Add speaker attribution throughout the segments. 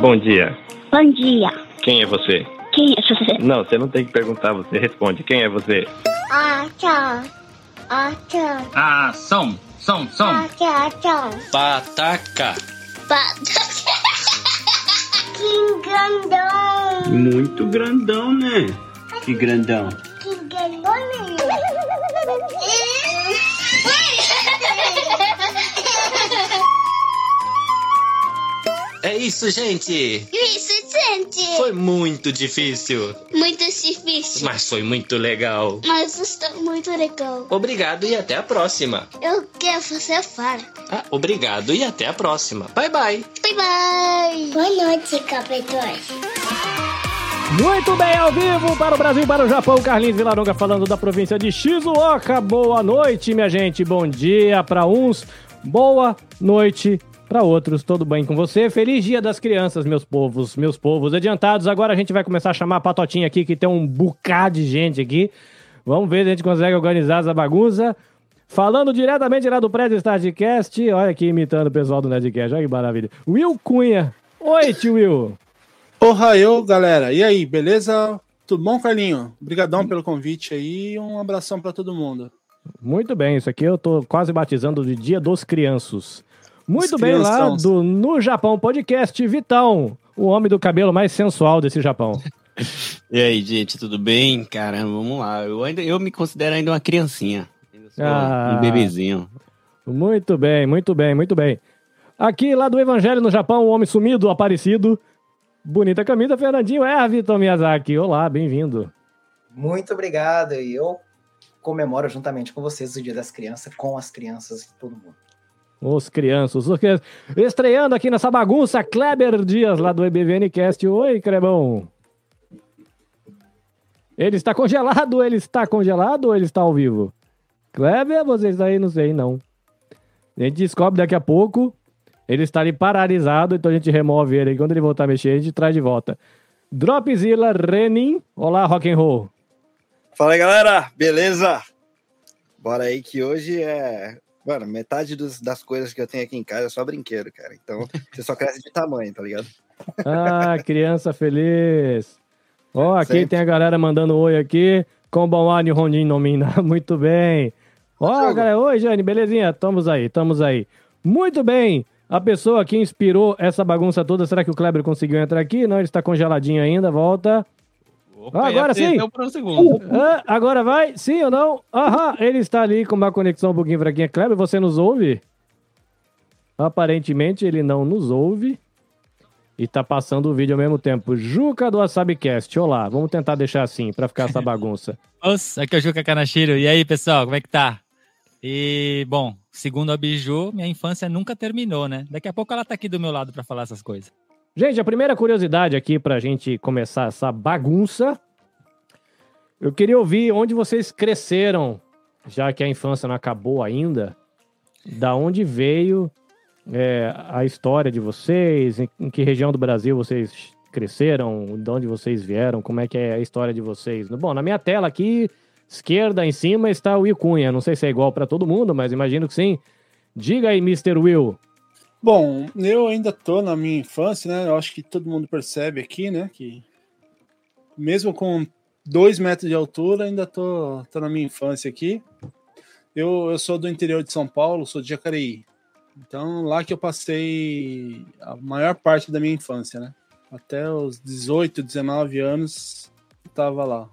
Speaker 1: Bom dia.
Speaker 2: Bom dia.
Speaker 1: Quem é você?
Speaker 2: Quem é você?
Speaker 1: Não, você não tem que perguntar, você responde. Quem é você?
Speaker 2: Ah, tchau. Ah, tchau.
Speaker 3: Ah, som, som, som.
Speaker 2: Ah, tchau, tchau.
Speaker 4: Pataca.
Speaker 2: Que grandão.
Speaker 5: Muito grandão, né? Que grandão.
Speaker 4: É isso, gente.
Speaker 6: Isso, gente.
Speaker 4: Foi muito difícil,
Speaker 6: muito difícil.
Speaker 4: mas foi muito legal.
Speaker 6: Mas está muito legal.
Speaker 4: Obrigado e até a próxima.
Speaker 6: Eu quero fazer fala.
Speaker 4: Ah, obrigado e até a próxima. Bye bye.
Speaker 6: Bye bye.
Speaker 2: Boa noite, capitões.
Speaker 7: Muito bem, ao vivo para o Brasil e para o Japão. Carlinhos Vilaronga falando da província de Shizuoka. Boa noite, minha gente. Bom dia para uns. Boa noite para outros. Tudo bem com você? Feliz Dia das Crianças, meus povos, meus povos adiantados. Agora a gente vai começar a chamar a Patotinha aqui, que tem um bocado de gente aqui. Vamos ver se a gente consegue organizar essa bagunça. Falando diretamente lá do prédio Startcast. Olha aqui, imitando o pessoal do Nerdcast. Olha que maravilha. Will Cunha. Oi, tio Will.
Speaker 8: Ohayou, galera. E aí, beleza? Tudo bom, Carlinho? Obrigadão pelo convite aí. Um abração pra todo mundo.
Speaker 7: Muito bem, isso aqui eu tô quase batizando de Dia dos Crianços. Muito
Speaker 8: Os
Speaker 7: bem, lá
Speaker 8: criançãos.
Speaker 7: do No Japão Podcast, Vitão, o homem do cabelo mais sensual desse Japão.
Speaker 5: E aí, gente, tudo bem? Caramba, vamos lá. Eu, ainda, eu me considero ainda uma criancinha.
Speaker 7: Ah.
Speaker 5: Um bebezinho.
Speaker 7: Muito bem, muito bem, muito bem. Aqui, lá do Evangelho no Japão, o homem sumido, aparecido. Bonita camisa, Fernandinho é Vitor Miyazaki. Olá, bem-vindo.
Speaker 9: Muito obrigado. E eu comemoro juntamente com vocês o Dia das Crianças, com as crianças e todo mundo.
Speaker 7: Os crianças, os crianças. Estreando aqui nessa bagunça, Kleber Dias, lá do EBVNcast. Oi, Crebão. Ele está congelado, ele está congelado ou ele está ao vivo? Kleber, você está aí? Não sei, não. A gente descobre daqui a pouco. Ele está ali paralisado, então a gente remove ele. Quando ele voltar a mexer, a gente traz de volta. Dropzilla Renin. Olá, rock and roll.
Speaker 10: Fala aí, galera, beleza? Bora aí que hoje é. Mano, metade dos- das coisas que eu tenho aqui em casa é só brinquedo, cara. Então, você só cresce de tamanho, tá ligado?
Speaker 7: Ah, criança feliz. Ó, aqui
Speaker 10: Sempre.
Speaker 7: tem a galera mandando oi aqui. Kombawani Ronin Nomina. Muito bem. Ó,
Speaker 10: Jogo.
Speaker 7: galera. Oi, Jane. Belezinha? Estamos aí, estamos aí. Muito bem. A pessoa que inspirou essa bagunça toda, será que o Kleber conseguiu entrar aqui? Não, ele está congeladinho ainda. Volta.
Speaker 11: Opa,
Speaker 7: Agora sim.
Speaker 11: Um segundo.
Speaker 7: Ah, agora vai? Sim ou não? Aham, ele está ali com uma conexão um pouquinho fraquinha. Kleber, você nos ouve? Aparentemente ele não nos ouve. E tá passando o vídeo ao mesmo tempo. Juca do WasabiCast, olá. Vamos tentar deixar assim, pra ficar essa bagunça.
Speaker 11: Nossa, aqui é o Juca Kanashiro. E aí, pessoal, como é que tá? E, bom, segundo a Biju, minha infância nunca terminou, né? Daqui a pouco ela tá aqui do meu lado pra falar essas coisas.
Speaker 7: Gente, a primeira curiosidade aqui pra gente começar essa bagunça. Eu queria ouvir onde vocês cresceram, já que a infância não acabou ainda. Da onde veio é, a história de vocês? Em, em que região do Brasil vocês cresceram? De onde vocês vieram? Como é que é a história de vocês? Bom, na minha tela aqui, esquerda em cima, está o Will Cunha. Não sei se é igual pra todo mundo, mas imagino que sim. Diga aí, Mr. Will.
Speaker 8: Bom, eu ainda tô na minha infância, né? Eu acho que todo mundo percebe aqui, né? Que mesmo com dois metros de altura, ainda tô, tô na minha infância aqui. Eu, eu sou do interior de São Paulo, sou de Jacareí. Então, lá que eu passei a maior parte da minha infância, né? Até os 18, 19 anos, eu tava lá.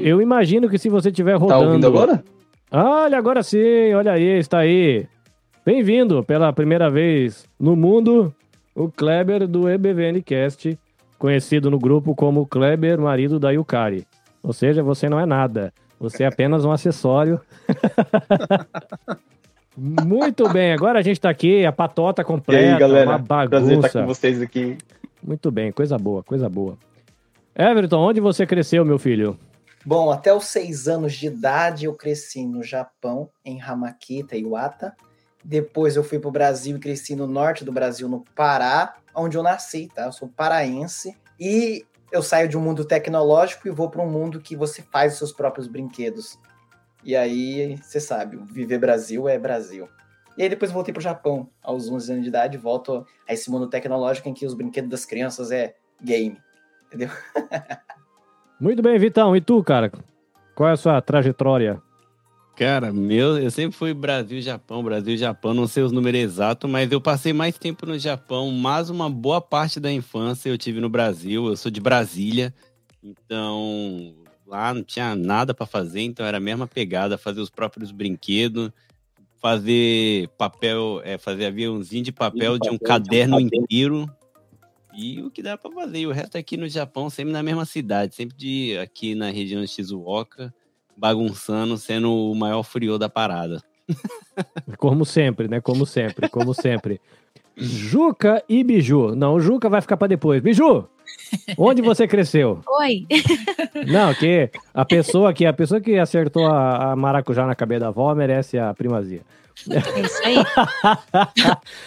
Speaker 7: Eu imagino que se você estiver
Speaker 12: Tá
Speaker 7: rodando.
Speaker 12: ouvindo agora?
Speaker 7: Olha, agora sim, olha aí, está aí. Bem-vindo pela primeira vez no mundo, o Kleber do EBVNcast, conhecido no grupo como Kleber, marido da Yukari. Ou seja, você não é nada, você é apenas um acessório. Muito bem, agora a gente tá aqui, a patota
Speaker 12: E
Speaker 7: completa,
Speaker 12: aí, galera?
Speaker 7: uma
Speaker 12: Prazer estar
Speaker 7: bagunça.
Speaker 12: com vocês aqui.
Speaker 7: Muito bem, coisa boa, coisa boa. Everton, onde você cresceu, meu filho?
Speaker 9: Bom, até os seis anos de idade eu cresci no Japão, em Hamakita, Iwata. Depois eu fui para o Brasil e cresci no norte do Brasil, no Pará, onde eu nasci, tá? Eu sou paraense. E eu saio de um mundo tecnológico e vou para um mundo que você faz os seus próprios brinquedos. E aí, você sabe, viver Brasil é Brasil. E aí depois voltei pro Japão, aos 11 anos de idade, volto a esse mundo tecnológico em que os brinquedos das crianças é game, entendeu?
Speaker 7: Muito bem, Vitão. E tu, cara? Qual é a sua trajetória?
Speaker 5: Cara, meu, eu sempre fui Brasil, Japão, Brasil, Japão, não sei os números exatos, mas eu passei mais tempo no Japão, mas uma boa parte da infância eu tive no Brasil. Eu sou de Brasília, então lá não tinha nada para fazer, então era a mesma pegada, fazer os próprios brinquedos, fazer papel, é, fazer aviãozinho de papel de um caderno inteiro. E o que dá para fazer, e o resto aqui no Japão, sempre na mesma cidade, sempre de aqui na região de Shizuoka bagunçando, sendo o maior frio da parada.
Speaker 7: Como sempre, né? Como sempre, como sempre. Juca e Biju. Não, o Juca vai ficar para depois. Biju, onde você cresceu?
Speaker 12: Oi.
Speaker 7: Não, que a pessoa que a pessoa que acertou a, a maracujá na cabeça da avó merece a primazia.
Speaker 12: É isso aí.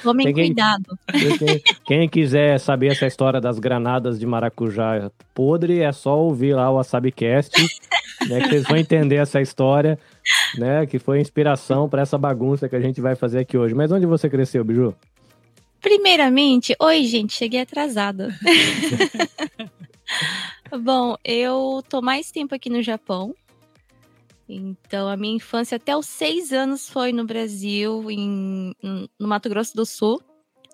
Speaker 12: Tomem
Speaker 7: Quem-
Speaker 12: cuidado.
Speaker 7: Quem, quem quiser saber essa história das granadas de maracujá podre, é só ouvir lá o WasabiCast, né, que vocês vão entender essa história, né, que foi inspiração para essa bagunça que a gente vai fazer aqui hoje. Mas onde você cresceu, Biju?
Speaker 12: Primeiramente, oi, gente, cheguei atrasada. Bom, eu tô mais tempo aqui no Japão. Então, a minha infância até os seis anos foi no Brasil, em, no Mato Grosso do Sul,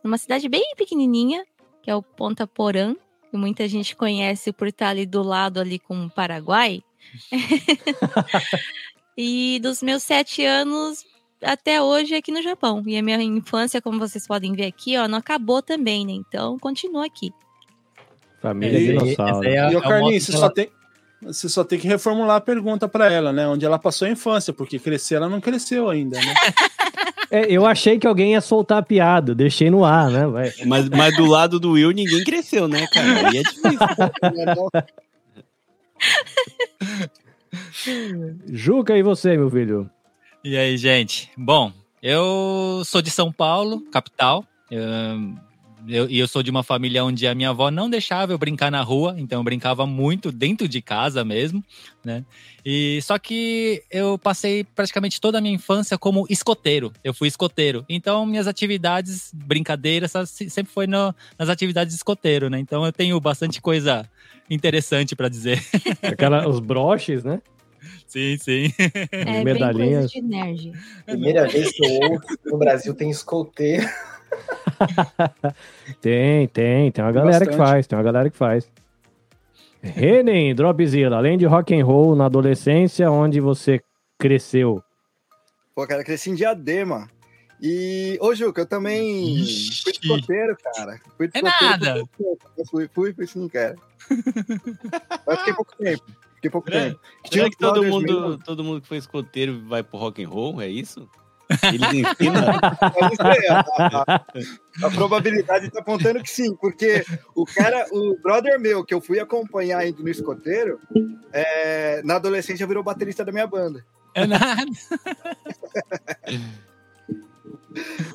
Speaker 12: numa cidade bem pequenininha, que é o Ponta Porã, que muita gente conhece por estar ali do lado ali com o Paraguai. e dos meus sete anos até hoje aqui no Japão. E a minha infância, como vocês podem ver aqui, ó, não acabou também, né? Então, continua aqui.
Speaker 7: Família
Speaker 8: E,
Speaker 7: dinossauro.
Speaker 11: é a-
Speaker 8: e o
Speaker 11: é
Speaker 8: Carlinhos, você só, tem, você só tem que reformular a pergunta para ela, né? Onde ela passou a infância, porque crescer ela não cresceu ainda, né?
Speaker 7: É, eu achei que alguém ia soltar a piada, deixei no ar, né? Vai.
Speaker 5: Mas, mas do lado do Will ninguém cresceu, né, cara? Aí é difícil.
Speaker 7: Juca, e você, meu filho?
Speaker 11: E aí, gente? Bom, eu sou de São Paulo, capital. Eu- eu- E eu, sou de uma família onde a minha avó não deixava eu brincar na rua, então eu brincava muito dentro de casa mesmo, né? E só que eu passei praticamente toda a minha infância como escoteiro. Eu fui escoteiro. Então minhas atividades, brincadeiras, sempre foi no- nas atividades de escoteiro, né? Então eu tenho bastante coisa interessante para dizer.
Speaker 7: Aquela, os broches, né?
Speaker 11: sim, sim.
Speaker 12: É bem
Speaker 7: medalhinhas.
Speaker 12: coisa de nerd.
Speaker 9: Primeira vez que eu ouço que no Brasil tem escoteiro.
Speaker 7: Tem, tem, tem uma galera que
Speaker 8: Bastante.
Speaker 7: faz, tem uma galera que faz. Renem, Dropzilla, além de rock and roll na adolescência, onde você cresceu?
Speaker 10: Pô, cara, cresci em Diadema. E, ô, Juca, eu também
Speaker 11: Ixi.
Speaker 10: fui de escoteiro, cara. Fui de
Speaker 11: É
Speaker 10: escoteiro
Speaker 11: nada.
Speaker 10: fui, fui, fui sim, cara. Mas fiquei pouco tempo. Fiquei pouco
Speaker 5: É.
Speaker 10: tempo.
Speaker 5: Será que todo mundo, todo mundo que foi escoteiro vai pro rock and roll? É isso? Eles ensinam.
Speaker 10: A, a- probabilidade tá apontando que sim, porque o cara, o brother meu que eu fui acompanhar indo no escoteiro, é, na adolescência virou baterista da minha banda.
Speaker 11: É nada.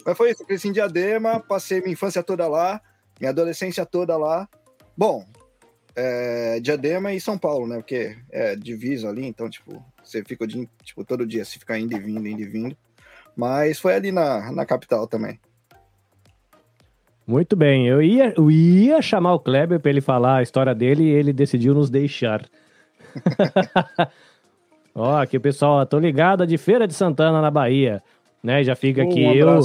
Speaker 10: Mas foi isso, eu cresci em Diadema, passei minha infância toda lá, minha adolescência toda lá. Bom, é, Diadema e São Paulo, né? Porque é divisa ali, então, tipo, você fica o dia, tipo, todo dia, se ficar indo e vindo, indo e vindo. Mas foi ali na, na capital também.
Speaker 7: Muito bem, eu ia, eu ia chamar o Kleber para ele falar a história dele e ele decidiu nos deixar. Ó, aqui o pessoal, tô ligado de Feira de Santana na Bahia, né? Já fica aqui
Speaker 8: Um
Speaker 7: eu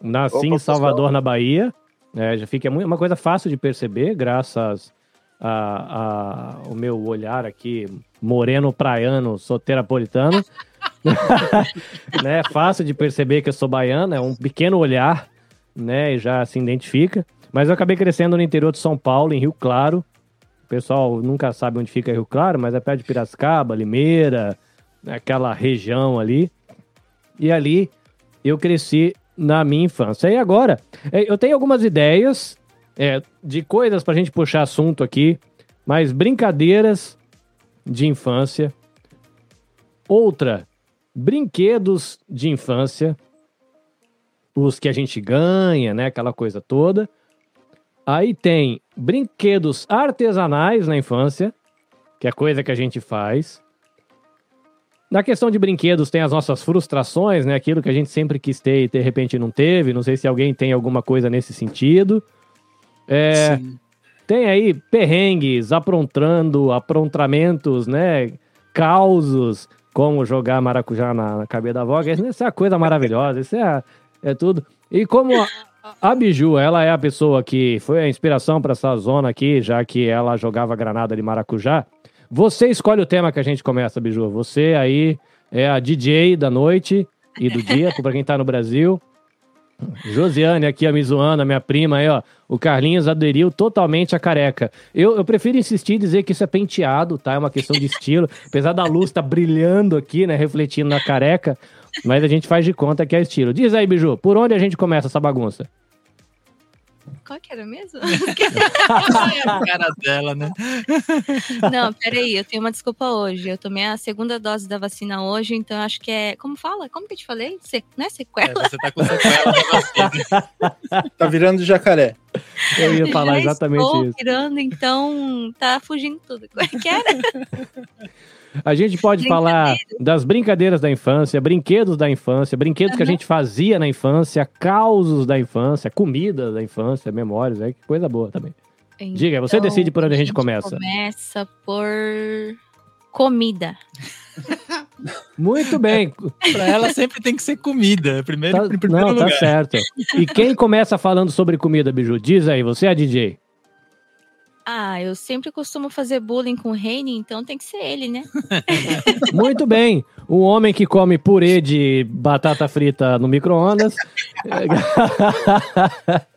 Speaker 7: nasci
Speaker 10: Opa,
Speaker 7: em Salvador
Speaker 10: pessoal.
Speaker 7: na Bahia, né? Já fica é uma coisa fácil de perceber, graças a, a- o meu olhar aqui moreno praiano, soteropolitano. né? Fácil de perceber que eu sou baiano, é um pequeno olhar, né? E já se identifica. Mas eu acabei crescendo no interior de São Paulo, em Rio Claro. O pessoal nunca sabe onde fica Rio Claro, mas é perto de Piracicaba, Limeira, aquela região ali. E ali eu cresci na minha infância. E agora, é, eu tenho algumas ideias é, de coisas pra gente puxar assunto aqui, mas brincadeiras de infância. Outra, brinquedos de infância. Os que a gente ganha, né? Aquela coisa toda. Aí tem brinquedos artesanais na infância, que é coisa que a gente faz. Na questão de brinquedos, tem as nossas frustrações, né? Aquilo que a gente sempre quis ter e de repente não teve. Não sei se alguém tem alguma coisa nesse sentido. É, tem aí perrengues, aprontando, aprontamentos, né? Causos, como jogar maracujá na, na cabeça da que Isso é uma coisa maravilhosa, isso é, é tudo. E como a, a Biju, ela é a pessoa que foi a inspiração para essa zona aqui, já que ela jogava granada de maracujá. Você escolhe o tema que a gente começa, Biju. Você aí é a DJ da noite e do dia, para quem tá no Brasil. Josiane aqui, a Mizuana, minha prima aí, ó. O Carlinhos aderiu totalmente à careca. Eu, eu prefiro insistir e dizer que isso é penteado, tá? É uma questão de estilo. Apesar da luz tá brilhando aqui, né? Refletindo na careca. Mas a gente faz de conta que é estilo. Diz aí, Biju, por onde a gente começa essa bagunça?
Speaker 12: Qual que era mesmo?
Speaker 11: a cara dela, né?
Speaker 12: Não, peraí, eu tenho uma desculpa hoje. Eu tomei a segunda dose da vacina hoje, então eu acho que é. Como fala? Como que eu te falei? Se... Não é sequela?
Speaker 11: É, você tá com sequela da vacina.
Speaker 8: Tá virando jacaré.
Speaker 7: Eu ia falar
Speaker 12: Já
Speaker 7: exatamente
Speaker 12: estou
Speaker 7: isso.
Speaker 12: virando, então tá fugindo tudo. Como é que era?
Speaker 7: A gente pode falar das brincadeiras da infância, brinquedos da infância, brinquedos que a gente fazia na infância, causos da infância, comida da infância, memórias, é que coisa boa também. Diga, você
Speaker 12: Então,
Speaker 7: decide por onde a gente começa.
Speaker 12: Começa por comida.
Speaker 7: Muito bem.
Speaker 11: pra ela sempre tem que ser comida. Primeiro,
Speaker 7: Tá-
Speaker 11: primeiro
Speaker 7: não,
Speaker 11: lugar.
Speaker 7: tá certo. E quem começa falando sobre comida, Biju? Diz aí, você é a DJ.
Speaker 12: Ah, eu sempre costumo fazer bullying com o Reine, então tem que ser ele, né?
Speaker 7: Muito bem. Um homem que come purê de batata frita no micro-ondas.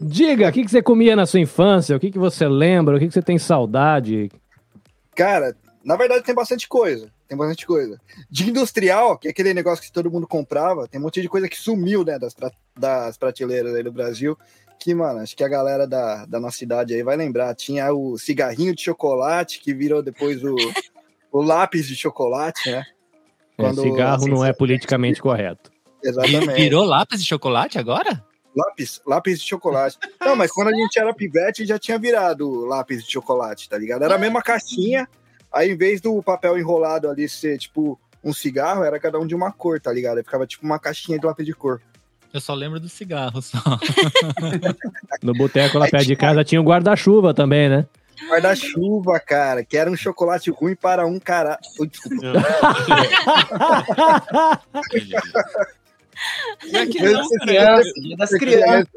Speaker 7: Diga, o que, que você comia na sua infância? O que, que você lembra? O que, que você tem saudade?
Speaker 10: Cara, na verdade tem bastante coisa. Tem bastante coisa. De industrial, que é aquele negócio que todo mundo comprava, tem um monte de coisa que sumiu, né, das, pra- das prateleiras aí do Brasil. Que, mano, acho que a galera da, da nossa cidade aí vai lembrar. Tinha o cigarrinho de chocolate, que virou depois o, o lápis de chocolate, né?
Speaker 7: É, cigarro não é politicamente correto.
Speaker 10: Exatamente.
Speaker 11: Virou lápis de chocolate agora?
Speaker 10: Lápis, lápis de chocolate. Não, mas quando a gente era pivete, já tinha virado lápis de chocolate, tá ligado? Era a mesma caixinha, aí em vez do papel enrolado ali ser, tipo, um cigarro, era cada um de uma cor, tá ligado? Aí ficava tipo uma caixinha de lápis de cor.
Speaker 11: Eu só lembro do cigarro, só.
Speaker 7: No boteco lá perto de casa tinha o guarda-chuva também, né?
Speaker 10: Guarda-chuva, cara, que era um chocolate ruim para um cara. Ui, desculpa.
Speaker 5: É que
Speaker 10: Eu
Speaker 5: não,
Speaker 10: é das crianças.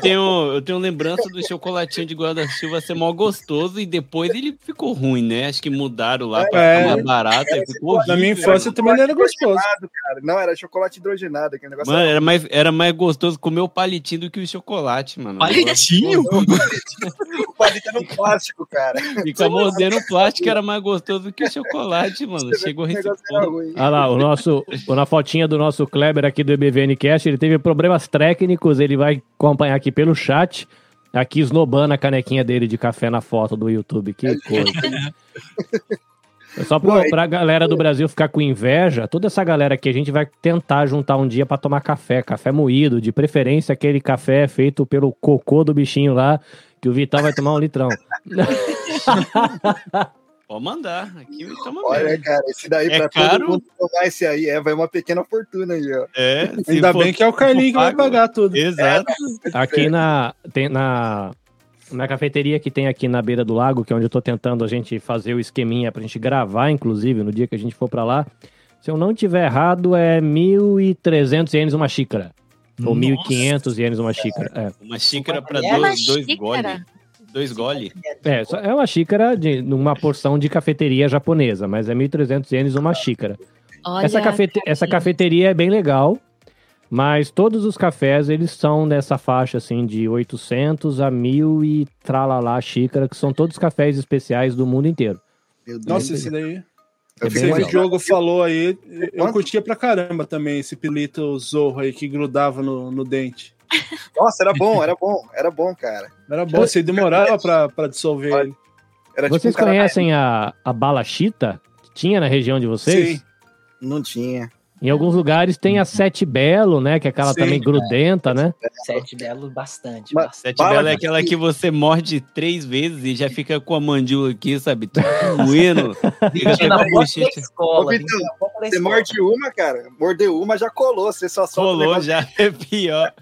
Speaker 5: Tenho, eu tenho lembrança do chocolatinho de guarda-chuva ser mó gostoso e depois ele ficou ruim, né? Acho que mudaram lá pra
Speaker 8: É.
Speaker 5: ficar mais barato e ficou horrível.
Speaker 8: Na minha infância também não era gostoso.
Speaker 10: Cara. Não, era chocolate hidrogenado, aquele negócio.
Speaker 5: Mano, era mais, era mais gostoso comer o palitinho do que o chocolate, mano.
Speaker 11: Palitinho?
Speaker 10: O palito era no plástico, cara.
Speaker 5: Ficar mordendo o plástico era mais gostoso do que o chocolate, mano. Chegou ponto.
Speaker 7: Olha lá, o nosso, na fotinha do nosso Kleber aqui do EBVN Cast, ele teve problemas técnicos, ele vai acompanhar aqui pelo chat, aqui esnobando a canequinha dele de café na foto do YouTube, que coisa. É só pra, pra galera do Brasil ficar com inveja, toda essa galera aqui a gente vai tentar juntar um dia pra tomar café, café moído, de preferência aquele café feito pelo cocô do bichinho lá, que o Vital vai tomar um litrão.
Speaker 5: Pode mandar. Aqui toma
Speaker 10: Olha,
Speaker 5: mesmo.
Speaker 10: cara, esse daí
Speaker 5: É
Speaker 10: pra
Speaker 5: caro?
Speaker 10: todo mundo tomar esse aí, é, vai uma pequena fortuna aí, ó.
Speaker 5: É,
Speaker 8: Ainda
Speaker 5: for-
Speaker 8: bem que é o Carlinho que vai pagar tudo.
Speaker 5: Exato.
Speaker 7: Aqui na, tem, na, na cafeteria que tem aqui na beira do lago, que é onde eu tô tentando a gente fazer o esqueminha pra gente gravar, inclusive, no dia que a gente for pra lá. Se eu não tiver errado, é 1.300 ienes uma xícara. Ou 1.500 ienes uma xícara. É.
Speaker 5: Uma xícara pra
Speaker 12: É
Speaker 5: dois, dois
Speaker 12: xícara?
Speaker 5: Dois gole.
Speaker 7: É, só- é uma xícara de uma porção de cafeteria japonesa, mas é 1.300 ienes uma xícara.
Speaker 12: Olha,
Speaker 7: essa, cafete- essa cafeteria é bem legal, mas todos os cafés eles são nessa faixa assim de 800 a 1000 e tralalá xícara, que são todos cafés especiais do mundo inteiro.
Speaker 8: Nossa, esse daí.
Speaker 7: É
Speaker 8: Esse que o. Diogo falou aí, eu curtia pra caramba também esse pilito Zorro aí que grudava no, no dente.
Speaker 10: Nossa, era bom, era bom, era bom, cara.
Speaker 8: Era bom, você demorava pra, pra dissolver ele.
Speaker 10: Era
Speaker 7: Vocês
Speaker 10: tipo um
Speaker 7: conhecem a, a bala chita? que Tinha na região de vocês?
Speaker 8: Sim.
Speaker 10: Não tinha.
Speaker 7: Em alguns lugares tem a Sete Belo, né? Que é aquela
Speaker 8: Sim.
Speaker 7: também grudenta, né?
Speaker 9: Sete belo, bastante.
Speaker 10: Mas-
Speaker 9: bastante.
Speaker 5: Sete
Speaker 10: Bala
Speaker 5: bela é aquela que você morde três vezes e já fica com a mandíbula aqui, sabe? Tudo doendo. Fica
Speaker 9: na da escola.
Speaker 10: Ô,
Speaker 9: porta da
Speaker 10: Você
Speaker 9: escola.
Speaker 10: morde uma, cara, mordeu uma, já colou. Você só solta
Speaker 5: Colou já é pior.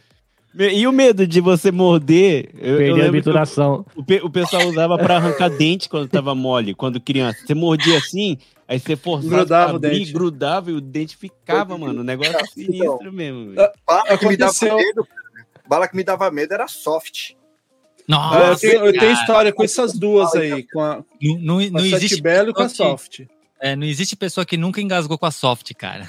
Speaker 5: E o medo de você morder? Eu, eu
Speaker 7: Perder a obturação.
Speaker 5: o, o pessoal usava pra arrancar dente quando tava mole, quando criança. Você mordia assim, aí você forçava
Speaker 8: Grudava
Speaker 5: pra
Speaker 8: o
Speaker 5: abrir,
Speaker 8: dente.
Speaker 5: grudava e o dente ficava, mano. O negócio é sinistro mesmo. velho.
Speaker 8: Ah,
Speaker 10: Bala que me dava medo. Bala que me dava medo era soft.
Speaker 11: Nossa,
Speaker 8: Ah, eu, tenho, eu tenho história com essas duas aí, com a,
Speaker 11: Não, não,
Speaker 8: com a
Speaker 11: existe
Speaker 8: Belo e com a
Speaker 11: que-
Speaker 8: Soft.
Speaker 11: é, não existe pessoa que nunca engasgou com a soft, cara.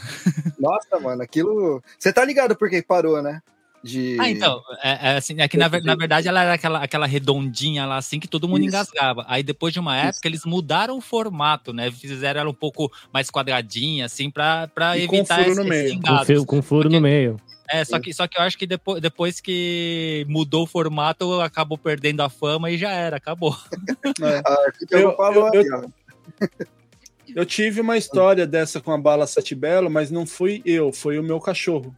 Speaker 10: Nossa, mano, aquilo. Você tá ligado por que parou, né? De...
Speaker 11: Ah, então, é, é assim, é que na, na verdade ela era aquela, aquela redondinha lá, assim, que todo mundo
Speaker 10: Isso.
Speaker 11: engasgava. Aí depois de uma época eles mudaram o formato, né? Fizeram ela um pouco mais quadradinha, assim, pra, pra
Speaker 8: E com
Speaker 11: evitar
Speaker 8: furo
Speaker 11: esse,
Speaker 8: no
Speaker 11: esses
Speaker 8: meio.
Speaker 7: Com, furo no meio.
Speaker 11: É, só que, só que eu acho que depois, depois que mudou o formato, acabou perdendo a fama e já era, acabou.
Speaker 8: É.
Speaker 10: Ah, pegou
Speaker 8: Eu- eu-
Speaker 10: aí, ó.
Speaker 8: Eu tive uma história dessa com a bala Sete Belo, mas não fui eu, foi o meu cachorro.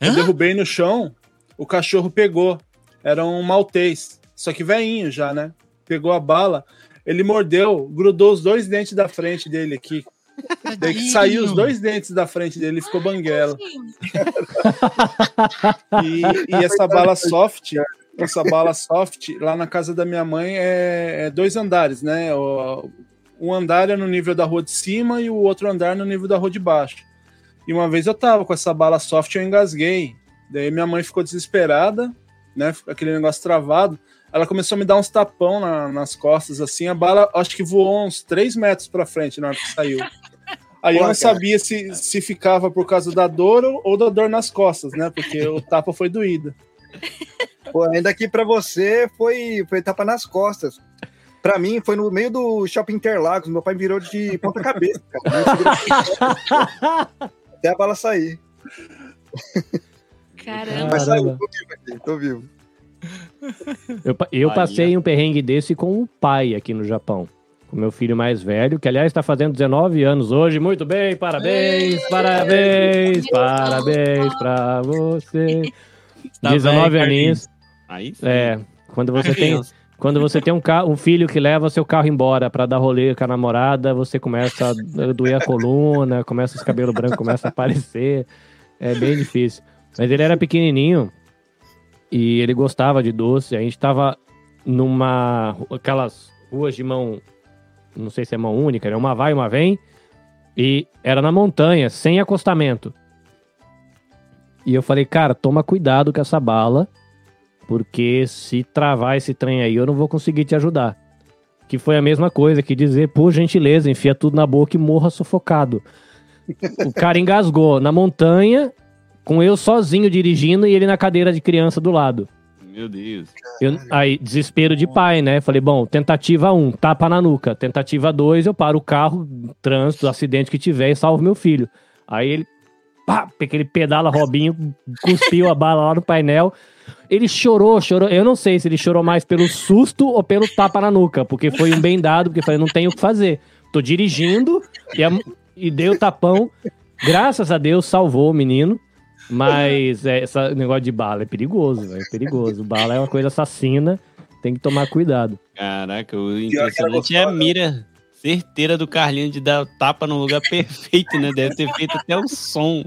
Speaker 8: Eu
Speaker 11: Hã?
Speaker 8: derrubei no chão, o cachorro pegou. Era um maltês, só que velhinho já, né? Pegou a bala, ele mordeu, grudou os dois dentes da frente dele aqui. Daí que saiu os dois dentes da frente dele, ficou banguela. E, e essa bala soft, essa bala soft, lá na casa da minha mãe é, é dois andares, né? O, um andar é no nível da rua de cima e o outro andar no nível da rua de baixo. E uma vez eu tava com essa bala soft, eu engasguei. Daí minha mãe ficou desesperada, né? Aquele negócio travado. Ela começou a me dar uns tapão na- nas costas, assim. A bala, acho que voou uns 3 metros pra frente na hora que saiu. Aí eu não
Speaker 10: cara.
Speaker 8: sabia se, se ficava por causa da dor ou, ou da dor nas costas, né? Porque o tapa foi doído.
Speaker 10: Pô, ainda aqui pra você foi, foi tapa nas costas. Pra mim, foi no meio do shopping Interlagos. Meu pai me virou de ponta cabeça, cara. Até a bala sair.
Speaker 12: Caramba.
Speaker 10: Mas saiu, tô vivo aqui, tô vivo.
Speaker 7: Eu, eu passei um perrengue desse com o pai aqui no Japão. Com meu filho mais velho, que aliás está fazendo 19 anos hoje. Muito bem, parabéns, parabéns, parabéns pra você.
Speaker 11: Tá
Speaker 7: 19
Speaker 11: bem,
Speaker 7: aninhos.
Speaker 5: Aí sim.
Speaker 7: É, quando você tem, quando você tem um, carro, um filho que leva seu carro embora pra dar rolê com a namorada, você começa a doer a coluna, começa os cabelos brancos começam a aparecer. É bem difícil. Mas ele era pequenininho e ele gostava de doce. A gente tava numa aquelas ruas de mão, não sei se é mão única, era uma vai, uma vem, e era na montanha, sem acostamento. E eu falei, cara, toma cuidado com essa bala, porque se travar esse trem aí, eu não vou conseguir te ajudar. Que foi a mesma coisa que dizer, por gentileza, enfia tudo na boca e morra sufocado. o cara engasgou na montanha, com eu sozinho dirigindo e ele na cadeira de criança do lado.
Speaker 5: Meu Deus.
Speaker 7: Eu- aí, desespero de pai, né? Falei, bom, tentativa 1, tapa na nuca. Tentativa 2, eu paro o carro, trânsito, acidente que tiver e salvo meu filho. Aí ele, pá, aquele pedala Robinho, cuspiu a bala lá no painel. Ele chorou, chorou. Eu não sei se ele chorou mais pelo susto ou pelo tapa na nuca, porque foi um bem dado, porque falei, não tenho o que fazer. Tô dirigindo e, a- e dei o tapão. Graças a Deus salvou o menino. Mas é, esse negócio de bala é perigoso, velho. É perigoso. Bala é uma coisa assassina, tem que tomar cuidado.
Speaker 5: Caraca, o
Speaker 10: era
Speaker 5: impressionante é a
Speaker 10: gostosa.
Speaker 5: mira certeira do Carlinhos de dar o tapa no lugar perfeito, né? Deve ter feito até o som.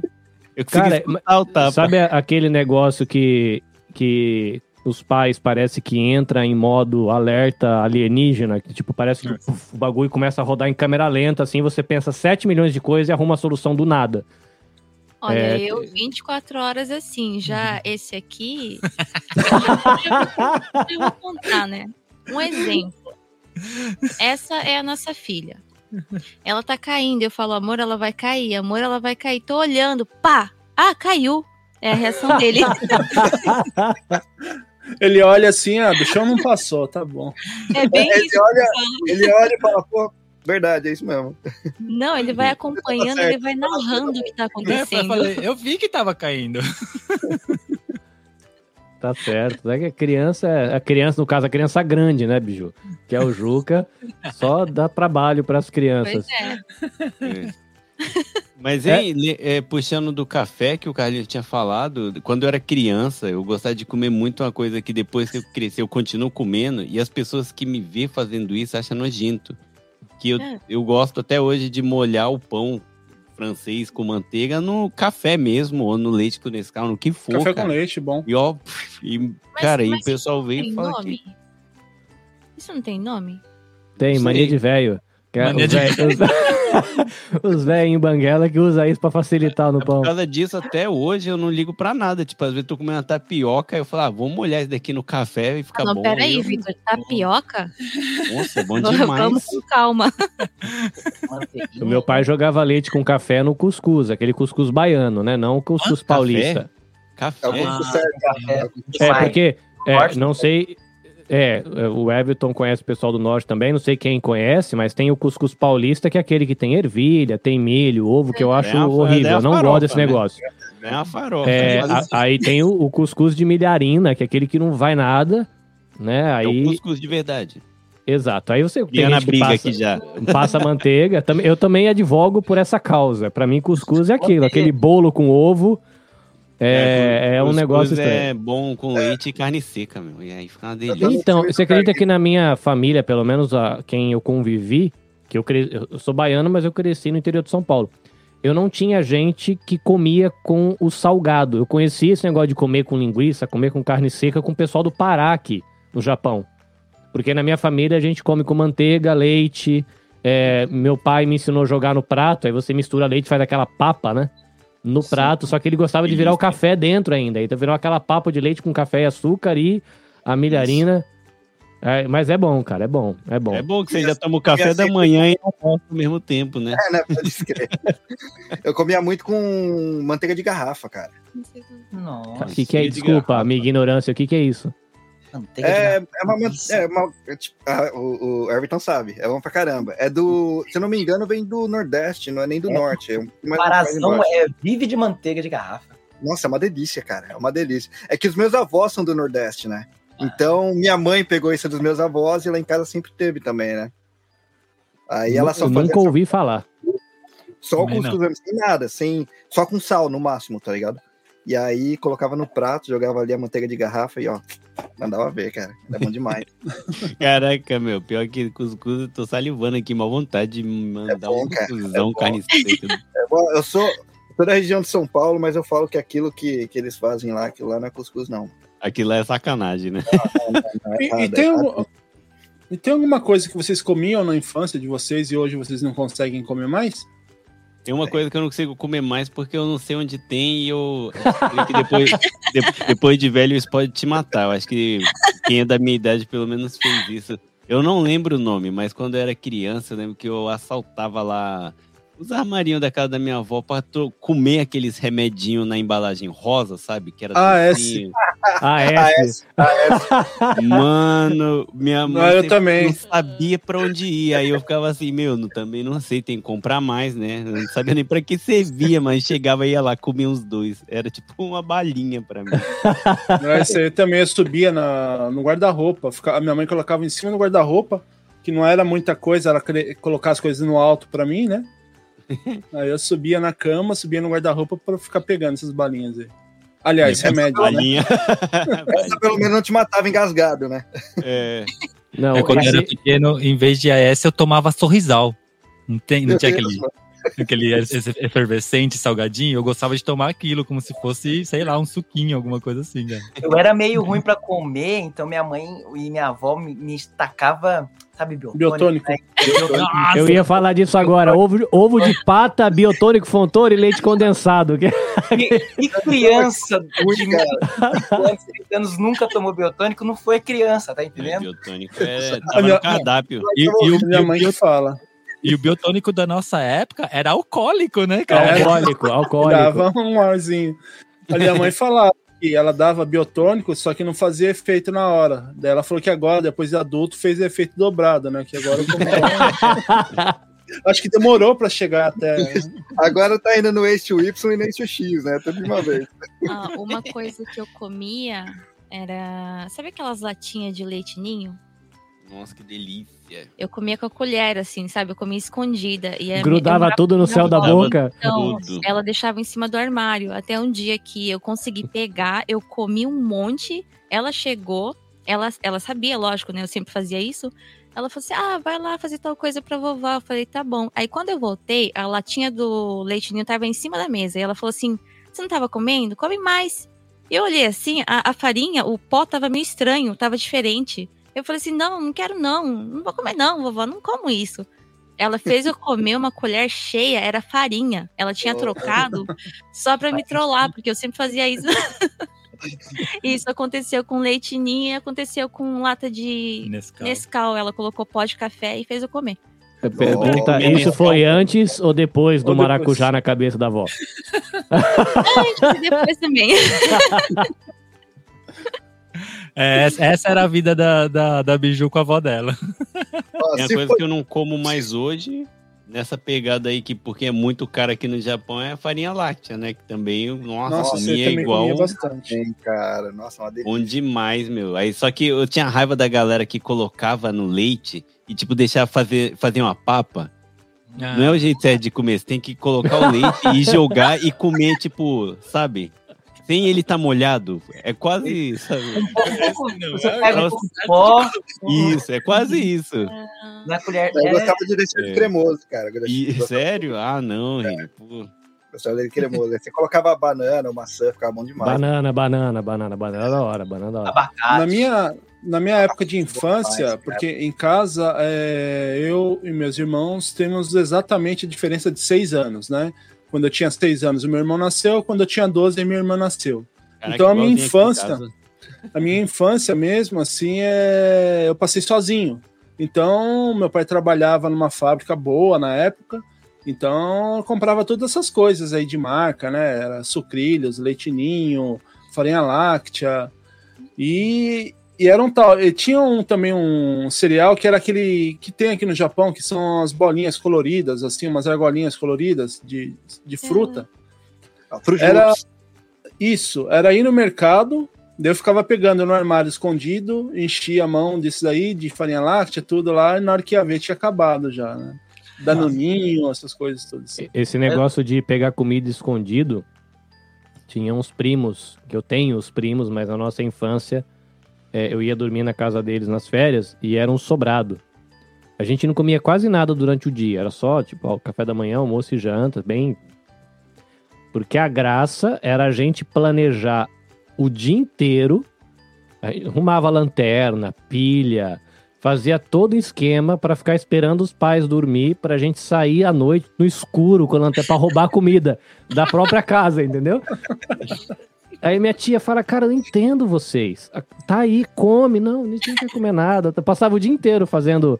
Speaker 5: Eu
Speaker 7: Cara,
Speaker 5: o tapa.
Speaker 7: Sabe aquele negócio que, que os pais parece que entra em modo alerta alienígena, que tipo, parece que o bagulho começa a rodar em câmera lenta, assim, você pensa 7 milhões de coisas e arruma a solução do nada.
Speaker 12: Olha,
Speaker 7: É,
Speaker 12: eu 24 horas assim, já esse aqui. eu vou contar, né? Um exemplo. Essa é a nossa filha. Ela tá caindo. Eu falo, amor, ela vai cair. Amor, ela vai cair. Tô olhando. Pá! Ah, caiu. É a reação dele.
Speaker 8: Ele olha assim, ah, do chão não passou, tá bom.
Speaker 12: É bem
Speaker 10: Ele
Speaker 12: isso.
Speaker 10: olha, ele olha e fala, pô, verdade, é isso mesmo.
Speaker 12: Não, ele vai acompanhando, ele vai narrando o que tá
Speaker 11: É, eu,
Speaker 12: acontecendo.
Speaker 11: falei, eu vi que tava caindo.
Speaker 7: Tá certo. É que a criança, a criança, no caso, a criança grande, né, Biju? Que é o Juca, só dá trabalho para as
Speaker 12: Pois
Speaker 7: crianças.
Speaker 12: é.
Speaker 5: É. Mas,
Speaker 7: É.
Speaker 5: hein, é, puxando do café que o Carlinhos tinha falado, quando eu era criança, eu gostava de comer muito uma coisa que depois que eu cresci eu continuo comendo, e as pessoas que me vê fazendo isso acham nojento. Que eu,
Speaker 12: É.
Speaker 5: eu gosto até hoje de molhar o pão francês com manteiga no café mesmo, ou no leite com Nescau, no que for,
Speaker 8: Café
Speaker 5: cara.
Speaker 8: com leite, bom.
Speaker 5: E ó, e, cara, e
Speaker 12: mas
Speaker 5: o pessoal
Speaker 12: Tem
Speaker 5: e fala
Speaker 12: nome?
Speaker 5: que...
Speaker 12: Isso não tem nome?
Speaker 7: Tem, mania de velho. É
Speaker 11: Mania de
Speaker 7: velhos- Os velhos em Banguela que usam isso pra facilitar no
Speaker 5: Por
Speaker 7: pão.
Speaker 5: causa disso, até hoje eu não ligo pra nada. Tipo, às vezes eu tô comendo uma tapioca, eu falo, ah, vamos molhar isso daqui no café e fica
Speaker 12: Ah, não,
Speaker 5: bom.
Speaker 12: peraí,
Speaker 5: Eu-
Speaker 12: Vitor. Tapioca?
Speaker 5: Nossa, é bom demais.
Speaker 12: Vamos com calma.
Speaker 7: O meu pai jogava leite com café no cuscuz, aquele cuscuz baiano, né? Não o cuscuz paulista.
Speaker 5: Café?
Speaker 10: É o
Speaker 9: Ah,
Speaker 10: cuscuz certo.
Speaker 9: café.
Speaker 7: É, porque, é, não sei. É, o Everton conhece o pessoal do norte também, não sei quem conhece, mas tem o cuscuz paulista, que é aquele que tem ervilha, tem milho, ovo, que eu acho
Speaker 5: É a- é
Speaker 7: horrível.
Speaker 5: a
Speaker 7: Eu não
Speaker 5: farofa,
Speaker 7: gosto desse
Speaker 5: né?
Speaker 7: negócio.
Speaker 5: É uma farofa.
Speaker 7: É,
Speaker 5: Mas
Speaker 7: a- aí tem o, o cuscuz de milharina, que é aquele que não vai nada, né?
Speaker 5: é o
Speaker 7: Aí,
Speaker 5: cuscuz de verdade.
Speaker 7: exato. Aí você tem
Speaker 5: a
Speaker 7: gente que
Speaker 5: briga
Speaker 7: passa,
Speaker 5: aqui já.
Speaker 7: passa manteiga. Eu também advogo por essa causa. Pra mim, cuscuz é aquilo, aquele bolo com ovo. É, é, um
Speaker 5: cuscuz
Speaker 7: negócio
Speaker 5: é
Speaker 7: estranho.
Speaker 5: bom com leite e carne seca, meu. E aí fica uma delícia.
Speaker 7: Então, você acredita que na minha família, pelo menos a quem eu convivi, que eu, cre... eu sou baiano, mas eu cresci no interior de São Paulo. Eu não tinha gente que comia com o salgado. Eu conhecia esse negócio de comer com linguiça, comer com carne seca com o pessoal do Pará aqui, no Japão. Porque na minha família a gente come com manteiga, leite. é, meu pai me ensinou a jogar no prato, aí você mistura leite, faz aquela papa, né? No prato, só que ele gostava de virar o café dentro ainda. Então virou aquela papa de leite com café e açúcar e a milharina. É, mas é bom, cara, é bom, é bom.
Speaker 5: É bom que você já toma o café da manhã e almoço ao mesmo tempo, né?
Speaker 10: É, né? Pode escrever. Eu comia muito com manteiga de garrafa, cara.
Speaker 9: Nossa.
Speaker 7: O que, que é?
Speaker 5: de
Speaker 7: Desculpa, minha ignorância, o que, que é isso?
Speaker 10: É,
Speaker 9: garrafa.
Speaker 10: é uma. É uma é tipo, ah, o, o Everton sabe, é bom pra caramba. É do. Se eu não me engano, vem do Nordeste, não é nem do
Speaker 9: É.
Speaker 10: Norte. É um,
Speaker 9: Parazão é vive de manteiga de garrafa.
Speaker 10: Nossa, é uma delícia, cara. É uma delícia. É que os meus avós são do Nordeste, né? Então, minha mãe pegou isso dos meus avós e lá em casa sempre teve também, né? Aí ela só
Speaker 7: eu nunca ouvi falar.
Speaker 10: só com
Speaker 11: Também
Speaker 10: cuscuz, sem nada, sem, só com sal no máximo, tá ligado? E aí colocava no prato, jogava ali a manteiga de garrafa e ó, mandava ver, cara. Era bom demais.
Speaker 5: Caraca, meu, pior que cuscuz, eu tô salivando aqui, uma vontade de mandar
Speaker 10: bom,
Speaker 5: um
Speaker 10: cara,
Speaker 5: cuscuzão,
Speaker 10: é
Speaker 5: carne seca.
Speaker 10: É bom, eu sou sou da região de São Paulo, mas eu falo que aquilo que, que eles fazem lá, aquilo lá não é cuscuz, não.
Speaker 5: Aquilo lá é sacanagem, né?
Speaker 10: Não é
Speaker 8: E, e tem
Speaker 10: é
Speaker 8: e tem alguma coisa que vocês comiam na infância de vocês e hoje vocês não conseguem comer mais?
Speaker 5: Tem uma coisa que eu não consigo comer mais porque eu não sei onde tem e eu. depois, de- depois de velho isso pode te matar. Eu acho que quem é da minha idade pelo menos fez isso. Eu não lembro o nome, mas quando eu era criança, eu lembro que eu assaltava lá os armarinhos da casa da minha avó pra to- comer aqueles remedinhos na embalagem rosa, sabe? Que era
Speaker 8: Ah, é.
Speaker 7: Ah, é?
Speaker 10: AS,
Speaker 5: Mano, minha mãe
Speaker 8: Não, eu também.
Speaker 5: não sabia pra onde ir. Aí eu ficava assim, meu, não, também não sei, tem que comprar mais, né? Eu não sabia nem pra que servia, mas chegava e ia lá, comia uns dois. Era tipo uma balinha pra mim.
Speaker 8: Isso aí também eu subia na, no guarda-roupa. A minha mãe colocava em cima do guarda-roupa, que não era muita coisa, ela colocar as coisas no alto pra mim, né? Aí eu subia na cama, subia no guarda-roupa pra ficar pegando essas balinhas aí. Aliás, remédio, né?
Speaker 5: Balinha.
Speaker 10: essa pelo menos não te matava engasgado, né?
Speaker 5: É,
Speaker 7: Não,
Speaker 11: É, quando eu era pequeno, em vez de AS, eu tomava sorrisal. Não, tem, não tinha aquele. Aquele efervescente salgadinho? Eu gostava de tomar aquilo como se fosse, sei lá, um suquinho, alguma coisa assim, né?
Speaker 9: Eu era meio ruim pra comer, então minha mãe e minha avó me, me tacava, sabe, biotônico.
Speaker 8: Biotônico.
Speaker 9: né? Biotônico.
Speaker 11: Nossa,
Speaker 7: eu ia falar disso agora. Ovo, ovo de pata, biotônico, fontoura e leite condensado. que-
Speaker 9: E criança de anos, 30 anos nunca tomou biotônico, não foi criança, tá entendendo?
Speaker 5: biotônico é,
Speaker 8: A
Speaker 5: tava
Speaker 8: minha-
Speaker 5: no cardápio.
Speaker 11: E, e o,
Speaker 8: Minha mãe que fala.
Speaker 11: E o biotônico da nossa época era alcoólico, né, cara?
Speaker 7: Alcoólico, alcoólico.
Speaker 8: Dava um arzinho. A minha mãe falava que ela dava biotônico, só que não fazia efeito na hora. Daí ela falou que agora, depois de adulto, fez efeito dobrado, né? Que agora Acho que demorou pra chegar até.
Speaker 10: Agora tá indo no eixo Y e no eixo X, né? Tudo de uma vez.
Speaker 12: Ah, uma coisa que eu comia era. Sabe aquelas latinhas de leite ninho?
Speaker 5: Nossa, que delícia.
Speaker 12: Eu comia com a colher, assim, sabe? Eu comia escondida. E
Speaker 7: Grudava tudo no céu da boca?
Speaker 12: Então,
Speaker 5: Tudo.
Speaker 12: ela deixava em cima do armário. Até um dia que eu consegui pegar, eu comi um monte. Ela chegou, ela, ela sabia, lógico, né? Eu sempre fazia isso. Ela falou assim: ah, vai lá fazer tal coisa pra vovó. Eu falei, tá bom. Aí quando eu voltei, a latinha do leite ninho tava em cima da mesa. E ela falou assim: você não tava comendo? Come mais. Eu olhei assim, a, a farinha, o pó tava meio estranho, tava diferente. Eu falei assim: não, não quero não, não vou comer não, vovó, não como isso. Ela fez eu comer uma colher cheia, era farinha. Ela tinha trocado só pra me trollar, porque eu sempre fazia isso. isso aconteceu com leite ninho e aconteceu com lata de
Speaker 11: Nescau.
Speaker 12: Nescau. Ela colocou pó de café e fez eu comer.
Speaker 7: Pergunta,
Speaker 5: Comer
Speaker 7: isso foi antes ou depois do
Speaker 8: Ou depois.
Speaker 7: maracujá na cabeça da avó?
Speaker 12: Antes e depois também.
Speaker 11: É, essa- essa era a vida da, da, da Biju com a avó dela.
Speaker 10: Ó,
Speaker 5: Tem uma coisa
Speaker 10: for-
Speaker 5: que eu não como mais hoje, nessa pegada aí, que porque é muito caro aqui no Japão, é a farinha láctea, né? Que também, nossa,
Speaker 8: Nossa, você
Speaker 5: comia
Speaker 8: também
Speaker 5: igual
Speaker 8: comia bastante.
Speaker 10: Sim, cara. Nossa, uma delícia.
Speaker 5: bom demais, meu. Aí, só que eu tinha raiva da galera que colocava no leite e, tipo, deixava fazer, fazer uma papa.
Speaker 11: Ah.
Speaker 5: Não é o jeito certo de comer, você tem que colocar o leite e jogar e comer, tipo, sabe? Sem ele tá molhado. É quase, sabe?
Speaker 13: Você pega um pouco de pó
Speaker 5: Isso, é quase isso.
Speaker 13: na colher.
Speaker 10: Eu
Speaker 13: É,
Speaker 10: gostava de deixar ele
Speaker 5: É.
Speaker 10: cremoso, cara.
Speaker 5: E, sério? Ah, não, Reni. Pô.
Speaker 10: gostava dele cremoso. Aí Você colocava banana ou maçã, ficava bom demais.
Speaker 7: Banana, banana, banana, banana da hora, banana da hora.
Speaker 13: abacate.
Speaker 8: Na minha, na minha época de infância, porque em casa é, eu e meus irmãos temos exatamente a diferença de seis anos, né? Quando eu tinha seis anos, o meu irmão nasceu, quando eu tinha 12, minha irmã nasceu.
Speaker 5: Caraca,
Speaker 8: Então, a minha infância-. A minha infância mesmo, assim, é... eu passei sozinho. Então, meu pai trabalhava numa fábrica boa na época, então eu comprava todas essas coisas aí de marca, né? Era sucrilhos, leitinho, farinha láctea. E, e era um tal. E tinha um, também um cereal que era aquele que tem aqui no Japão, que são as bolinhas coloridas, assim, umas argolinhas coloridas de, de fruta.
Speaker 10: Fruit
Speaker 8: Era isso, era ir no mercado, daí eu ficava pegando no armário escondido, enchia a mão disso daí, de farinha láctea, tudo lá, e na hora que ia ver tinha acabado já, né? Danoninho, essas coisas todas. Assim.
Speaker 7: Esse negócio de pegar comida escondido, tinha uns primos, que eu tenho os primos, mas na nossa infância é, eu ia dormir na casa deles nas férias e era um sobrado. A gente não comia quase nada durante o dia, era só tipo ó, café da manhã, almoço e janta, bem. Porque a graça era a gente planejar o dia inteiro, arrumava lanterna, pilha, fazia todo esquema pra ficar esperando os pais dormir pra gente sair à noite no escuro com a lanterna pra roubar comida da própria casa, entendeu? Aí minha tia fala, cara, eu entendo vocês. Tá aí, come. Não, a gente não quer comer nada. Eu Passava o dia inteiro fazendo,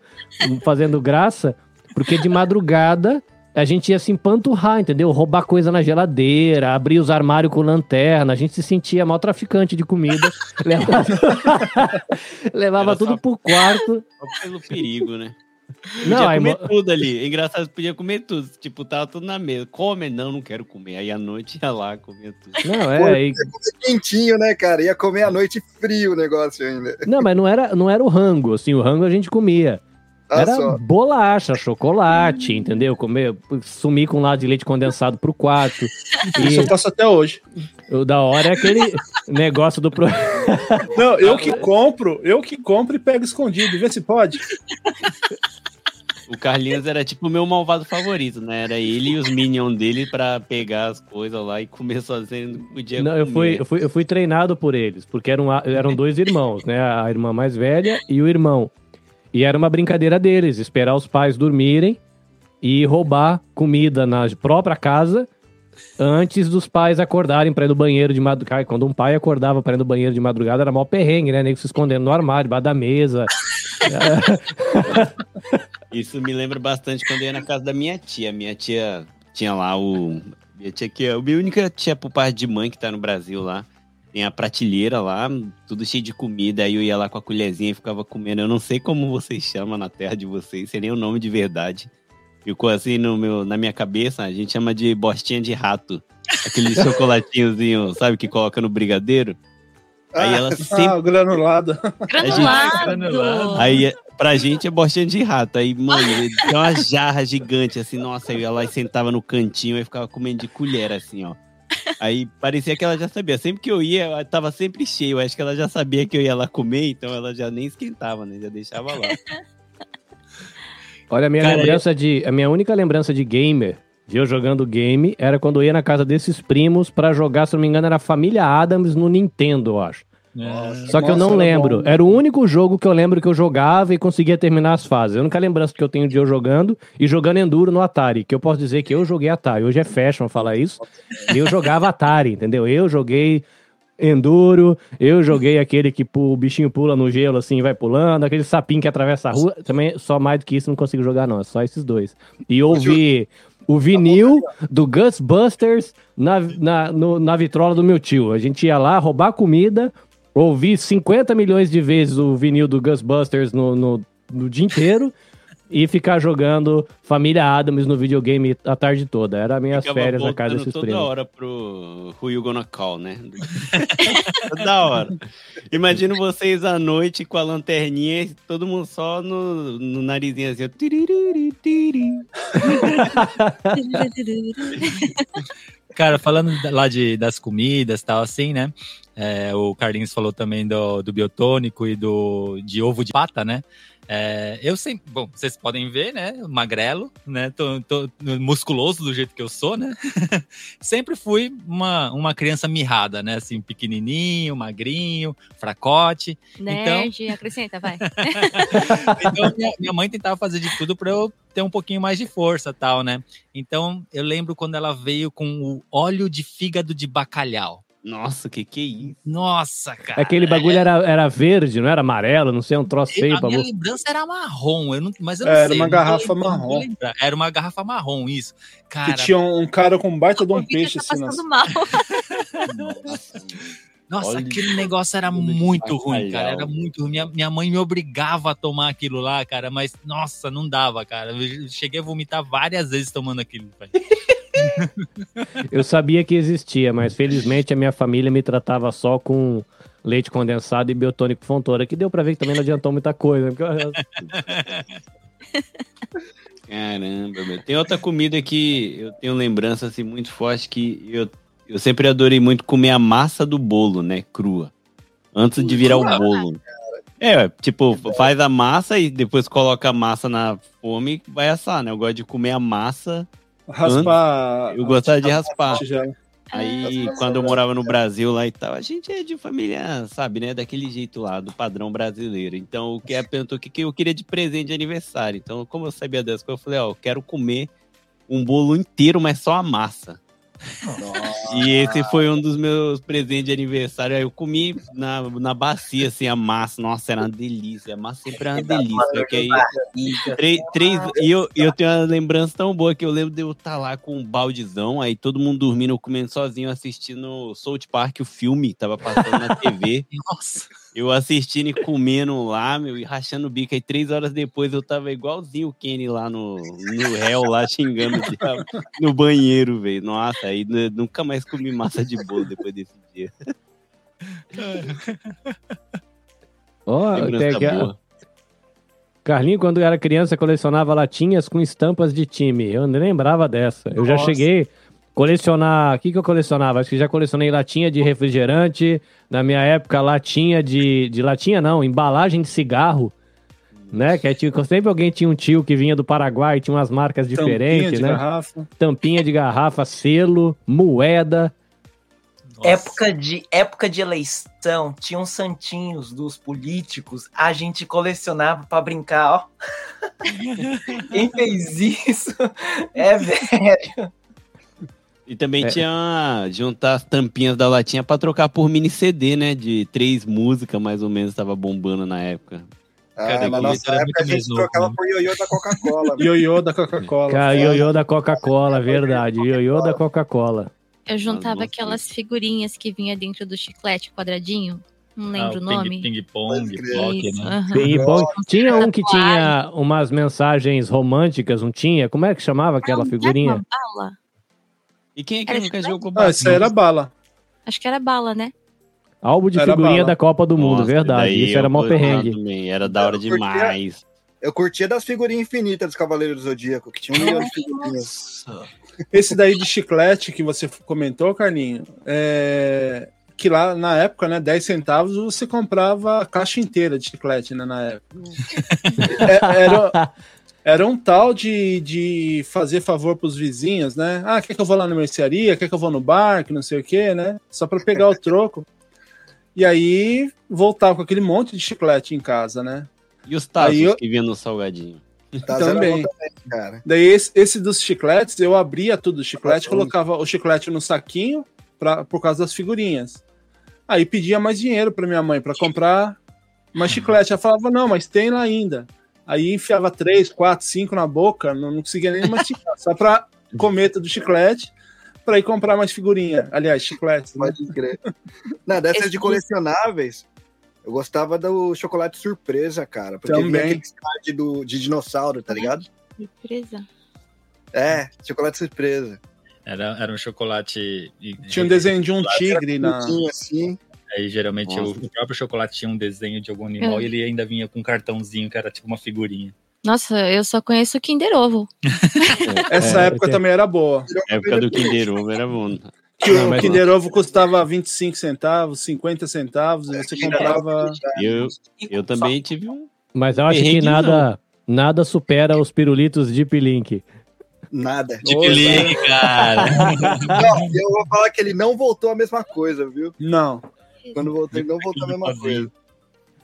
Speaker 7: fazendo graça, porque de madrugada a gente ia se empanturrar, entendeu? Roubar coisa na geladeira, abrir os armários com lanterna. A gente se sentia mal traficante de comida. levava levava
Speaker 5: Era
Speaker 7: tudo
Speaker 5: só-
Speaker 7: pro quarto.
Speaker 5: Só pelo perigo, né?
Speaker 7: Não,
Speaker 5: Podia
Speaker 7: aí,
Speaker 5: comer
Speaker 7: mo-
Speaker 5: tudo ali. É engraçado, podia comer tudo. Tipo, tava tudo na mesa. Come, não, não quero comer. Aí à noite ia lá, comia tudo.
Speaker 7: Não,
Speaker 10: Pô,
Speaker 7: é, aí,
Speaker 10: ia comer quentinho, né, cara? Ia comer à noite frio o negócio ainda.
Speaker 7: Não, mas não era, não era o rango, assim, o rango a gente comia.
Speaker 10: Ah,
Speaker 7: Era
Speaker 10: só.
Speaker 7: bolacha, chocolate, entendeu? Comer, sumir com um lado de leite condensado pro quarto.
Speaker 8: Isso eu faço até hoje.
Speaker 7: E o da hora é aquele negócio do... Pro...
Speaker 8: Não, eu que compro, eu que compro e pego escondido, vê se pode.
Speaker 5: O Carlinhos era tipo o meu malvado favorito, né? Era ele e os minions dele pra pegar as coisas lá e comer sozinho. Não podia
Speaker 7: Não, eu fui, eu, fui, eu fui treinado por eles, porque eram, eram dois irmãos, né? A irmã mais velha e o irmão. E era uma brincadeira deles, esperar os pais dormirem e roubar comida na própria casa antes dos pais acordarem pra ir no banheiro de madrugada. Quando um pai acordava pra ir no banheiro de madrugada, era mal perrengue, né? Nem se escondendo no armário, debaixo da mesa.
Speaker 5: Isso me lembra bastante quando eu ia na casa da minha tia. Minha tia tinha lá o. Minha tia que é a minha única tia por parte de mãe que tá no Brasil lá. Tem a prateleira lá, tudo cheio de comida. Aí eu ia lá com a colherzinha e ficava comendo. Eu não sei como vocês chamam na terra de vocês, sei nem o nome de verdade. Ficou assim no meu, na minha cabeça, a gente chama de bostinha de rato. Aquele chocolatinhozinho, sabe, que coloca no brigadeiro. Aí ela
Speaker 8: Ah,
Speaker 5: sempre.
Speaker 8: o granulado.
Speaker 12: Granulado.
Speaker 5: Aí, pra gente é bostinha de rato. Aí, mano, ele tem uma jarra gigante, assim, nossa, eu ia lá e sentava no cantinho e ficava comendo de colher, assim, ó. Aí parecia que ela já sabia. Sempre que eu ia, eu tava sempre cheio. Acho que ela já sabia que eu ia lá comer, então ela já nem esquentava, né? Já deixava lá.
Speaker 7: Olha, a minha
Speaker 5: Cara,
Speaker 7: lembrança de. A minha única lembrança de gamer, eu jogando game, era quando eu ia na casa desses primos pra jogar, se não me engano, era Família Adams no Nintendo, eu acho. Só que eu não
Speaker 8: Nossa, era
Speaker 7: lembro.
Speaker 8: bom.
Speaker 7: Era o único jogo que eu lembro que eu jogava e conseguia terminar as fases. A única lembrança que eu tenho de eu jogando e jogando Enduro no Atari. Que eu posso dizer que eu joguei Atari. Hoje é fashion falar isso. Eu jogava Atari, entendeu? Eu joguei Enduro, eu joguei aquele que o bichinho pula no gelo assim e vai pulando, aquele sapinho que atravessa a rua. Também, só mais do que isso, não consigo jogar, não. É só esses dois. E ouvi o vinil do Ghostbusters na, na, no- na vitrola do meu tio. A gente ia lá roubar comida, ouvir 50 milhões de vezes o vinil do Ghostbusters no, no, no dia inteiro e ficar jogando Família Adams no videogame a tarde toda. Era minhas
Speaker 5: Ficava
Speaker 7: férias na casa desses
Speaker 5: toda
Speaker 7: primos.
Speaker 5: hora pro Who You Gonna Call, né? toda hora. Imagino vocês à noite com a lanterninha, e todo mundo só no, no narizinho assim.
Speaker 11: Cara, falando da- lá de, das comidas e tal, assim, né? É, o Carlinhos falou também do, do biotônico e do de ovo de pata, né? É, eu sempre, bom, vocês podem ver, né? Magrelo, né? Tô, tô musculoso do jeito que eu sou, né? sempre fui uma, uma criança mirrada, né? Assim, pequenininho, magrinho, fracote.
Speaker 12: Nerd, acrescenta, vai.
Speaker 11: Então, minha, minha mãe tentava fazer de tudo para eu ter um pouquinho mais de força tal, né? Então, eu lembro quando ela veio com o óleo de fígado de bacalhau.
Speaker 5: Nossa, que que é isso?
Speaker 11: Nossa, cara.
Speaker 7: Aquele bagulho era, era verde, não era amarelo, não sei, um troço feio
Speaker 11: a
Speaker 7: pra
Speaker 11: minha
Speaker 7: você.
Speaker 11: lembrança era marrom, eu não, mas eu não
Speaker 8: Era
Speaker 11: sei.
Speaker 8: uma
Speaker 11: não vou
Speaker 8: garrafa
Speaker 11: vou
Speaker 8: marrom.
Speaker 11: Era uma garrafa marrom, isso. Cara,
Speaker 8: Que tinha um, cara com um baita de um peixe
Speaker 12: tá
Speaker 8: assim
Speaker 12: passando mal.
Speaker 11: Nossa,
Speaker 5: Olha,
Speaker 11: aquele negócio era muito ruim, cara. Era muito ruim. Minha, minha mãe me obrigava a tomar aquilo lá, cara, mas nossa, não dava, cara. Eu cheguei a vomitar várias vezes tomando aquilo. velho.
Speaker 7: Eu sabia que existia, mas felizmente a minha família me tratava só com leite condensado e biotônico fontora, que deu pra ver que também não adiantou muita coisa.
Speaker 5: Caramba, meu. Tem outra comida que eu tenho lembrança assim muito forte que eu, eu sempre adorei muito comer a massa do bolo, né, crua. Antes de virar o bolo. É, tipo, faz a massa e depois coloca a massa na fome e vai assar, né? Eu gosto de comer a massa.
Speaker 8: Raspar.
Speaker 5: Eu gostava de raspar. Aí, quando eu morava no Brasil lá e tal, a gente é de família, sabe, né? Daquele jeito lá, do padrão brasileiro. Então, o que ela perguntou o que, que eu queria de presente de aniversário. Então, como eu sabia dessas coisas, eu falei, ó, eu quero comer um bolo inteiro, mas só a massa. E esse foi um dos meus presentes de aniversário. Aí eu comi na, na bacia, assim, a massa. Nossa, era uma delícia. A massa sempre era uma delícia. Porque aí, três, três, e eu, eu tenho uma lembrança tão boa que eu lembro de eu estar lá com um baldezão, aí todo mundo dormindo, eu comendo sozinho, assistindo South Park, o filme, tava passando na TV.
Speaker 11: Nossa.
Speaker 5: Eu assistindo e comendo lá, meu, e rachando o bico. Aí três horas depois eu tava igualzinho o Kenny lá no, no réu, lá xingando o diabo, no banheiro, velho. Nossa, aí nu- nunca mais comi massa de bolo depois desse dia.
Speaker 7: Ó, tem aqui
Speaker 5: boa.
Speaker 7: Carlinho, quando eu era criança, colecionava latinhas com estampas de time. Eu nem lembrava dessa. Eu já
Speaker 9: Nossa.
Speaker 7: cheguei a colecionar. O que, que eu colecionava? Acho que já colecionei latinha de refrigerante. Na minha época, latinha de. de latinha não, embalagem de cigarro. Né? Que aí tinha- sempre alguém tinha um tio que vinha do Paraguai, tinha umas marcas
Speaker 8: Tampinha
Speaker 7: diferentes,
Speaker 8: de
Speaker 7: né?
Speaker 8: garrafa.
Speaker 7: Tampinha de garrafa, selo, moeda.
Speaker 9: Época de, época de eleição, tinha uns santinhos dos políticos, a gente colecionava pra brincar, ó. Quem fez isso é velho.
Speaker 5: E também
Speaker 7: É.
Speaker 5: tinha juntar as tampinhas da latinha pra trocar por mini CD, né? De três músicas, mais ou menos, tava bombando na época.
Speaker 10: Ah,
Speaker 5: Cara,
Speaker 10: na nossa época a gente
Speaker 11: novo,
Speaker 10: trocava
Speaker 11: né?
Speaker 10: por ioiô da Coca-Cola.
Speaker 8: Ioiô da Coca-Cola.
Speaker 7: Cara, ioiô da Coca-Cola, verdade. Ioiô da Coca-Cola.
Speaker 12: Eu juntava aquelas figurinhas que vinha dentro do chiclete quadradinho. Não
Speaker 11: Ah,
Speaker 12: lembro o
Speaker 11: ping-
Speaker 12: nome.
Speaker 11: Ping-pong,
Speaker 12: Isso,
Speaker 11: né?
Speaker 12: aham.
Speaker 7: E bom, tinha um que tinha umas mensagens românticas, não tinha? Como é que chamava aquela
Speaker 12: Não,
Speaker 7: figurinha?
Speaker 12: era uma bala.
Speaker 5: E quem é que
Speaker 12: Era
Speaker 5: nunca jogou
Speaker 8: Ah, isso aí era bala.
Speaker 12: Acho que era bala, né?
Speaker 7: Álbum de
Speaker 8: Era
Speaker 7: figurinha
Speaker 8: bala.
Speaker 7: da Copa do Mundo,
Speaker 5: Nossa,
Speaker 7: verdade. Isso era mó perrengue.
Speaker 5: também, Era da hora
Speaker 10: Eu curtia-
Speaker 5: demais.
Speaker 10: Eu curtia das figurinhas infinitas dos Cavaleiros do Zodíaco, que tinha um milhão de figurinhas.
Speaker 8: Esse daí de chiclete que você comentou, Carlinho, é... que lá na época, né, 10 centavos você comprava a caixa inteira de chiclete, né, na época. É- era, era um tal de, de fazer favor pros vizinhos, né? Ah, quer que eu vou lá na mercearia? Quer que eu vou no bar? Que não sei o quê, né? Só para pegar o troco. E aí voltava com aquele monte de chiclete em casa, né?
Speaker 5: E os tazos
Speaker 8: eu-
Speaker 5: que vinha no salgadinho?
Speaker 10: Era
Speaker 8: Também.
Speaker 10: também, cara.
Speaker 8: Daí esse, esse dos chicletes, eu abria tudo o chiclete, colocava o chiclete no saquinho pra, por causa das figurinhas. Aí pedia mais dinheiro pra minha mãe pra comprar mais chiclete. Ela falava, não, mas tem lá ainda. Aí enfiava três, quatro, cinco na boca, não, não conseguia nem mastigar, só pra comer todo o chiclete pra ir comprar mais figurinha. Aliás, chiclete. Né?
Speaker 10: Pode crer. Não, dessas de colecionáveis, eu gostava do chocolate surpresa, cara. Porque
Speaker 8: Também.
Speaker 10: card do, de dinossauro, tá ligado?
Speaker 12: Surpresa.
Speaker 10: É, chocolate surpresa.
Speaker 11: Era, era um chocolate.
Speaker 8: Tinha um desenho de um tigre
Speaker 11: era
Speaker 8: na.
Speaker 10: assim.
Speaker 11: Aí geralmente o,
Speaker 5: Nossa.
Speaker 11: o próprio chocolate tinha um desenho de algum animal
Speaker 12: É.
Speaker 11: e ele ainda vinha com um cartãozinho que era tipo uma figurinha.
Speaker 12: Nossa, eu só conheço o Kinder Ovo.
Speaker 8: Essa
Speaker 7: É,
Speaker 8: época
Speaker 7: tem-
Speaker 8: também era boa.
Speaker 5: A época do Kinder Ovo era bom.
Speaker 8: Que
Speaker 7: Não,
Speaker 8: o Kinder Ovo custava 25 centavos, 50 centavos, e você comprava.
Speaker 5: Eu, eu também tive um.
Speaker 7: Mas eu acho que nada, nada supera os pirulitos Deep Link.
Speaker 10: Nada.
Speaker 11: Tipo Link, cara.
Speaker 10: Não, eu vou falar que ele não voltou a mesma coisa, viu?
Speaker 8: Não.
Speaker 10: Quando voltou, ele não voltou a mesma coisa.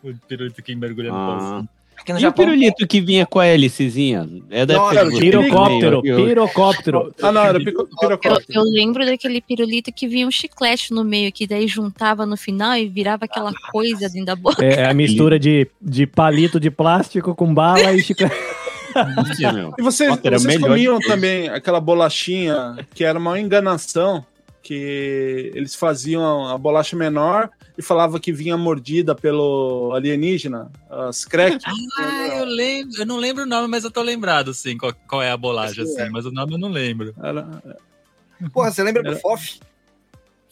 Speaker 11: O pirulito que mergulha no
Speaker 5: Ah.
Speaker 13: Aqui no
Speaker 5: E o
Speaker 13: Japão,
Speaker 5: pirulito que vinha com a hélicezinha? É da
Speaker 10: Não, era o
Speaker 7: Pirocóptero, pirocóptero.
Speaker 8: Ah, não, era pico-
Speaker 12: Eu,
Speaker 8: pirocóptero.
Speaker 12: eu lembro daquele pirulito que vinha um chiclete no meio, que daí juntava no final e virava aquela coisa dentro da boca.
Speaker 7: É, é a mistura de, de palito de plástico com bala e chiclete.
Speaker 8: E vocês, vocês comiam também aquela bolachinha que era uma enganação, que eles faziam a bolacha menor e falava que vinha mordida pelo alienígena, as crack.
Speaker 11: Ah, eu lembro. Eu não lembro o nome, mas eu tô lembrado, sim, qual, qual é a bolacha,
Speaker 10: Sim,
Speaker 11: assim,
Speaker 10: é.
Speaker 11: mas o nome eu não lembro.
Speaker 8: Era-
Speaker 10: Porra, você lembra
Speaker 8: Era-
Speaker 10: do FOF?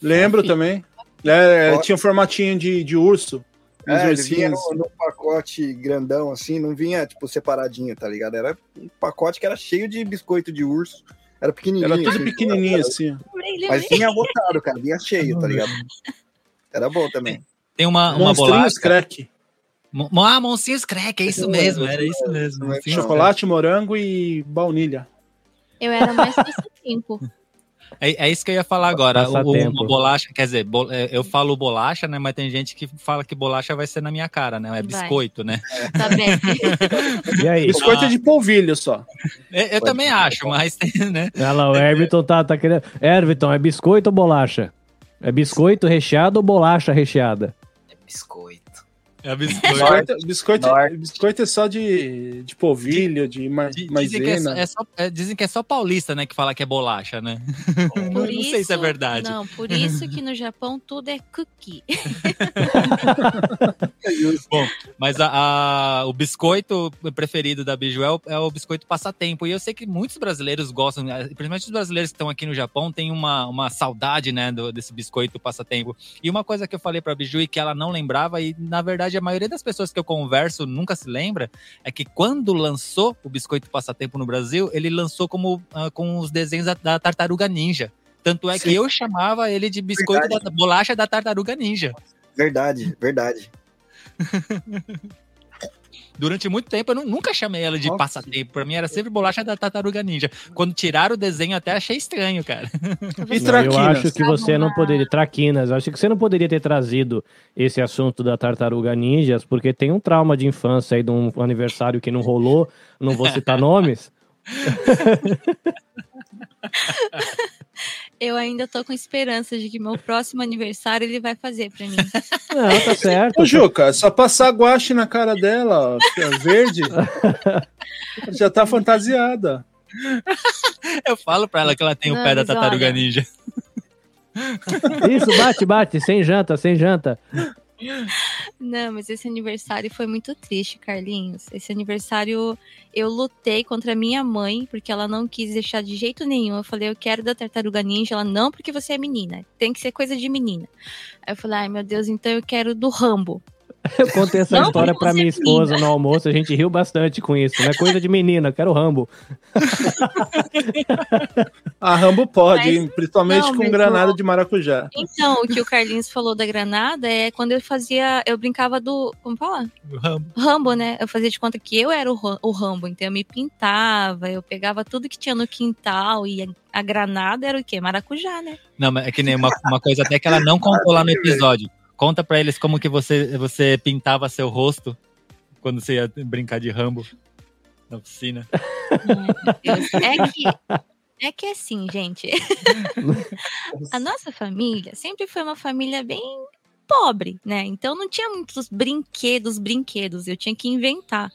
Speaker 8: lembro também. É,
Speaker 10: Ó.
Speaker 8: tinha um formatinho de, de urso.
Speaker 10: É, ele vinha no, no pacote grandão, assim, não vinha, tipo, separadinho, tá ligado? Era um pacote que era cheio de biscoito de urso. Era pequenininho.
Speaker 8: Era tudo
Speaker 10: assim,
Speaker 8: pequenininho assim.
Speaker 12: Lembrei,
Speaker 10: Mas vinha botado, cara, vinha cheio, tá ligado? Era bom também.
Speaker 11: Tem uma, uma bolacha.
Speaker 8: crack.
Speaker 11: Ah, Moncinhos Crack, é isso mesmo, era isso mesmo.
Speaker 10: É
Speaker 8: Chocolate, morango e baunilha.
Speaker 12: Eu era mais tempo.
Speaker 11: É, é isso que eu ia falar agora. O, uma bolacha, quer dizer, bo- é, eu falo bolacha, né? Mas tem gente que fala que bolacha vai ser na minha cara, né? É
Speaker 12: Vai.
Speaker 11: biscoito, né?
Speaker 12: Tá bem.
Speaker 7: E aí?
Speaker 8: Biscoito é de polvilho só.
Speaker 11: É, Eu, também acho, mas tem, né?
Speaker 7: Olha lá, o Everton tá, tá querendo. Everton, é biscoito ou bolacha? É biscoito recheado ou bolacha recheada?
Speaker 9: Biscoito.
Speaker 11: É biscoito.
Speaker 8: Biscoito, biscoito,
Speaker 9: Norte.
Speaker 8: biscoito é só de, de polvilho, de ma
Speaker 11: que é,
Speaker 8: maisena.
Speaker 11: é só- é, dizem que é só paulista, né, que fala que é bolacha, né? não,
Speaker 12: Por
Speaker 11: não sei se é
Speaker 12: isso-
Speaker 11: verdade.
Speaker 12: Não, por isso que no Japão tudo é cookie.
Speaker 11: Bom, mas a, a- o biscoito preferido da Biju é o, é o biscoito passatempo. E eu sei que muitos brasileiros gostam, eh, principalmente os brasileiros que estão aqui no Japão, têm uma, uma saudade, né, do- desse biscoito passatempo. E uma coisa que eu falei pra Biju e que ela não lembrava, e na verdade a maioria das pessoas que eu converso nunca se lembra, é que quando lançou o biscoito passatempo no Brasil, ele lançou como ah, com os desenhos da, da tartaruga ninja. Tanto é que
Speaker 10: Sim.
Speaker 11: eu chamava ele de biscoito da bolacha da tartaruga ninja.
Speaker 10: Verdade, verdade.
Speaker 11: Durante muito tempo eu nu- nunca chamei ela de
Speaker 10: Nossa.
Speaker 11: passatempo. Pra mim era sempre bolacha da tartaruga ninja. Quando tiraram o desenho, até achei estranho, cara.
Speaker 8: E
Speaker 7: Não, eu
Speaker 8: traquinas?
Speaker 7: acho que você não poderia. Traquinas, eu acho que você não poderia ter trazido esse assunto da tartaruga ninjas, porque tem um trauma de infância aí de um aniversário que não rolou, não vou citar nomes.
Speaker 12: Eu ainda tô com esperança de que meu próximo aniversário ele vai fazer pra mim.
Speaker 7: Não, tá certo.
Speaker 8: Ô, Juca, é só passar guache na cara dela, ó, fica verde. Já tá fantasiada.
Speaker 11: Eu falo pra ela que ela tem o
Speaker 12: Não,
Speaker 11: pé da tartaruga
Speaker 12: olha-
Speaker 11: ninja.
Speaker 7: Isso, bate, bate, sem janta, sem janta.
Speaker 12: Não, mas esse aniversário foi muito triste, Carlinhos. Esse aniversário eu lutei contra a minha mãe, porque ela não quis deixar de jeito nenhum. Eu falei, eu quero da tartaruga ninja. Ela, não, porque você é menina. Tem que ser coisa de menina. Aí eu falei, ai meu Deus, então eu quero do Rambo.
Speaker 7: Eu contei essa
Speaker 12: Não,
Speaker 7: história pra minha esposa
Speaker 12: menina.
Speaker 7: no almoço, a gente riu bastante com isso. Não é coisa de menina, eu quero Rambo.
Speaker 8: A Rambo pode,
Speaker 12: Mas-
Speaker 8: principalmente
Speaker 12: não,
Speaker 8: com granada
Speaker 12: o-
Speaker 8: de maracujá.
Speaker 12: Então, o que o Carlinhos falou da granada é quando eu fazia. Eu brincava do. Como fala?
Speaker 11: Rambo.
Speaker 12: Rambo, né? Eu fazia de conta que eu era o, o Rambo, então eu me pintava, eu pegava tudo que tinha no quintal e a, a granada era o quê? Maracujá, né?
Speaker 11: Não, mas é que nem uma, uma coisa até que ela não contou lá no episódio. Conta pra eles como que você, você pintava seu rosto quando você ia brincar de Rambo na piscina.
Speaker 12: É que. É que assim, gente. a nossa família sempre foi uma família bem pobre, né? Então não tinha muitos brinquedos, brinquedos. Eu tinha que inventar.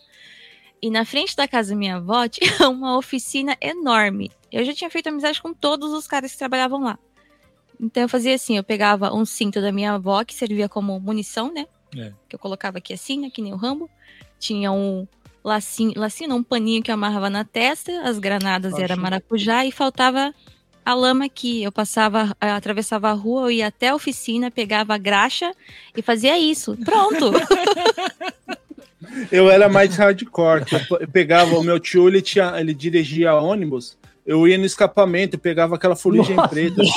Speaker 12: E na frente da casa da minha avó tinha uma oficina enorme. Eu já tinha feito amizade com todos os caras que trabalhavam lá. Então eu fazia assim, eu pegava um cinto da minha avó, que servia como munição, né?
Speaker 11: É.
Speaker 12: Que eu colocava aqui assim, né? Que nem o Rambo. Tinha um lacinho, lacinho não, um paninho que eu amarrava na testa, as granadas era
Speaker 8: Acho-
Speaker 12: maracujá e faltava a lama aqui. Eu passava, eh, atravessava a rua, eu ia até a oficina, pegava a graxa e fazia isso. Pronto!
Speaker 8: Eu era mais hardcore. Eu eu pegava o meu tio, ele, tinha, ele dirigia ônibus. Eu ia no escapamento, pegava aquela fuligem
Speaker 7: Nossa.
Speaker 8: preta. assim,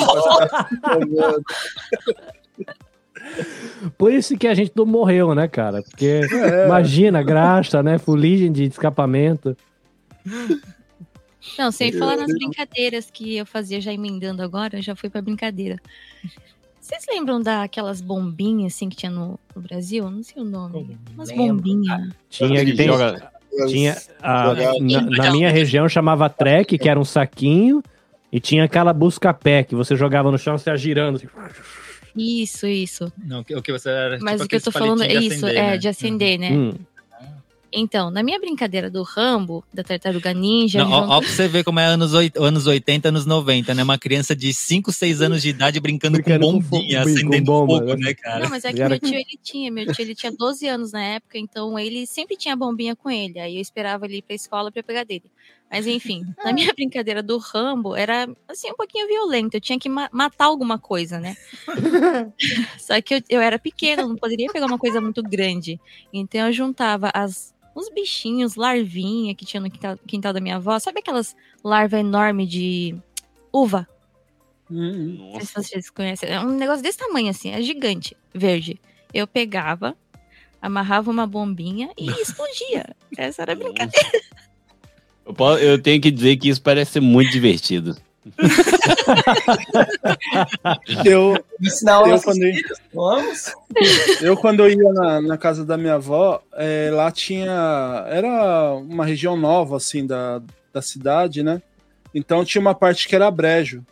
Speaker 7: Por isso que a gente não morreu, né, cara? Porque
Speaker 8: É.
Speaker 7: imagina, graxa, né? Fuligem de escapamento.
Speaker 12: Não, sem falar nas brincadeiras que eu fazia já emendando agora, eu já fui pra brincadeira. Vocês lembram daquelas bombinhas assim que tinha no, no Brasil? Não sei o nome. Umas bombinhas.
Speaker 7: Tinha,
Speaker 5: Que
Speaker 7: tem-
Speaker 5: joga-
Speaker 7: tinha a- na, na minha região chamava trek, que era um saquinho, e tinha aquela busca-pé que você jogava no chão, você ia girando. assim.
Speaker 12: Isso, isso.
Speaker 11: Não, o que- você era.
Speaker 12: Mas
Speaker 11: tipo
Speaker 12: o que eu tô falando é isso,
Speaker 11: acender,
Speaker 12: é
Speaker 11: né?
Speaker 12: de acender, né?
Speaker 7: Hum.
Speaker 12: Então, na minha brincadeira do Rambo, da Tartaruga Ninja,
Speaker 11: Não, ó, ó pra você ver como é anos, anos 80, anos 90, né? Uma criança de 5, 6 anos de idade brincando,
Speaker 7: Brincando
Speaker 11: com
Speaker 7: com
Speaker 11: bombinha,
Speaker 7: com
Speaker 11: acendendo
Speaker 7: bomba,
Speaker 11: fogo,
Speaker 7: né?
Speaker 11: né, cara?
Speaker 12: Não, mas é que meu tio ele tinha, meu tio ele tinha 12 anos na época, então ele sempre tinha bombinha com ele. Aí eu esperava ele ir pra escola pra pegar dele. Mas enfim, na minha brincadeira do Rambo era assim um pouquinho violento, eu tinha que ma- matar alguma coisa, né? Só que eu, eu era pequena, não poderia pegar uma coisa muito grande. Então eu juntava as uns bichinhos, larvinha que tinha no quintal, quintal da minha avó, sabe aquelas larvas enormes de uva?
Speaker 8: Hum,
Speaker 12: Não sei se vocês conhecem. É um negócio desse tamanho, assim, é gigante, verde. Eu pegava, amarrava uma bombinha e explodia. Essa era a brincadeira.
Speaker 5: Eu, po- eu tenho que dizer que isso parece ser muito divertido.
Speaker 8: Eu,
Speaker 9: Ensinar
Speaker 8: Eu, quando-
Speaker 9: filhos, vamos?
Speaker 8: eu, quando eu ia na, na casa da minha avó, eh, lá tinha. Era uma região nova, assim, da, da cidade, né? Então tinha uma parte que era brejo.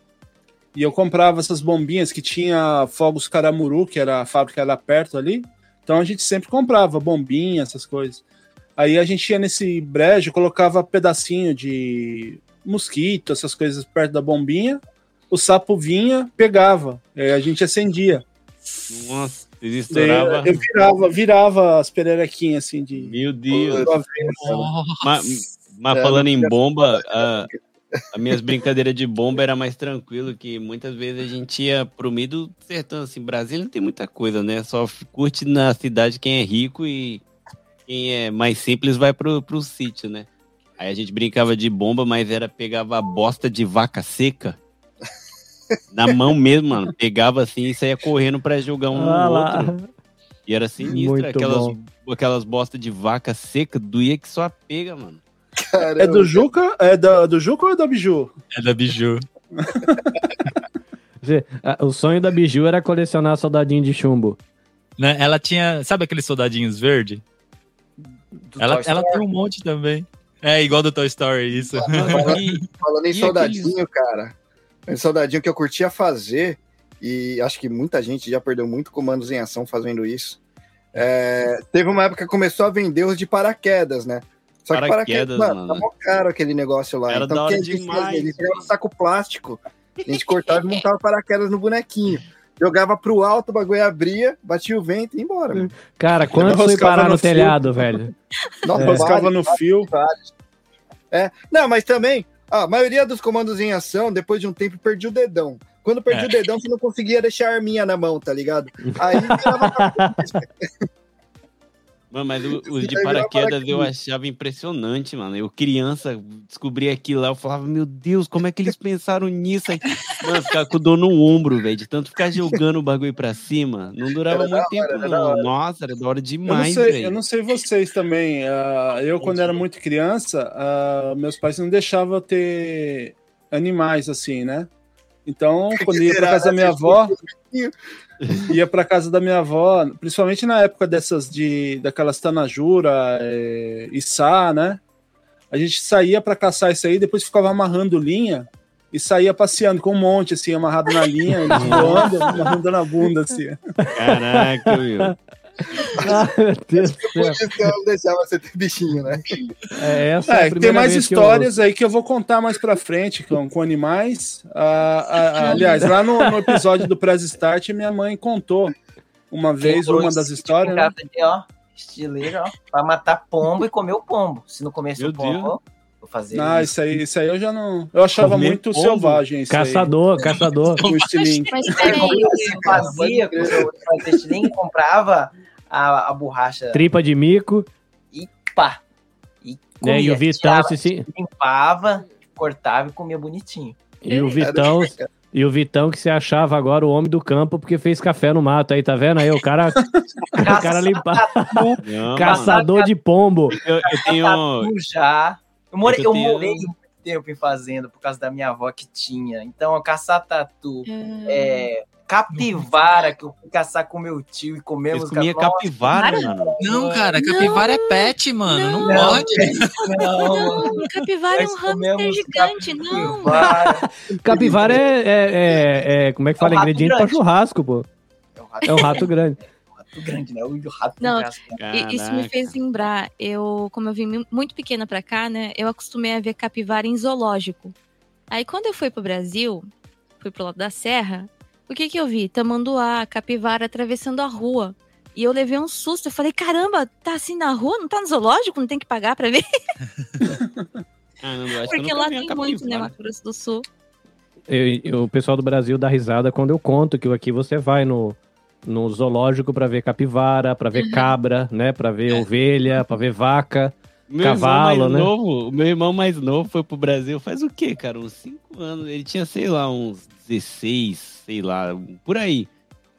Speaker 8: E eu comprava essas bombinhas que tinha fogos caramuru, que era a fábrica era perto ali. Então a gente sempre comprava bombinha, essas coisas. Aí a gente ia nesse brejo, colocava pedacinho de mosquito, essas coisas perto da bombinha. O sapo vinha, pegava. Aí a gente acendia.
Speaker 5: Nossa, eles
Speaker 8: Daí
Speaker 5: estouravam.
Speaker 8: eu virava, virava as pererequinhas assim de.
Speaker 5: Meu Deus. Mas, mas
Speaker 10: É,
Speaker 5: falando em bomba, a, as minhas brincadeiras de bomba era mais tranquilo, que muitas vezes a gente ia pro meio do sertão, assim, Brasília não tem muita coisa, né? Só curte na cidade quem é rico e quem é mais simples vai pro, pro sítio, né? Aí a gente brincava de bomba, mas era pegava a bosta de vaca seca na mão mesmo, mano. Pegava assim e saía correndo pra jogar um
Speaker 7: Ah
Speaker 5: no
Speaker 7: lá.
Speaker 5: outro. E era sinistro,
Speaker 7: Muito
Speaker 5: aquelas,
Speaker 7: bom.
Speaker 5: aquelas bostas de vaca seca, doía que só pega, mano.
Speaker 8: É do Juca? É da, do Juca ou é da Biju?
Speaker 11: É da Biju.
Speaker 7: O sonho da Biju era colecionar soldadinho de chumbo.
Speaker 11: Né? Ela tinha. Sabe aqueles soldadinhos verde? Ela, ela tem um monte também. É igual do Toy Story, isso.
Speaker 5: E-
Speaker 10: Falando em
Speaker 5: E
Speaker 10: soldadinho, cara. Em soldadinho que eu curtia fazer, e acho que muita gente já perdeu muito comandos em ação fazendo isso. É, teve uma época que começou a vender os de paraquedas, né? Só que
Speaker 5: Paraquedas,
Speaker 10: paraquedas, mano,
Speaker 5: mano.
Speaker 10: tá mó caro aquele negócio lá.
Speaker 5: Era
Speaker 10: então,
Speaker 5: da hora demais,
Speaker 10: fazia? Eles pegavam um saco plástico, a gente cortava e montava paraquedas no bonequinho. Jogava pro alto, o bagulho abria, batia o vento e ia embora. mano.
Speaker 7: Cara, quanto foi parar no,
Speaker 10: no fio.
Speaker 7: telhado, velho?
Speaker 10: Nossa,
Speaker 7: É.
Speaker 8: no fio.
Speaker 10: vários. É, não, mas também, a maioria dos comandos em ação, depois de um tempo, perdi o dedão. Quando perdi
Speaker 11: É.
Speaker 10: o dedão, você não conseguia deixar a arminha na mão, tá ligado? Aí virava
Speaker 5: Mano, mas o- os de paraquedas eu achava impressionante, mano. Eu, criança, descobri aquilo lá, eu falava, meu Deus, como é que eles pensaram nisso? Aí, mano, ficava com dor no ombro, velho, de tanto ficar jogando o bagulho pra cima. Não durava
Speaker 8: Era
Speaker 5: muito
Speaker 8: hora,
Speaker 5: tempo, não. Nossa, era da hora demais,
Speaker 8: sei, eu
Speaker 5: velho.
Speaker 8: não sei vocês também. ah, eu, quando era muito criança, ah, meus pais não deixavam eu ter animais assim, né? Então, quando ia pra casa da minha avó, ia pra casa da minha avó, principalmente na época dessas de daquelas tanajura, é, içá, né? A gente saía pra caçar isso aí, depois ficava amarrando linha e saía passeando com um monte assim amarrado na linha, voando, amarrando na bunda assim.
Speaker 5: Caraca, meu.
Speaker 7: Ah, meu Deus.
Speaker 10: Então não deixava você ter bichinho, né?
Speaker 7: É, essa é, a
Speaker 8: É, tem mais
Speaker 7: vez que eu
Speaker 8: histórias aí que eu vou contar mais pra frente com, com animais. Ah, ah, aliás, lá no, no episódio do Press Start, minha mãe contou uma vez uma das histórias. Né?
Speaker 13: De, ó, estileiro, ó, pra matar pombo e comer o pombo. Se não comesse
Speaker 5: Meu
Speaker 13: o pombo, vou fazer
Speaker 8: Ah,
Speaker 13: isso.
Speaker 8: isso aí, isso aí eu já não. Eu achava
Speaker 7: Comer
Speaker 8: muito
Speaker 7: pombo?
Speaker 8: selvagem. Isso
Speaker 7: Caçador, caçador.
Speaker 8: Aí, o estilingue.
Speaker 12: Mas
Speaker 13: Aí,
Speaker 12: peraí,
Speaker 13: fazia, eu fazia estilingue, comprava a, a borracha
Speaker 7: Tripa de mico.
Speaker 13: e pá. E,
Speaker 7: Né, e o
Speaker 13: comia,
Speaker 7: Vitão
Speaker 13: tirava,
Speaker 7: se,
Speaker 13: limpava, cortava e comia bonitinho.
Speaker 7: E o Vitão. E o Vitão que se achava agora o homem do campo porque fez café no mato aí, tá vendo? Aí o cara, o cara limpar. Caçador de pombo.
Speaker 5: Eu, eu tenho.
Speaker 13: Já. Eu morei,
Speaker 5: É eu
Speaker 13: eu
Speaker 5: tenho-
Speaker 13: morei muito tempo em fazenda por causa da minha avó que tinha. Então, caçar tatu, é, capivara, que eu fui caçar com meu tio e comemos Nossa,
Speaker 5: capivara, mano.
Speaker 11: Não, cara, capivara é pet, mano. Não,
Speaker 13: Não,
Speaker 11: pode.
Speaker 13: Não,
Speaker 12: Não, capivara é um hamster gigante, não.
Speaker 13: capivara.
Speaker 7: É, é, é- é- Como é que
Speaker 13: É um
Speaker 7: fala?
Speaker 13: rato
Speaker 7: Ingrediente pra
Speaker 13: grande.
Speaker 7: churrasco, pô.
Speaker 13: É um rato,
Speaker 7: É um rato grande.
Speaker 13: rato grande, né? O rato
Speaker 12: Não,
Speaker 13: casca.
Speaker 12: E Isso me fez lembrar, eu, como eu vim mu- muito pequena pra cá, né, eu acostumei a ver capivara em zoológico. Aí quando eu fui pro Brasil, fui pro lado da serra, o que que eu vi? Tamanduá, capivara atravessando a rua. E eu levei um susto, eu falei, caramba, tá assim na rua? Não tá no zoológico? Não tem que pagar pra ver?
Speaker 5: Ah, não,
Speaker 12: Porque lá tem muito, né. Mato Grosso do Sul.
Speaker 7: Eu- eu- o pessoal do Brasil dá risada quando eu conto que aqui você vai no, no zoológico pra ver capivara, pra ver cabra, né? Pra ver ovelha, pra ver vaca,
Speaker 5: Meu
Speaker 7: cavalo,
Speaker 5: irmão mais
Speaker 7: né?
Speaker 5: novo, o meu irmão mais novo foi pro Brasil faz o quê, cara? Uns 5 anos. Ele tinha, sei lá, uns 16, sei lá, por aí.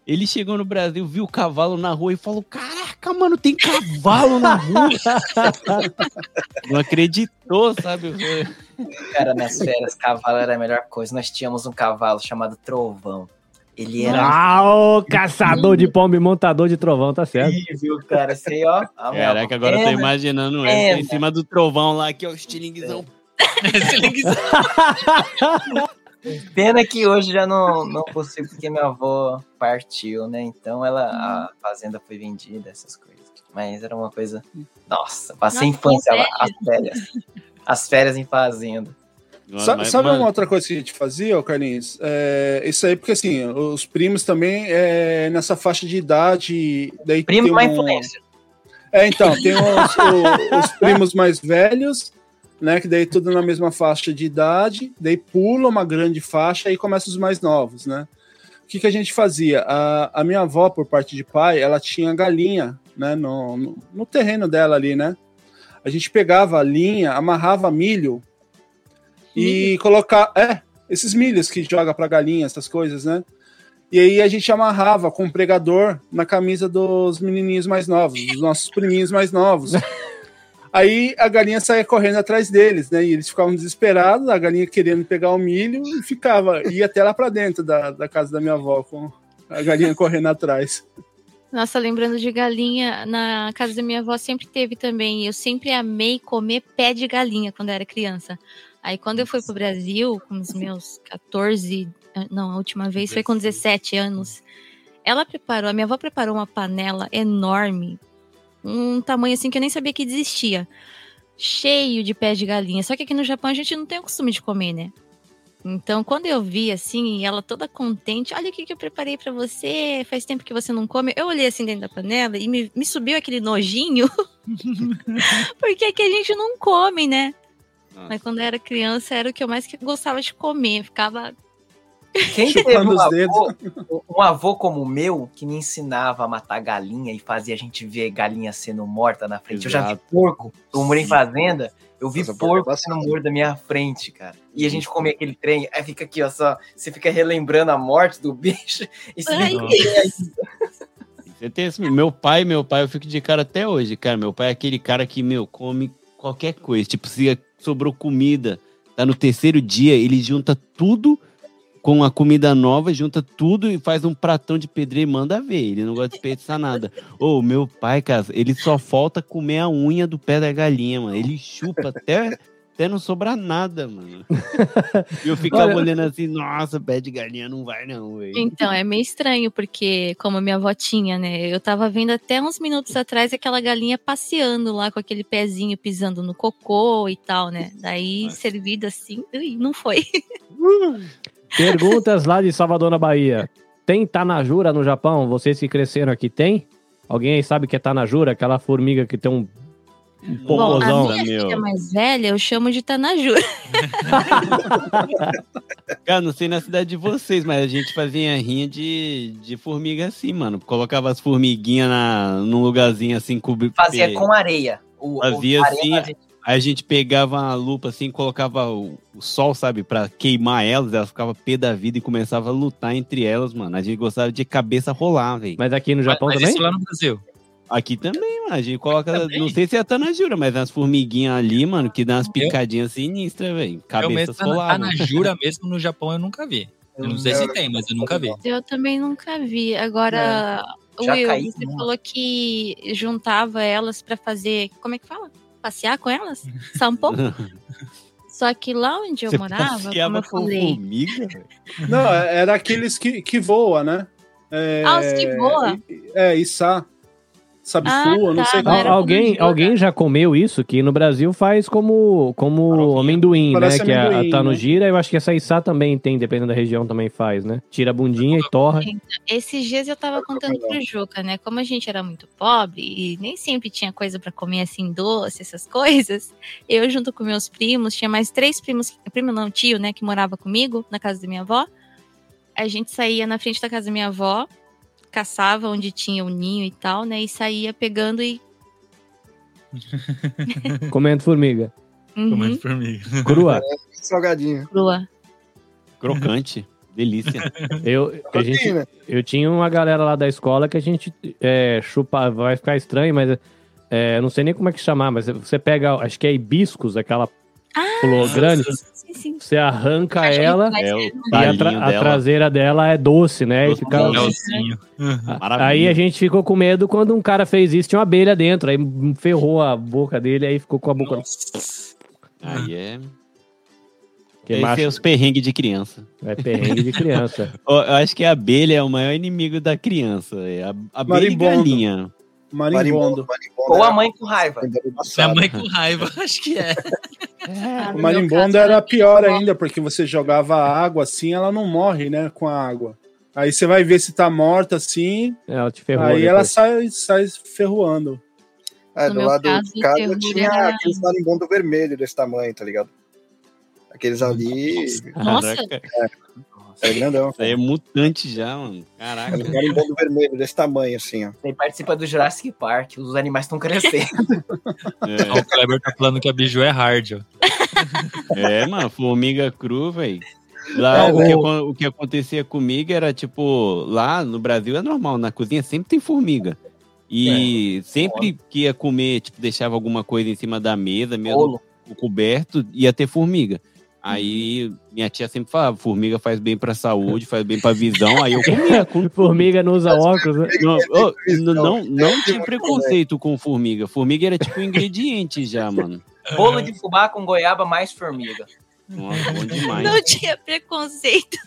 Speaker 5: Ele chegou no Brasil, viu o cavalo na rua e falou: Caraca, mano, tem cavalo na rua. Não acreditou, sabe? Foi-
Speaker 13: Cara, nas férias, cavalo era a melhor coisa. Nós tínhamos um cavalo chamado Trovão. Ele era
Speaker 7: Ah, ô, caçador de pombo e montador de trovão, tá certo.
Speaker 13: incrível, cara. Sei, ó. a minha
Speaker 5: Caraca, agora eu tô
Speaker 13: avó-
Speaker 5: imaginando
Speaker 13: É,
Speaker 5: ele em cima do trovão lá, aqui, ó, estilinguezão.
Speaker 13: Pena que hoje já não, não consigo, porque minha avó partiu, né? Então ela, a fazenda foi vendida, essas coisas. Mas era uma coisa. Nossa, passei
Speaker 12: Nossa,
Speaker 13: infância
Speaker 12: que
Speaker 13: lá, as férias. As férias em fazenda.
Speaker 8: Sa-
Speaker 5: Mas,
Speaker 8: sabe
Speaker 5: mano,
Speaker 8: uma outra coisa que a gente fazia, Carlinhos? É, isso aí, porque assim, os primos também é nessa faixa de idade. Daí
Speaker 13: Primo
Speaker 8: tem
Speaker 13: com
Speaker 8: um-
Speaker 13: influência.
Speaker 8: É, então, tem os, o- os primos mais velhos, né? Que daí tudo na mesma faixa de idade, daí pula uma grande faixa e começa os mais novos, né? O que, que a gente fazia? A, a minha avó, por parte de pai, ela tinha galinha, né? No, no, no terreno dela ali, né? A gente pegava a linha, amarrava milho e colocar. É, esses milhos que joga pra galinha, essas coisas, né? E aí a gente amarrava com um pregador na camisa dos menininhos mais novos, dos nossos priminhos mais novos. Aí a galinha saía correndo atrás deles, né? E eles ficavam desesperados, a galinha querendo pegar o milho e ficava, ia até lá pra dentro da, da casa da minha avó, com a galinha correndo atrás.
Speaker 12: Nossa, lembrando de galinha, na casa da minha avó sempre teve também. Eu sempre amei comer pé de galinha quando era criança. Aí quando eu fui pro Brasil, com os meus 14, ah, não, a última vez foi com 17 anos. Ela preparou, a minha avó preparou uma panela enorme, um tamanho assim que eu nem sabia que existia, cheio de pés de galinha. Só que aqui no Japão a gente não tem o costume de comer, né? Então, quando eu vi assim, ela toda contente, olha o que, que eu preparei pra você, faz tempo que você não come. Eu olhei assim dentro da panela e me, me subiu aquele nojinho, porque aqui a gente não come, né? Mas quando eu era criança, era o que eu mais que gostava de comer. Ficava.
Speaker 9: Quem teve
Speaker 8: Chupando
Speaker 9: um
Speaker 8: os
Speaker 9: avô, um avô como o meu, que me ensinava a matar galinha e fazia a gente ver galinha sendo morta na frente. Eu já vi
Speaker 5: Exato.
Speaker 9: porco. Eu morei em fazenda, eu vi
Speaker 10: Nossa, porco é
Speaker 9: sendo morto da minha frente, cara. E a gente comia aquele trem, aí fica aqui, ó, só. Você fica relembrando a morte do bicho e se
Speaker 5: Você tem esse- meu pai, meu pai, eu fico de cara até hoje, cara. Meu pai é aquele cara que, meu, come qualquer coisa. Tipo, se sobrou comida, tá no terceiro dia, ele junta tudo com a comida nova, junta tudo e faz um pratão de pedreiro e manda ver. Ele não gosta de desperdiçar nada. Ô, meu pai, cara, ele só falta comer a unha do pé da galinha, mano. Ele chupa até, até não sobrar nada, mano. E eu ficava
Speaker 7: Olha-
Speaker 5: olhando assim, nossa, pé de galinha não vai não, velho.
Speaker 12: Então, é meio estranho, porque, como a minha avó tinha, né? Eu tava vendo até uns minutos atrás aquela galinha passeando lá com aquele pezinho pisando no cocô e tal, né? Daí, servido assim, ui, não foi.
Speaker 7: Perguntas lá de Salvador, na Bahia. Tem Tanajura no Japão? Vocês que cresceram aqui, tem? Alguém aí sabe que é Tanajura? Aquela formiga que tem um, um
Speaker 12: Bom, a
Speaker 7: popozão.
Speaker 12: minha filha mais velha, eu chamo de Tanajura.
Speaker 5: Cara, não sei na cidade de vocês, mas a gente fazia rinha de, de formiga assim, mano. Colocava as formiguinhas na, num lugarzinho assim, cobri...
Speaker 9: Fazia
Speaker 5: pe-
Speaker 9: com areia. O, o
Speaker 5: Fazia
Speaker 9: areia
Speaker 5: assim, a gente pegava a lupa assim, colocava o, o sol, sabe, pra queimar elas, elas ficavam pé da vida e começava a lutar entre elas, mano. A gente gostava de cabeça rolar, velho.
Speaker 7: Mas aqui no Japão
Speaker 11: Mas
Speaker 7: também?
Speaker 11: isso lá no Brasil.
Speaker 5: Aqui também, mano. A gente coloca, não sei se é Tanajura, mas as formiguinhas ali, mano, que dá umas picadinhas sinistras, velho.
Speaker 11: Eu
Speaker 5: Cabeças
Speaker 11: tá na, tá
Speaker 5: rolavam.
Speaker 11: na jura mesmo no Japão eu nunca vi. Eu não sei se tem, mas eu nunca vi.
Speaker 12: Eu também nunca vi. Agora,
Speaker 9: Já
Speaker 12: Will,
Speaker 9: caí,
Speaker 12: você falou que juntava elas pra fazer. Como é que fala? Passear com elas? Pouco? Só que lá onde eu
Speaker 5: Você
Speaker 12: morava, como eu falei.
Speaker 5: formiga?
Speaker 8: Não, era aqueles que, que voa, né? É,
Speaker 12: Ah, os que voa?
Speaker 8: É, Içá. Sabe
Speaker 12: Ah,
Speaker 8: sua, não
Speaker 12: tá,
Speaker 8: sei
Speaker 12: não
Speaker 7: Al-
Speaker 12: era
Speaker 7: alguém, alguém já comeu isso? Que no Brasil faz como, como amendoim, né?
Speaker 8: Parece
Speaker 7: Que é a,
Speaker 8: amendoim,
Speaker 7: a Tanujira, eu acho que essa Içá também tem, dependendo da região, também faz, né? Tira a bundinha e torra.
Speaker 12: Esses dias eu tava contando pro Juca, né? Como a gente era muito pobre e nem sempre tinha coisa pra comer assim, doce, essas coisas. Eu, junto com meus primos, tinha mais três primos, primo não, tio, né, que morava comigo na casa da minha avó. A gente saía na frente da casa da minha avó, caçava onde tinha o ninho e tal, né? E saía pegando e.
Speaker 7: Comendo formiga.
Speaker 12: Uhum,
Speaker 11: Comendo formiga.
Speaker 7: Crua.
Speaker 10: Salgadinho.
Speaker 12: crua.
Speaker 5: Crocante. Delícia.
Speaker 7: Eu, a gente,
Speaker 10: Proteína.
Speaker 7: eu tinha uma galera lá da escola que a gente é, chupa, vai ficar estranho, mas é, eu não sei nem como é que chamar, mas você pega, acho que é hibiscos, aquela flor grande,
Speaker 12: Sim, sim.
Speaker 7: você arranca ela
Speaker 5: É
Speaker 7: e a, tra-
Speaker 5: talinho
Speaker 7: a
Speaker 5: dela.
Speaker 7: traseira dela é doce, né? E
Speaker 5: Doce
Speaker 7: fica-.
Speaker 5: Maravilha.
Speaker 7: Aí a gente ficou com medo quando um cara fez isso, tinha uma abelha dentro, aí ferrou a boca dele, aí ficou com a boca.
Speaker 5: Aí é.
Speaker 7: Que
Speaker 5: Esse
Speaker 7: macho-
Speaker 5: é os perrengues de criança.
Speaker 7: É perrengue de criança.
Speaker 5: Eu acho que a abelha é o maior inimigo da criança. É a abelha e
Speaker 8: Marimbondo.
Speaker 5: galinha.
Speaker 8: Marimbondo.
Speaker 10: marimbondo
Speaker 9: Ou a mãe com raiva.
Speaker 11: Minha mãe com raiva, acho que é.
Speaker 8: O marimbondo era pior ainda, porque você jogava água assim, ela não morre, né, com a água. Aí você vai ver se tá morta assim,
Speaker 7: Ela te ferrou.
Speaker 8: aí
Speaker 7: depois.
Speaker 8: ela sai, sai ferroando.
Speaker 10: É,
Speaker 12: No
Speaker 10: do
Speaker 12: meu
Speaker 10: lado
Speaker 12: caso,
Speaker 10: de casa tinha
Speaker 12: era-
Speaker 10: aqueles marimbondo vermelho desse tamanho, tá ligado? Aqueles ali.
Speaker 12: Nossa.
Speaker 5: Caraca,
Speaker 10: Era grandão.
Speaker 5: isso aí é mutante já, mano. Caraca.
Speaker 10: Era um marimbondo vermelho desse tamanho, assim, ó.
Speaker 9: Você participa do Jurassic Park, os animais estão crescendo.
Speaker 5: É,
Speaker 11: O Kleber tá falando que a biju é hard, ó.
Speaker 5: é, mano, formiga cru, velho. Lá,
Speaker 7: É,
Speaker 5: o, que,
Speaker 7: o-
Speaker 5: que acontecia comigo era, tipo, lá no Brasil é normal, na cozinha sempre tem formiga. E sempre que ia comer, tipo, deixava alguma coisa em cima da mesa, mesmo o coberto, ia ter formiga. Aí minha tia sempre falava, formiga faz bem pra saúde, faz bem pra visão. Aí eu comia. Com...
Speaker 7: Formiga não usa óculos, né?
Speaker 5: Não, n- não, não tinha preconceito com formiga. Formiga era tipo um ingrediente já, mano.
Speaker 9: Bolo de fubá com goiaba mais formiga.
Speaker 5: Nossa, bom demais.
Speaker 12: Não tinha preconceito.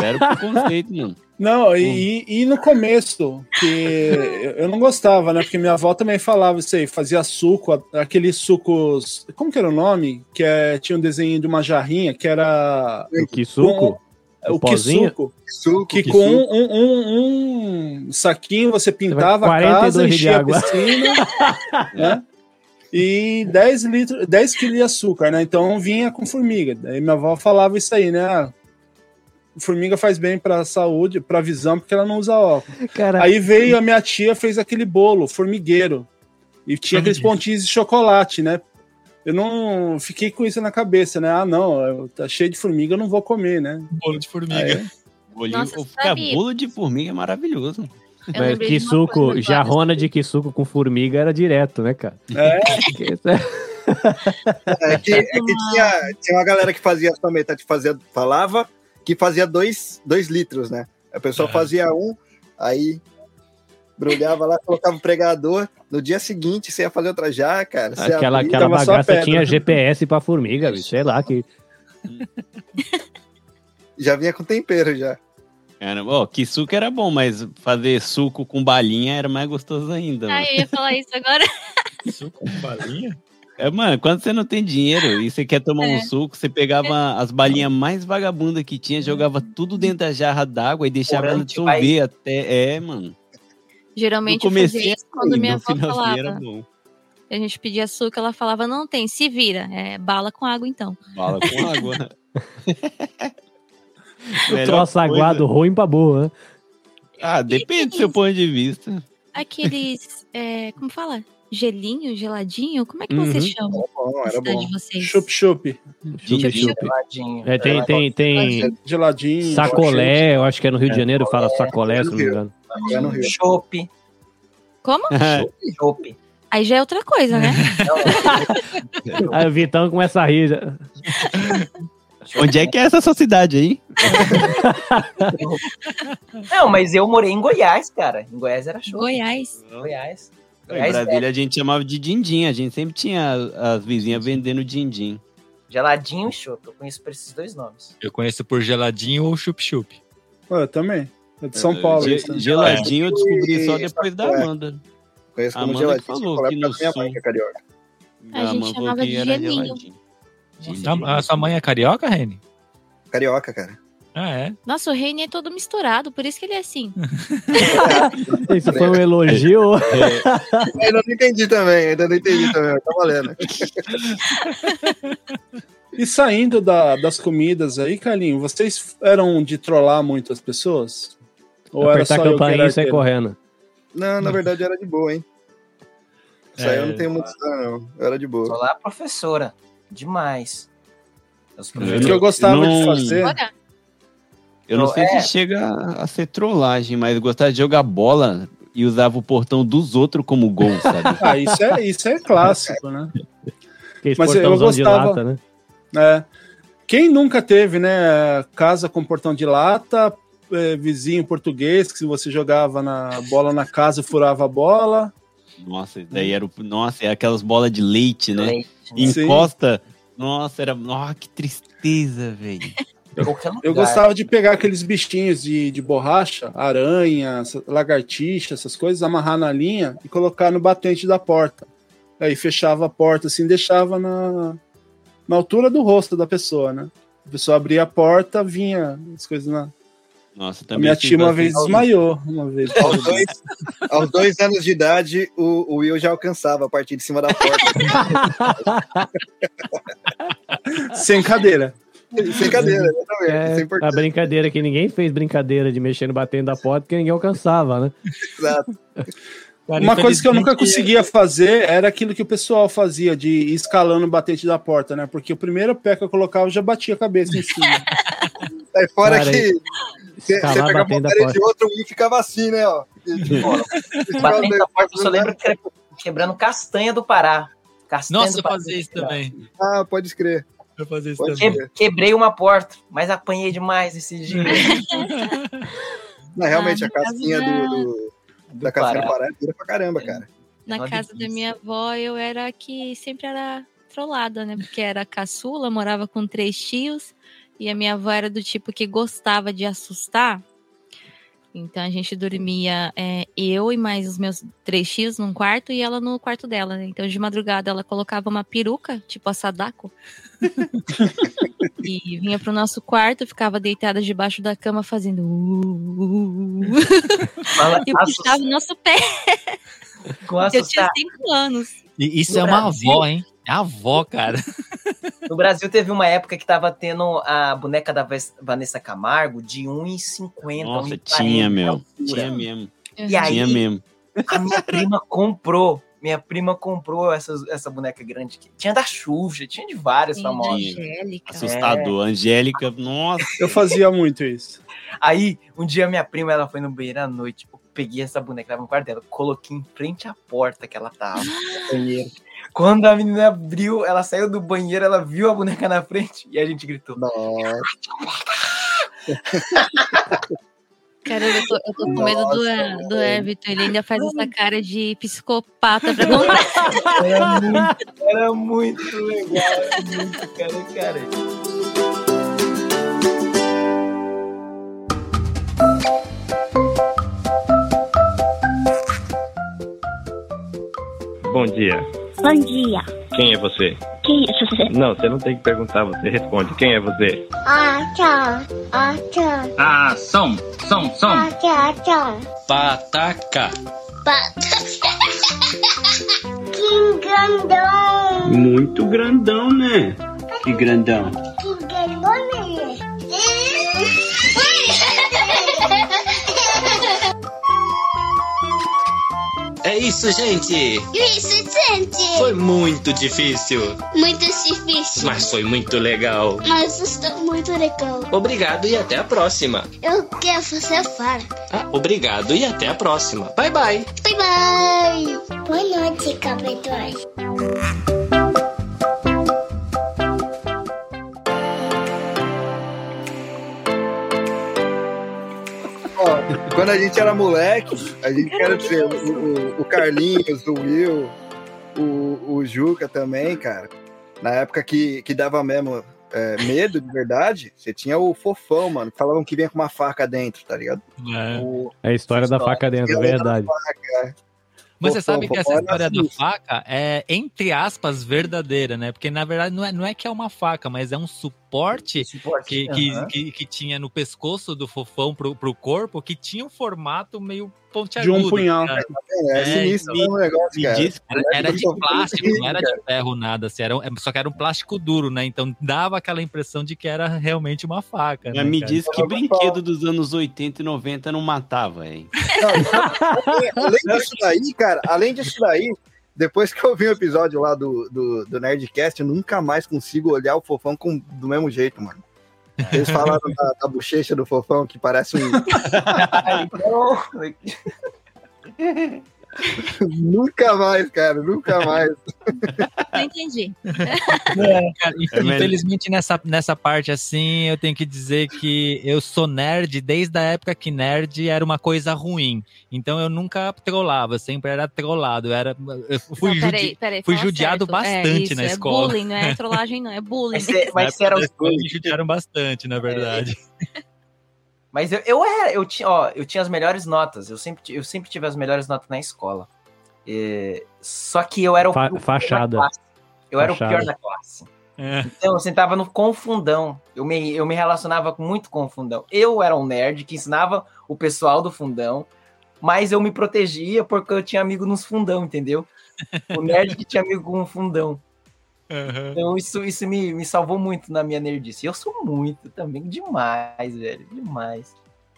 Speaker 5: Zero preconceito, mano.
Speaker 8: Não, e, e no começo, que eu- não gostava, né? Porque minha avó também falava isso aí, fazia suco, aqueles sucos. Como que era o nome? Que é, tinha um desenho de uma jarrinha que era.
Speaker 7: O que suco?
Speaker 8: com-
Speaker 7: O
Speaker 8: o que suco. Que
Speaker 10: que
Speaker 8: com
Speaker 10: suco.
Speaker 8: um, um- um saquinho você pintava a
Speaker 7: 42
Speaker 8: casa, enchia a piscina, né? E 10 litros, 10 quilos de açúcar, né? Então vinha com formiga. Daí minha avó falava isso aí, né? Formiga faz bem pra saúde, pra visão, porque ela não usa óculos.
Speaker 7: Cara,
Speaker 8: Aí veio a minha tia, fez aquele bolo, formigueiro. E tinha aqueles pontinhos de chocolate, né? Eu não fiquei com isso na cabeça, né? Ah, não, tá cheio de formiga, eu não vou comer, né?
Speaker 11: Bolo de formiga.
Speaker 5: Bolinho,
Speaker 12: Nossa, sabe-
Speaker 5: bolo de formiga é maravilhoso.
Speaker 7: Mas suco, jarrona de que suco com formiga era direto, né, cara?
Speaker 8: é,
Speaker 7: Isso é-
Speaker 10: É que, é que tinha, tinha uma galera que fazia só metade, fazia, falava que fazia dois, dois litros, né? A pessoa fazia um, aí brulhava lá, colocava o pregador. No dia seguinte, você ia fazer outra já, cara. Você
Speaker 7: Aquela,
Speaker 10: abria,
Speaker 7: aquela bagaça tinha GPS pra formiga, bicho. Sei lá que.
Speaker 10: já vinha com tempero já.
Speaker 5: Caramba, ó, que suco era bom, mas fazer suco com balinha era mais gostoso ainda.
Speaker 12: Ah,
Speaker 5: mano.
Speaker 12: eu ia falar isso agora.
Speaker 11: Suco com balinha?
Speaker 5: É, mano, quando você não tem dinheiro e você quer tomar um
Speaker 12: É.
Speaker 5: suco, você pegava as balinhas mais vagabundas que tinha, jogava tudo dentro da jarra d'água e deixava ela dissolver até. É, mano.
Speaker 12: Geralmente
Speaker 5: No
Speaker 12: eu fazia isso quando minha avó falava.
Speaker 5: bom.
Speaker 12: A gente pedia açúcar, ela falava, não tem, se vira. É bala com água então.
Speaker 5: Bala com água.
Speaker 7: O troço
Speaker 5: coisa-
Speaker 7: aguado ruim pra boa, né?
Speaker 5: Ah, depende do seu ponto de vista.
Speaker 12: Aqueles, é, como fala? Gelinho, geladinho? Como é que vocês
Speaker 5: Uhum.
Speaker 12: chamam?
Speaker 10: Bom,
Speaker 12: na
Speaker 10: era
Speaker 12: cidade
Speaker 10: bom.
Speaker 12: de vocês?
Speaker 8: chup-chup,
Speaker 7: Chup-chup.
Speaker 5: chup.
Speaker 9: Geladinho.
Speaker 7: É, tem, tem, tem
Speaker 8: geladinho.
Speaker 7: sacolé, eu acho que é no Rio de Janeiro, fala sacolé, se não me engano.
Speaker 10: Lá no Rio.
Speaker 12: Como?
Speaker 9: Chopp.
Speaker 12: Aí já é outra coisa, né?
Speaker 7: Aí o Vitão começa a rir. já.
Speaker 5: Onde é que é essa sua cidade aí?
Speaker 9: Não, mas eu morei em Goiás, cara. Em Goiás era show.
Speaker 12: Goiás.
Speaker 9: Goiás.
Speaker 5: Em
Speaker 9: Goiás
Speaker 5: Brasília a gente chamava de din-din. A gente sempre tinha as vizinhas vendendo din-din.
Speaker 9: Geladinho e chopp. Eu conheço por esses dois nomes.
Speaker 11: Eu conheço por geladinho ou chup-chup.
Speaker 8: Eu também. É de São Paulo.
Speaker 5: Ge-
Speaker 8: né?
Speaker 5: geladinho eu descobri só depois da. Amanda.
Speaker 10: Conheço
Speaker 5: A
Speaker 10: como
Speaker 5: Amanda
Speaker 10: geladinho.
Speaker 5: que falou que no
Speaker 10: minha mãe,
Speaker 5: sul-
Speaker 10: que é carioca.
Speaker 12: A gente
Speaker 5: Amanda
Speaker 12: chamava de
Speaker 5: era
Speaker 12: gelinho.
Speaker 5: geladinho.
Speaker 11: A, a sua mãe é carioca, Reni?
Speaker 10: Carioca, cara.
Speaker 11: Ah, é?
Speaker 12: Nossa, o Reine é todo misturado, por isso que ele é assim.
Speaker 7: Isso foi um elogio.
Speaker 10: Ainda não entendi também, ainda não entendi também. Tá valendo.
Speaker 8: E saindo da- das comidas aí, Carlinho, vocês eram de trollar muito as pessoas? Ou era
Speaker 7: Apertar
Speaker 8: só
Speaker 7: a
Speaker 8: eu
Speaker 7: campainha
Speaker 8: era
Speaker 7: e sair correndo.
Speaker 10: Não, na verdade era de boa, hein? Isso aí eu não tenho muito história, não. Eu era de boa.
Speaker 9: lá professora. Demais.
Speaker 8: O que eu gostava
Speaker 5: Não-
Speaker 8: de fazer.
Speaker 12: Olha,
Speaker 5: Eu não sei
Speaker 9: é.
Speaker 5: se chega a ser trollagem, mas gostava de jogar bola e usava o portão dos outros como gol, sabe?
Speaker 8: Ah, isso é, isso é clássico, né?
Speaker 7: Aqueles
Speaker 8: Mas eu
Speaker 7: portãozão de
Speaker 8: gostava-
Speaker 7: lata, né?
Speaker 8: É. Quem nunca teve, né, casa com portão de lata, é, vizinho português, que se você jogava na bola na casa, furava a bola.
Speaker 5: Nossa, daí era o. Nossa, é aquelas bolas de leite, né?
Speaker 9: Leite, né?
Speaker 8: Sim.
Speaker 5: Encosta. Nossa, era. Nossa, que tristeza, velho.
Speaker 9: Em qualquer lugar.
Speaker 8: Eu gostava de pegar aqueles bichinhos de, de borracha, aranha, lagartixa, essas coisas, amarrar na linha e colocar no batente da porta. Aí fechava a porta assim, deixava na, na altura do rosto da pessoa, né? A pessoa abria a porta, vinha as coisas na.
Speaker 5: Nossa,
Speaker 8: A
Speaker 5: também.
Speaker 8: minha
Speaker 5: fiz
Speaker 8: tia uma vez desmaiou. Uma vez.
Speaker 10: Aos dois, aos dois anos de idade, o, o Will já alcançava a partir de cima da porta.
Speaker 8: Sem cadeira.
Speaker 10: Sem cadeira, exatamente.
Speaker 7: É,
Speaker 10: é
Speaker 7: a brincadeira que ninguém fez brincadeira de mexer no batendo da porta porque ninguém alcançava, né?
Speaker 10: Exato.
Speaker 11: Cara,
Speaker 8: Uma coisa que eu nunca conseguia fazer era aquilo que o pessoal fazia de ir escalando o batente da porta, né? Porque o primeiro pé que eu colocava eu já batia a cabeça em cima.
Speaker 10: Aí fora
Speaker 7: Cara,
Speaker 10: que você, pegava parede
Speaker 7: porta.
Speaker 10: e outra, um ficava assim, né? Ó. De fora.
Speaker 9: Batendo a porta, eu só lembro que era quebrando castanha do Pará. Castanha
Speaker 11: Nossa,
Speaker 9: do
Speaker 11: eu
Speaker 9: Pará.
Speaker 11: fazia isso também.
Speaker 10: Ah, pode escrever.
Speaker 11: Eu fazia isso
Speaker 10: Pode
Speaker 11: também.
Speaker 9: Quebrei uma porta, mas apanhei demais esse dia.
Speaker 10: Não, realmente,
Speaker 12: Ah,
Speaker 10: a casquinha
Speaker 12: caso
Speaker 10: do, do- da casquinha do Pará é dura pra caramba, cara.
Speaker 12: Na casa da minha avó, eu era a que sempre era trollada, né? Porque era caçula, morava com três tios. E a minha avó era do tipo que gostava de assustar. Então a gente dormia é, eu e mais os meus três tios num quarto e ela no quarto dela. Né? Então de madrugada ela colocava uma peruca, tipo a Sadako, e vinha pro nosso quarto, ficava deitada debaixo da cama fazendo. uh, uh, uh.
Speaker 13: Fala,
Speaker 12: e puxava o nosso pé.
Speaker 13: Com
Speaker 12: Eu tinha cinco anos.
Speaker 11: E isso
Speaker 13: No
Speaker 11: é uma
Speaker 13: Brasil-
Speaker 11: avó, hein? É a avó, cara.
Speaker 13: No Brasil teve uma época que tava tendo a boneca da Vanessa Camargo de 1,50.
Speaker 5: Nossa,
Speaker 13: 1,40
Speaker 5: tinha, meu. Tinha mesmo.
Speaker 13: E aí,
Speaker 5: Tinha mesmo.
Speaker 13: a minha prima comprou. Minha prima comprou essa, essa boneca grande. que Tinha da Xuxa, tinha de várias
Speaker 12: Sim,
Speaker 13: famosas.
Speaker 12: Angélica.
Speaker 5: Assustador. Angélica, nossa.
Speaker 8: Eu fazia muito isso.
Speaker 13: Aí, um dia minha prima, ela foi no banheiro à noite. Eu peguei essa boneca, tava no quarto dela, coloquei em frente à porta que ela tava, no banheiro. Quando a menina abriu, ela saiu do banheiro, ela viu a boneca na frente e a gente gritou.
Speaker 10: Nossa.
Speaker 12: Cara, eu tô, eu tô com medo do, do Everton. Ele ainda faz essa cara de psicopata pra contar.
Speaker 13: Era muito, era muito legal, era muito cara, cara.
Speaker 1: Bom dia.
Speaker 2: Bom dia.
Speaker 1: Quem é você?
Speaker 2: Quem é você?
Speaker 1: Não, você não tem que perguntar, você responde. Quem é você?
Speaker 2: Ah, tchau. Ah, tchau.
Speaker 3: Ah, som, som, som.
Speaker 2: Ah, tchau, tchau.
Speaker 4: Pataca.
Speaker 2: Que grandão.
Speaker 5: Muito grandão, né? Que grandão,
Speaker 4: É isso, gente.
Speaker 6: Isso, gente.
Speaker 4: Foi muito difícil,
Speaker 6: Muito difícil.
Speaker 4: mas foi muito legal.
Speaker 6: Mas está muito legal.
Speaker 4: Obrigado e até a próxima.
Speaker 6: Eu quero fazer fara.
Speaker 4: Ah, obrigado e até a próxima. Bye bye.
Speaker 6: Bye bye.
Speaker 2: Boa noite, capitões.
Speaker 10: Quando a gente era moleque, a gente quer dizer, o, o- o Carlinhos, o Will, o, o Juca também, cara. Na época que, que dava mesmo é, medo de verdade, você tinha o fofão, mano. que Falavam que vinha com uma faca dentro, tá ligado? O,
Speaker 7: É a história da faca dentro, verdade.
Speaker 11: Mas você sabe que essa
Speaker 10: é
Speaker 11: história da faca é, entre aspas, verdadeira, né? Porque na verdade não é, não é que é uma faca, mas é um suporte, que, que,
Speaker 13: aham.
Speaker 11: que, que tinha no pescoço do fofão pro, pro corpo que tinha um formato meio
Speaker 8: De
Speaker 11: pontiagudo.
Speaker 8: um punhal.
Speaker 11: cara.
Speaker 10: É,
Speaker 11: É,
Speaker 10: sinistro
Speaker 11: então,
Speaker 10: o negócio,
Speaker 5: me
Speaker 10: cara.
Speaker 5: diz-
Speaker 11: Era, era de plástico, não era de ferro nada, assim, era, um- só que era um plástico duro, né? Então dava aquela impressão de que era realmente uma faca. né,
Speaker 5: me diz que brinquedo dos anos 80 e 90 não matava, hein?
Speaker 10: Além disso daí, cara, além disso daí, depois que eu vi o episódio lá do, do, do Nerdcast, eu nunca mais consigo olhar o fofão com, do mesmo jeito, mano. Eles falaram da, da bochecha do fofão que parece um. Nunca mais, cara, nunca mais.
Speaker 12: Não entendi.
Speaker 11: Cara, inf-
Speaker 5: É melhor.
Speaker 11: infelizmente nessa, nessa parte assim, eu tenho que dizer que eu sou nerd desde a época que nerd era uma coisa ruim. Então eu nunca trollava, sempre era trollado. Eu Era, eu fui,
Speaker 12: Não, peraí,
Speaker 11: judi-
Speaker 12: peraí,
Speaker 11: fui judiado
Speaker 12: certo. É,
Speaker 11: bastante
Speaker 12: isso,
Speaker 11: na
Speaker 12: é
Speaker 11: escola.
Speaker 12: bullying, não é trollagem, não, é bullying.
Speaker 13: mas mas você era os
Speaker 11: me judiaram bastante, na verdade.
Speaker 13: Mas eu, eu era, eu tinha, ó, eu tinha as melhores notas. Eu sempre, eu sempre tive as melhores notas na escola. É, só que eu era o,
Speaker 7: Fa-
Speaker 13: o pior
Speaker 7: fachada.
Speaker 13: da classe. Eu era o
Speaker 7: Fachada.
Speaker 13: pior da classe.
Speaker 11: É.
Speaker 13: Então eu sentava no confundão. Eu me, eu me relacionava com muito com o fundão. Eu era um nerd que ensinava o pessoal do fundão, mas eu me protegia porque eu tinha amigo nos fundão, entendeu? O nerd que tinha amigo com o fundão.
Speaker 11: Aham.
Speaker 13: Então isso, isso me, me salvou muito na minha nerdice. Eu sou muito também, demais, velho, demais.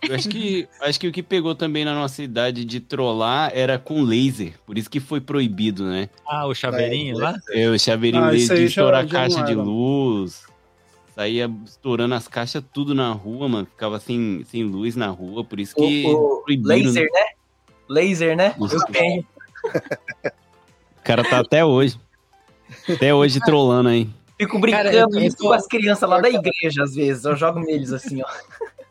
Speaker 5: Eu acho que, acho que o que pegou também na nossa idade de trollar era com laser. Por isso que foi proibido, né?
Speaker 11: Ah, o chaveirinho lá?
Speaker 5: É, o chaveirinho
Speaker 8: Ah,
Speaker 5: laser de
Speaker 8: já-
Speaker 5: estourar
Speaker 8: já não
Speaker 5: caixa de luz. Saía estourando as caixas tudo na rua, mano. Ficava sem, sem luz na rua. Por isso que
Speaker 13: O, o
Speaker 5: proibiram.
Speaker 13: laser, né? Laser, né?
Speaker 5: Isso.
Speaker 13: Eu tenho.
Speaker 5: O cara tá até hoje. Até hoje trollando aí.
Speaker 13: Fico brincando
Speaker 11: Cara, eu tô-
Speaker 13: com as crianças lá da igreja, às vezes. Eu jogo neles assim, ó.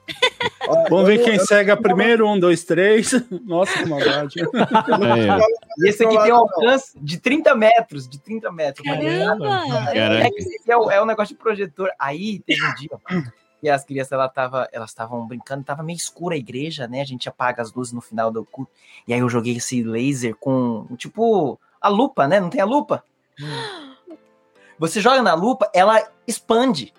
Speaker 8: Vamos ver quem cega primeiro. Um, dois, três. Nossa, que maldade.
Speaker 5: É,
Speaker 13: E esse aqui tem um alcance de 30 metros. De 30 metros.
Speaker 12: Caramba!
Speaker 13: É,
Speaker 5: Caraca.
Speaker 13: que esse aqui é o, é o negócio de projetor. Aí teve um dia E as crianças, ela tava, elas estavam brincando, tava meio escura a igreja, né? A gente apaga as luzes no final do culto. E aí eu joguei esse laser com, tipo, a lupa, né? Não tem a lupa? Você joga na lupa, ela expande.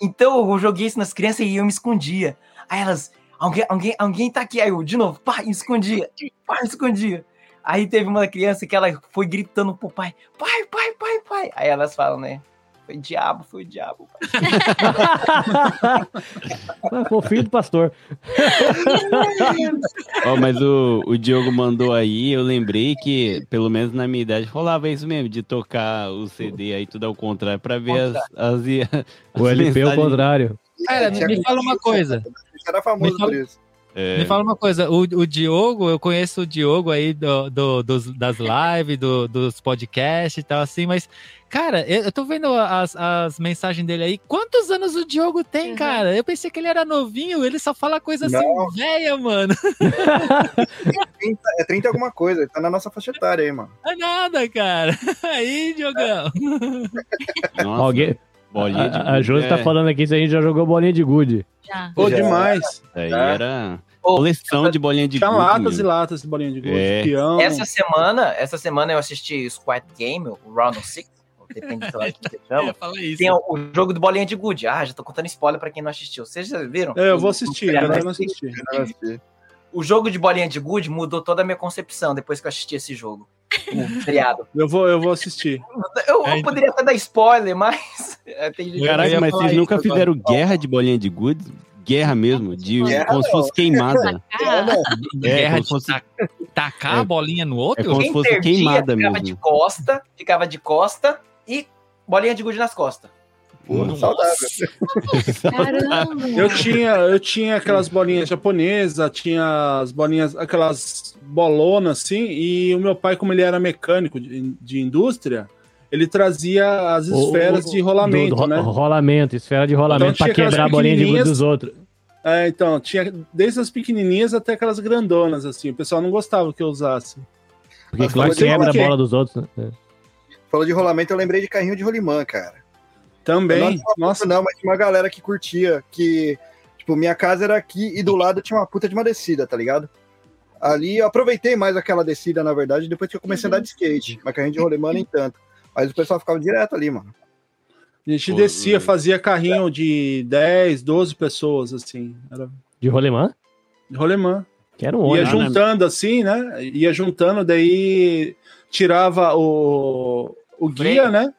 Speaker 13: Então eu joguei isso nas crianças e eu me escondia. Aí elas, alguém, alguém, alguém tá aqui. Aí eu, de novo, pá, me escondia, pá, me escondia. Aí teve uma criança que ela foi gritando pro pai, pai, pai, pai, pai. Aí elas falam, né? Foi o diabo, foi o diabo. pai."
Speaker 7: Ah, foi o filho do pastor.
Speaker 5: Ó, mas o, o Diogo mandou aí, eu lembrei que, pelo menos na minha idade, rolava isso mesmo, de tocar o CD aí tudo ao contrário, pra ver as, as, as
Speaker 7: O LP ao
Speaker 5: mensagens.
Speaker 7: contrário.
Speaker 11: Cara, me, me fala uma coisa.
Speaker 10: Era famoso
Speaker 11: Me fala-
Speaker 10: por isso.
Speaker 5: É.
Speaker 11: Me fala uma coisa, o, o Diogo, eu conheço o Diogo aí do, do- dos, das lives, do- dos podcasts e tal, assim, mas, cara, eu, tô vendo as, as mensagens dele aí. Quantos anos o Diogo tem, cara? Eu pensei que ele era novinho, ele só fala coisa assim,
Speaker 10: Não.
Speaker 11: velha, mano.
Speaker 10: 30, é 30 alguma coisa, ele tá na nossa faixa etária aí, mano.
Speaker 11: Não é nada, cara. Aí, Diogão.
Speaker 5: Nossa,
Speaker 7: Alguém...
Speaker 5: bolinha de
Speaker 7: A, a Josi tá
Speaker 5: é.
Speaker 7: falando aqui se a gente já jogou bolinha de gude.
Speaker 12: Já.
Speaker 8: Pô,
Speaker 10: Já.
Speaker 8: demais.
Speaker 5: Aí
Speaker 10: É.
Speaker 5: era coleção de bolinha de gude,
Speaker 8: latas e latas de bolinha de gude.
Speaker 5: É.
Speaker 13: Essa semana, essa semana eu assisti Squad Game, o Round 6, depende do que você chama.
Speaker 11: Fala isso.
Speaker 13: Tem o, o jogo do bolinha de gude. Ah, já tô contando spoiler pra quem não assistiu. Vocês já viram?
Speaker 8: É, eu vou assistir,
Speaker 13: o-
Speaker 8: eu não assisti.
Speaker 13: O jogo de bolinha de gude mudou toda a minha concepção depois que eu assisti esse jogo. O seriado.
Speaker 8: Eu vou, eu vou assistir.
Speaker 13: Eu,
Speaker 11: É,
Speaker 13: eu poderia até dar spoiler, mas. é, tem gente-
Speaker 11: Eu
Speaker 5: Caraca, mas vocês nunca
Speaker 11: agora.
Speaker 5: fizeram guerra de bolinha de gude? Guerra mesmo, de
Speaker 10: Guerra
Speaker 5: como se fosse queimada.
Speaker 12: Ah,
Speaker 5: É,
Speaker 11: Guerra de
Speaker 5: se fosse-
Speaker 11: ta- tacar
Speaker 5: É.
Speaker 11: a bolinha no
Speaker 5: É
Speaker 11: outro?
Speaker 5: como se
Speaker 13: Quem
Speaker 5: fosse
Speaker 13: perdia
Speaker 5: queimada
Speaker 13: ficava
Speaker 5: mesmo.
Speaker 13: de costa, ficava de costa e bolinha de gude nas costas.
Speaker 10: Pô, saudável.
Speaker 12: caramba.
Speaker 8: Eu tinha, eu tinha aquelas bolinhas japonesas, tinha as bolinhas, aquelas bolonas assim, e o meu pai, como ele era mecânico de, de indústria, ele trazia as esferas
Speaker 7: o-
Speaker 8: de rolamento,
Speaker 7: do- do-
Speaker 8: né?
Speaker 7: Rolamento, esfera de rolamento
Speaker 8: Então
Speaker 7: pra quebrar a bolinha de gude dos outros.
Speaker 8: É, então, tinha desde as pequenininhas até aquelas grandonas, assim. O pessoal não gostava que eu usasse.
Speaker 7: Porque claro quebra a bola dos outros. né?
Speaker 10: Falou de rolamento, eu lembrei de carrinho de rolimã, cara. Não
Speaker 8: Também.
Speaker 10: uma
Speaker 8: Nossa,
Speaker 10: puta, não, mas tinha uma galera que curtia, que, tipo, minha casa era aqui e do lado tinha uma puta de uma descida, tá ligado? Ali eu aproveitei mais aquela descida, na verdade, depois que eu comecei a andar de skate. Mas carrinho de rolimã nem tanto. Mas o pessoal ficava direto ali, mano.
Speaker 8: a gente
Speaker 5: Pô,
Speaker 8: descia,
Speaker 5: eu-
Speaker 8: fazia carrinho de 10, 12 pessoas, assim. Era
Speaker 7: De rolemã?
Speaker 8: de rolemã.
Speaker 7: Que era um
Speaker 8: Ia
Speaker 7: ônibus.
Speaker 5: né?
Speaker 8: juntando assim, né? Ia juntando, daí tirava o, o guia,
Speaker 13: Freio.
Speaker 8: né?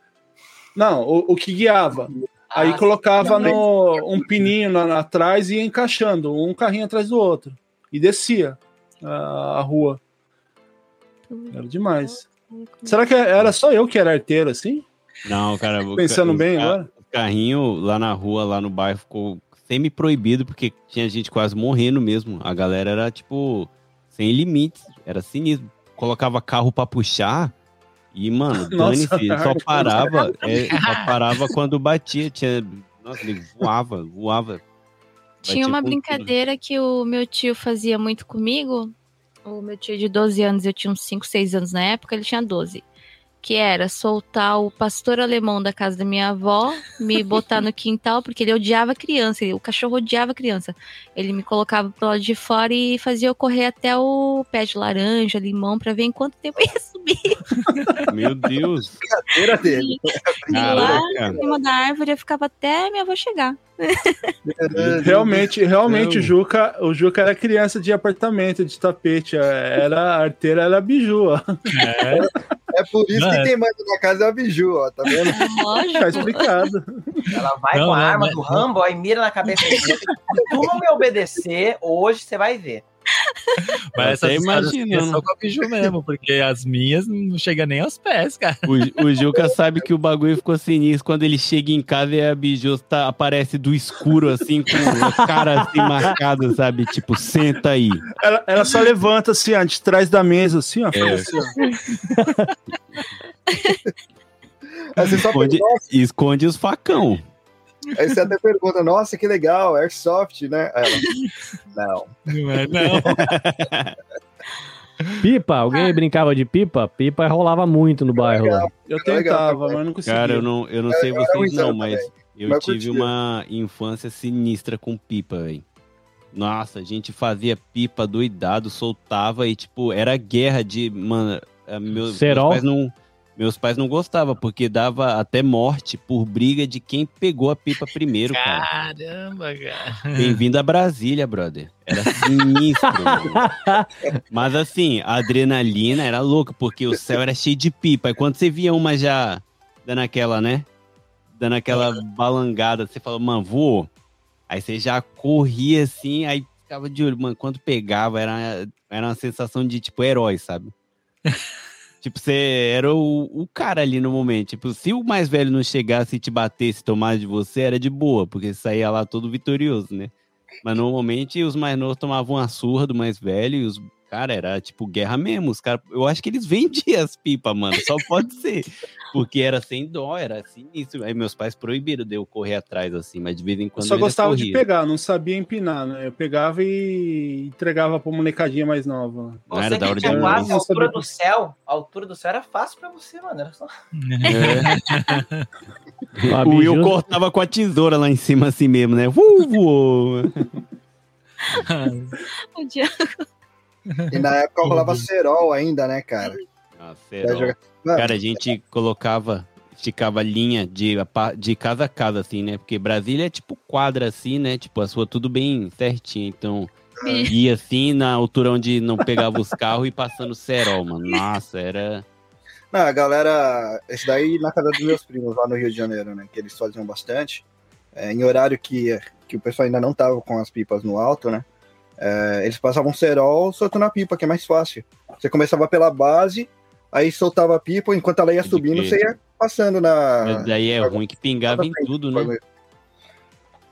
Speaker 8: Não, o, o que guiava. Aí
Speaker 13: Ah,
Speaker 8: colocava no, um pininho na, na- atrás e ia encaixando, um carrinho atrás do outro. E descia a, a rua. Era demais. Será que era só eu que era arteiro assim?
Speaker 5: Não, cara. o
Speaker 8: Pensando bem
Speaker 5: ca-
Speaker 8: agora.
Speaker 5: O carrinho lá na rua, lá no bairro, ficou semi-proibido, porque tinha gente quase morrendo mesmo. A galera era, tipo, sem limites. Era sinistro. Colocava carro pra puxar e, mano, dane-se. Só
Speaker 8: hardcore.
Speaker 5: parava, é, só parava quando batia. Tinha, nossa, ele voava, voava.
Speaker 12: Tinha uma
Speaker 5: com tudo.
Speaker 12: brincadeira que o meu tio fazia muito comigo. O meu tio de 12 anos, eu tinha uns 5, 6 anos na época, ele tinha 12. Que era soltar o pastor alemão da casa da minha avó, me botar no quintal, porque ele odiava criança, ele- o cachorro odiava criança. Ele me colocava pro lado de fora e fazia eu correr até o pé de laranja, limão, pra ver em quanto tempo eu ia subir.
Speaker 5: Meu Deus.
Speaker 10: Era dele.
Speaker 12: E lá em cima da árvore eu ficava até minha avó chegar.
Speaker 8: Realmente, realmente o Juca, o Juca era criança de apartamento, de tapete. Era a arteira, era a biju, ó.
Speaker 10: É por isso
Speaker 11: Não,
Speaker 10: que
Speaker 11: é.
Speaker 10: quem manda na casa é a Biju, ó, tá vendo?
Speaker 12: Lógico.
Speaker 8: Tá explicado.
Speaker 13: Ela vai
Speaker 11: Não,
Speaker 13: com a
Speaker 11: não,
Speaker 13: arma do Rambo ó, e mira na cabeça dele. Se tu não me obedecer, hoje você vai ver.
Speaker 11: Mas aqui é só com a Biju mesmo, porque as minhas não chegam nem aos pés, cara.
Speaker 5: O, o Juca sabe que o bagulho ficou sinistro quando ele chega em casa e a Biju tá, aparece do escuro, assim, com a cara assim marcada, sabe? Tipo, senta aí.
Speaker 8: Ela, ela só levanta assim, ó, de trás da mesa, assim, ó.
Speaker 5: É.
Speaker 8: assim, ó.
Speaker 5: Esconde, esconde os facão.
Speaker 10: Aí você até pergunta, nossa, que legal, Airsoft, né? Aí ela, não.
Speaker 11: Não é, não.
Speaker 7: Pipa, alguém brincava de pipa? Pipa rolava muito no bairro lá.
Speaker 8: Eu
Speaker 10: Legal,
Speaker 8: tentava,
Speaker 10: legal.
Speaker 8: mas não conseguia.
Speaker 5: Cara, eu não, eu não sei
Speaker 10: Eu
Speaker 5: vocês não, mas Eu
Speaker 10: Mas
Speaker 5: tive
Speaker 10: curtia.
Speaker 5: uma infância sinistra com pipa, velho. Nossa, a gente fazia pipa doidado, soltava e, tipo, era guerra de. Mano, eh, meus, meus pais não. Meus pais não gostavam, porque dava até morte por briga de quem pegou a pipa primeiro, cara.
Speaker 11: Caramba, cara.
Speaker 5: Bem-vindo a Brasília, brother. Era sinistro. Mas assim, a adrenalina era louca, porque o céu era cheio de pipa. E quando você via uma já dando aquela, né? Dando aquela balangada, você falou, mano, voou. Aí você já corria assim, aí ficava de olho. Mano, quando pegava, era, era uma sensação de, tipo, herói, sabe? tipo, você era o, o cara ali no momento. Tipo, se o mais velho não chegasse e te batesse, tomasse de você, era de boa, porque saía lá todo vitorioso, né? Mas normalmente os mais novos tomavam uma surra do mais velho e os. Cara, era tipo guerra mesmo. Os cara, eu acho que eles vendiam as pipas, mano. Só pode ser. Porque era sem dó, era sinistro. Aí meus pais proibiram de eu correr atrás, assim, mas de vez em
Speaker 8: Eu
Speaker 5: quando.
Speaker 8: só
Speaker 5: eu ainda
Speaker 8: gostava de pegar, não sabia empinar, né? Eu pegava e entregava pra molecadinha mais nova.
Speaker 5: Não era
Speaker 13: Você
Speaker 5: da hora
Speaker 13: quase a altura do céu, a altura do céu era fácil pra você, mano. Era só...
Speaker 5: O Will cortava com a tesoura lá em cima, assim mesmo, né? Uh, voou.
Speaker 12: O.
Speaker 10: E na época rolava cerol ainda, né, cara?
Speaker 5: Ah, Cara, a gente colocava, esticava linha de, de casa a casa, assim, né? Porque Brasília é tipo quadra, assim, né? Tipo, a sua tudo bem certinho. Então, ia assim, na altura onde não pegava os carros e passando cerol, mano. Nossa, era.
Speaker 10: Não, a galera. Esse daí na casa dos meus primos lá no Rio de Janeiro, né? Que eles faziam bastante. É, em horário que, que o pessoal ainda não tava com as pipas no alto, né? é, eles passavam cerol soltando a pipa, que é mais fácil. Você começava pela base, aí soltava a pipa, enquanto ela ia subindo,
Speaker 5: crer.
Speaker 10: você ia passando na.
Speaker 5: Mas daí é ruim que pingava em tudo, né?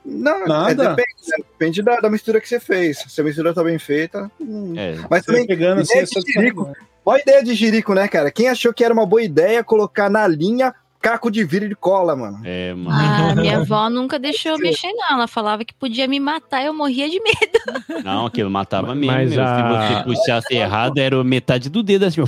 Speaker 10: Não,
Speaker 8: Nada.
Speaker 10: é, depende, né? depende da, da mistura que você fez. Se a mistura tá bem feita. hum.
Speaker 5: É.
Speaker 10: Mas também,
Speaker 8: pegando assim,
Speaker 10: ideia
Speaker 8: é só
Speaker 10: de jirico. Olha a ideia de jirico, né, cara? Quem achou que era uma boa ideia colocar na linha caco de vidro de cola, mano?
Speaker 5: É, mano.
Speaker 12: Ah, minha avó nunca deixou eu mexer, não. Ela falava que podia me matar e eu morria de medo.
Speaker 5: Não, aquilo matava mesmo,
Speaker 7: Mas
Speaker 5: meu.
Speaker 7: a-
Speaker 5: Se você puxasse errado, era metade do dedo, assim.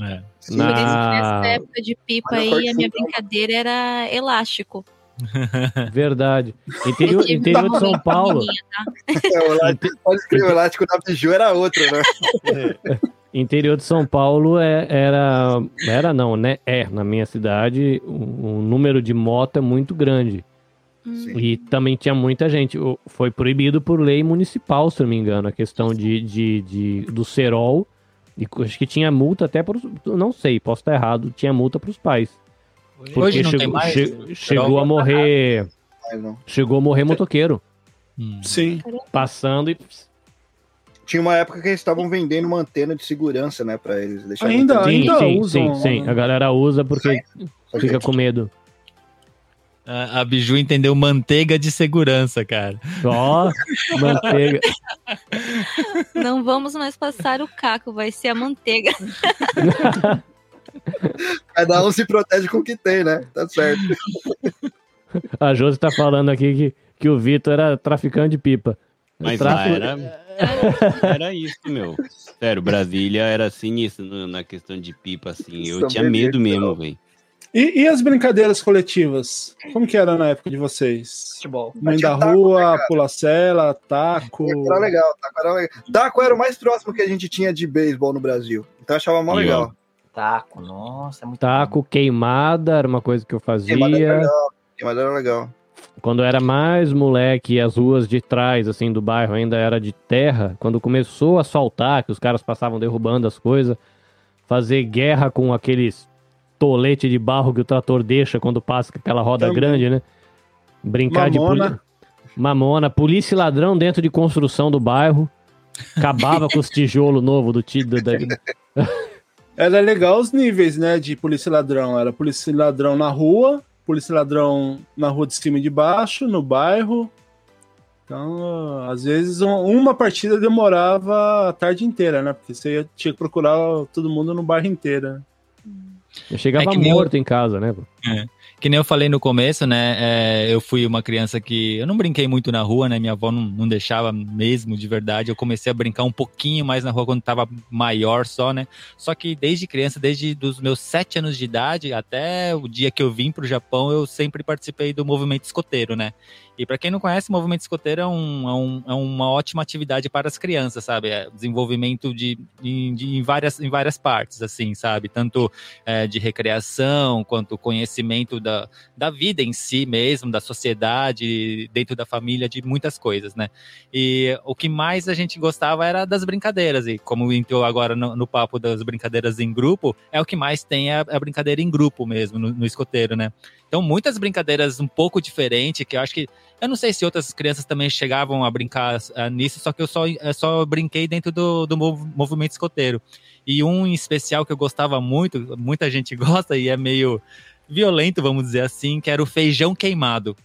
Speaker 11: É.
Speaker 12: Por isso, nessa
Speaker 7: Na...
Speaker 12: época de pipa aí, a minha brincadeira era elástico.
Speaker 7: Verdade. Interior, interior de São Paulo.
Speaker 12: tá?
Speaker 10: É, pode escrever, o elástico da biju era outro, né?
Speaker 7: Interior de São Paulo é- era. Era não, né? É, na minha cidade, o, o número de moto é muito grande.
Speaker 10: Sim.
Speaker 7: E também tinha muita gente. Foi proibido por lei municipal, se eu não me engano, a questão de, de, de- do cerol. E acho que tinha multa até para Não sei, posso estar errado. Tinha multa para os pais. Porque
Speaker 11: Hoje não
Speaker 7: chegou,
Speaker 11: tem mais?
Speaker 7: che-
Speaker 11: Serol?
Speaker 7: chegou a morrer.
Speaker 10: Não.
Speaker 7: Chegou a morrer motoqueiro.
Speaker 11: Hum.
Speaker 8: Sim.
Speaker 7: Passando e.
Speaker 10: Tinha uma época que eles estavam vendendo uma antena de segurança, né, pra eles. deixarem
Speaker 8: Ainda?
Speaker 7: Sim,
Speaker 8: Ainda
Speaker 7: sim,
Speaker 8: usam-
Speaker 7: sim, sim. A galera usa porque fica com medo.
Speaker 11: A, a Biju entendeu manteiga de segurança, cara.
Speaker 7: Ó, manteiga.
Speaker 12: Não vamos mais passar o caco, vai ser a manteiga.
Speaker 10: Cada um se protege com o que tem, né? Tá certo.
Speaker 7: A Josi tá falando aqui que, que o Vitor era traficante de pipa.
Speaker 5: Mas
Speaker 7: Tráfico-
Speaker 5: era, era isso, meu. Sério, Brasília era sinistro na questão de pipa, assim. Eu
Speaker 10: Sou
Speaker 5: tinha medo mesmo, velho.
Speaker 8: E, e as brincadeiras coletivas? Como que era na época de vocês?
Speaker 13: Futebol.
Speaker 8: Mãe da
Speaker 10: taco, né,
Speaker 8: rua,
Speaker 10: cara?
Speaker 8: pula-cela, taco.
Speaker 10: Era legal, taco era legal. Taco era o mais próximo que a gente tinha de beisebol no Brasil. Então eu achava mó legal.
Speaker 13: Taco, nossa, é muito
Speaker 7: Taco, queimada, era uma coisa que eu fazia.
Speaker 10: Queimada era legal. Queimada era legal.
Speaker 7: Quando eu era mais moleque e as ruas de trás, assim, do bairro ainda era de terra, quando começou a asfaltar, que os caras passavam derrubando as coisas, fazer guerra com aqueles tolete de barro que o trator deixa quando passa com aquela roda
Speaker 8: Também.
Speaker 7: grande, né? Brincar de
Speaker 8: Mamona.
Speaker 7: poli... Mamona, polícia e ladrão dentro de construção do bairro. Acabava com os tijolos novos do tio. Da...
Speaker 8: Era legal os níveis, né, de polícia e ladrão. Era polícia e ladrão na rua, polícia e ladrão na rua de cima e de baixo, no bairro. Então, às vezes, um- uma partida demorava a tarde inteira, né? Porque você tinha que procurar todo mundo no bairro inteiro.
Speaker 7: Eu chegava
Speaker 11: É nem eu-
Speaker 7: morto em casa, né?
Speaker 11: É. Que nem eu falei no começo, né? é, eu fui uma criança que. Eu não brinquei muito na rua, né? Minha avó não, não deixava mesmo, de verdade. Eu comecei a brincar um pouquinho mais na rua quando tava maior só, né? Só que desde criança, desde os meus sete anos de idade até o dia que eu vim pro Japão, eu sempre participei do movimento escoteiro, né? E para quem não conhece, o movimento escoteiro é, um, é, um- é uma ótima atividade para as crianças, sabe? É desenvolvimento de, de- em, várias, em várias partes, assim, sabe? Tanto é, de recreação, quanto conhecimento da, da vida em si mesmo, da sociedade, dentro da família, de muitas coisas, né? E o que mais a gente gostava era das brincadeiras, e como entrou agora no, no papo das brincadeiras em grupo, é o que mais tem a, a brincadeira em grupo mesmo, no, no escoteiro, né? Então, muitas brincadeiras um pouco diferentes, que eu acho que. Eu não sei se outras crianças também chegavam a brincar ah, nisso, só que eu só, eu só brinquei dentro do, do mov- movimento escoteiro. E um em especial que eu gostava muito, muita gente gosta e é meio violento, vamos dizer assim, que era o feijão queimado.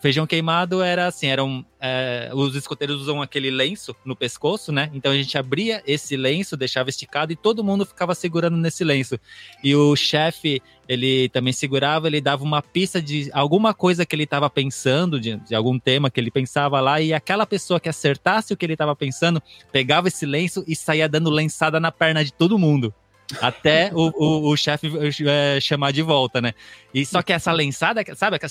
Speaker 11: Feijão queimado era assim, eram é, os escoteiros usam aquele lenço no pescoço, né? Então a gente abria esse lenço, deixava esticado e todo mundo ficava segurando nesse lenço. E o chefe, ele também segurava, ele dava uma pista de alguma coisa que ele estava pensando, de, de algum tema que ele pensava lá, e aquela pessoa que acertasse o que ele estava pensando, pegava esse lenço e saía dando lençada na perna de todo mundo. Até o, o, o chefe é, chamar de volta, né? E só que essa lençada, sabe? Aquela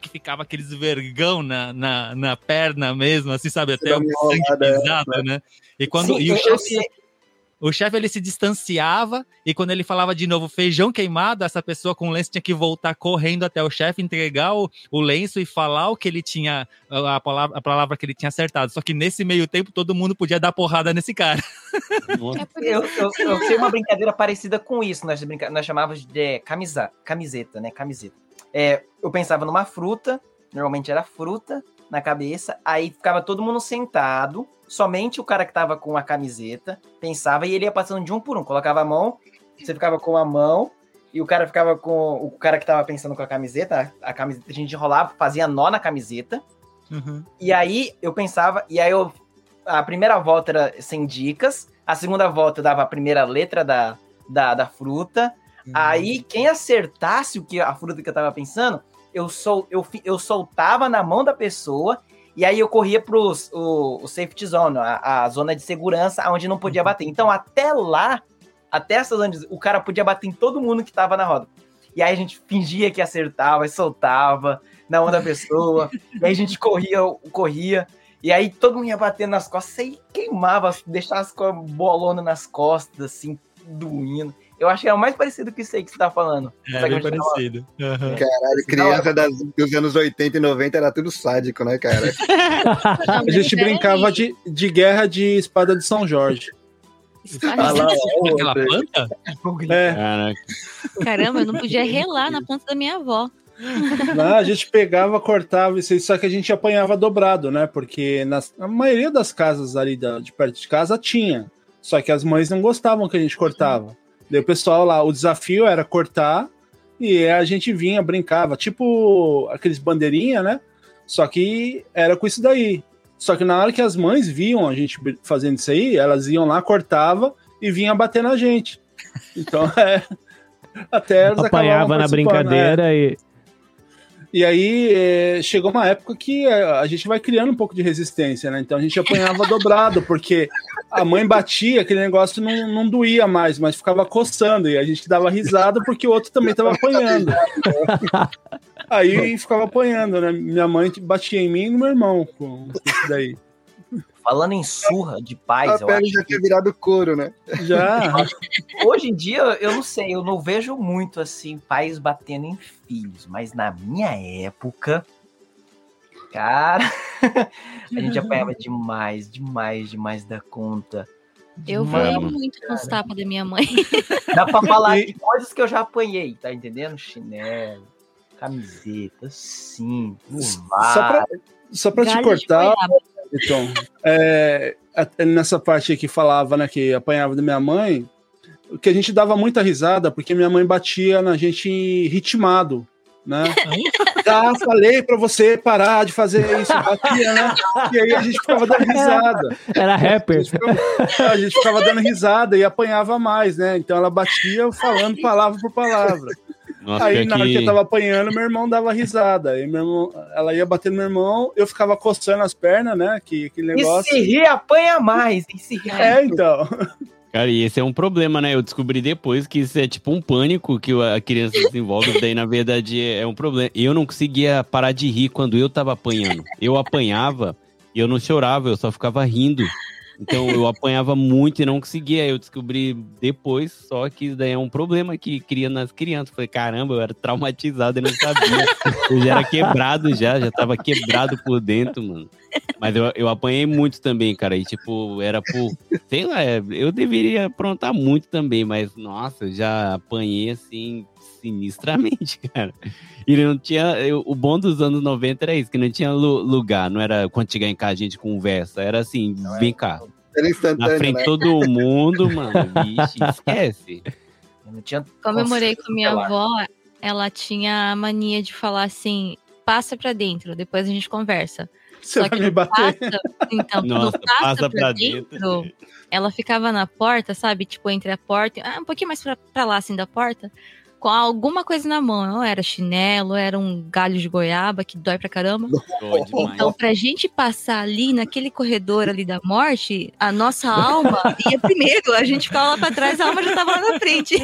Speaker 11: que ficava aqueles vergão na, na, na perna mesmo, assim, sabe? Até o
Speaker 10: uma
Speaker 11: sangue
Speaker 10: é,
Speaker 11: pisado, né? E quando
Speaker 13: Sim,
Speaker 11: e o
Speaker 13: eu- eu
Speaker 11: chefe o chefe ele se distanciava e quando ele falava de novo feijão queimado, essa pessoa com o lenço tinha que voltar correndo até o chefe, entregar o, o lenço e falar o que ele tinha, a palavra, a palavra que ele tinha acertado. Só que nesse meio tempo todo mundo podia dar porrada nesse cara.
Speaker 13: Eu, eu, eu sei uma brincadeira parecida com isso. Nós, brinca... nós chamávamos de camisa... camiseta, né? Camiseta. É, eu pensava numa fruta, normalmente era fruta na cabeça, aí ficava todo mundo sentado, somente o cara que tava com a camiseta pensava e ele ia passando de um por um. Colocava a mão, você ficava com a mão, e o cara ficava com. O cara que tava pensando com a camiseta, a, a camiseta, a gente enrolava, fazia nó na camiseta. E aí eu pensava, e aí eu. A primeira volta era sem dicas, a segunda volta eu dava a primeira letra da, da, da fruta. Aí quem acertasse o que a fruta que eu tava pensando, eu, sol, eu, eu soltava na mão da pessoa. E aí eu corria pros o, o safety zone, a, a zona de segurança, onde não podia bater. Então, até lá, até essa zona, de- o cara podia bater em todo mundo que tava na roda. E aí a gente fingia que acertava e soltava na mão da pessoa. e aí a gente corria, corria. E aí todo mundo ia batendo nas costas e queimava, deixava as bolona nas costas, assim, doendo. Eu acho que é o mais parecido que isso aí que você tá falando.
Speaker 11: É, bem
Speaker 13: a
Speaker 11: parecido. Aham.
Speaker 10: Caralho, criança das, dos anos 80 e 90 era tudo sádico, né, cara?
Speaker 8: A gente brincava de, de guerra de espada de São Jorge.
Speaker 11: Ah, lá, Aquela planta?
Speaker 8: É.
Speaker 12: Caramba, eu não podia relar na planta da minha avó.
Speaker 8: Não, a gente pegava, cortava só que a gente apanhava dobrado, né? Porque nas, na maioria das casas ali da- de perto de casa tinha. Só que as mães não gostavam que a gente cortava. Daí o pessoal lá, o desafio era cortar e a gente vinha, brincava, tipo aqueles bandeirinha, né? Só que era com isso daí. Só que na hora que as mães viam a gente fazendo isso aí, elas iam lá, cortava e vinha bater na gente. Então é. Até elas
Speaker 7: Apanhava na
Speaker 8: é.
Speaker 7: brincadeira e.
Speaker 8: E aí é, chegou uma época que é, a gente vai criando um pouco de resistência, né? Então a gente apanhava dobrado, porque a mãe batia, aquele negócio não, não doía mais, mas ficava coçando, e a gente dava risada porque o outro também estava apanhando. Aí ficava apanhando, né? Minha mãe batia em mim e no meu irmão com isso daí.
Speaker 13: Falando em surra de pais,
Speaker 10: A
Speaker 13: eu
Speaker 10: pele
Speaker 13: acho
Speaker 10: já tinha virado couro, né?
Speaker 8: Já.
Speaker 13: Hoje em dia, eu não sei, eu não vejo muito assim, pais batendo em filhos, mas na minha época, cara, a gente apanhava demais, demais, demais da conta.
Speaker 12: Eu
Speaker 13: Demais,
Speaker 12: veio muito com os tapas da minha mãe.
Speaker 13: Dá pra falar de coisas que eu já apanhei, tá entendendo? Chinelo, camiseta, sim,
Speaker 8: Só pra, só pra te
Speaker 12: Galho
Speaker 8: cortar. Então, é, nessa parte aí que falava, né, que apanhava da minha mãe, que a gente dava muita risada porque minha mãe batia na gente ritmado. né? Já falei pra você parar de fazer isso, batia, né? E aí a gente ficava dando risada.
Speaker 7: Era rapper.
Speaker 8: A gente ficava, a gente ficava dando risada e apanhava mais, né? Então ela batia falando palavra por palavra.
Speaker 5: Nossa,
Speaker 8: aí na hora que
Speaker 5: que-
Speaker 8: eu tava apanhando, meu irmão dava risada. Aí meu irmão, ela ia bater no meu irmão, eu ficava coçando as pernas, né? Que aquele
Speaker 13: E
Speaker 8: negócio.
Speaker 13: se rir, apanha mais. E se rir,
Speaker 8: É, então.
Speaker 5: Cara, e esse é um problema, né? Eu descobri depois que isso é tipo um pânico que a criança desenvolve, daí na verdade é um problema. Eu não conseguia parar de rir quando eu tava apanhando. Eu apanhava e eu não chorava, eu só ficava rindo. Então eu apanhava muito e não conseguia. Eu descobri depois só que isso daí é um problema que cria nas crianças. Falei, caramba, eu era traumatizado e não sabia. Eu já era quebrado já, já tava quebrado por dentro, mano. Mas eu, eu apanhei muito também, cara. E tipo, era por. Sei lá, é, eu deveria aprontar muito também, mas nossa, eu já apanhei assim, sinistramente, cara. E não tinha. eu- o bom dos anos 90 era isso, que não tinha lu- lugar. Não era quando chegar em casa a gente conversa. Era assim, vem cá.
Speaker 10: Era instantâneo,
Speaker 5: Na frente
Speaker 10: né?
Speaker 5: de todo mundo, mano. Vixe, esquece.
Speaker 13: Não tinha
Speaker 12: Comemorei com minha avó, ela tinha a mania de falar assim: passa pra dentro, depois a gente conversa.
Speaker 8: Você
Speaker 12: Só
Speaker 8: vai
Speaker 12: que
Speaker 8: me bater.
Speaker 12: passa- então,
Speaker 5: Nossa,
Speaker 12: passa,
Speaker 5: passa
Speaker 12: pra,
Speaker 5: pra
Speaker 12: dentro, ela ficava na porta, sabe? Tipo, entre a porta, ah, um pouquinho mais pra, pra lá, assim, da porta, com alguma coisa na mão. Ou era chinelo, era um galho de goiaba que dói pra caramba.
Speaker 5: Dói.
Speaker 12: Então, pra gente passar ali, naquele corredor ali da morte, a nossa alma ia primeiro. A gente ficava lá pra trás, a alma já tava lá na frente.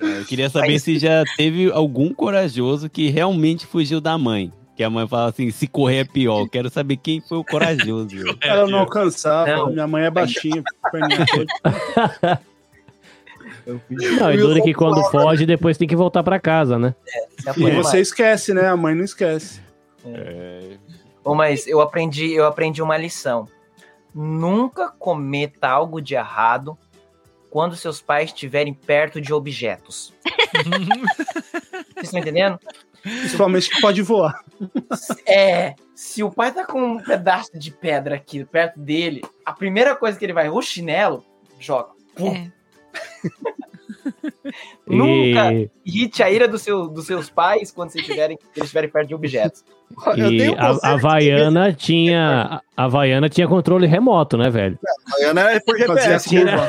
Speaker 5: Eu queria saber se já teve algum corajoso que realmente fugiu da mãe. Que a mãe fala assim, se correr é pior. Eu quero saber quem foi o corajoso.
Speaker 8: Ela não alcançava.
Speaker 13: Não.
Speaker 8: Minha mãe é baixinha, perninha toda.
Speaker 7: Não, e dura que quando foge, depois tem que voltar pra casa, né?
Speaker 13: Se
Speaker 8: E você
Speaker 13: mais.
Speaker 8: esquece, né? A mãe não esquece.
Speaker 13: Bom, mas eu aprendi, eu aprendi uma lição. Nunca cometa algo de errado quando seus pais estiverem perto de objetos. Vocês estão entendendo?
Speaker 8: Principalmente que pode voar.
Speaker 13: É, se o pai tá com um pedaço de pedra aqui perto dele, a primeira coisa que ele vai, o chinelo, joga. Pum.
Speaker 12: É.
Speaker 13: Nunca
Speaker 7: E,
Speaker 13: irrite a ira do seu, dos seus pais quando vocês estiverem, eles estiverem perto de objetos.
Speaker 10: Eu
Speaker 7: e
Speaker 10: tenho um
Speaker 7: a, a Havaiana tinha. A Havaiana tinha controle remoto, né, velho?
Speaker 10: de Havaiana é por
Speaker 8: Fazia
Speaker 10: GPS.
Speaker 8: curva.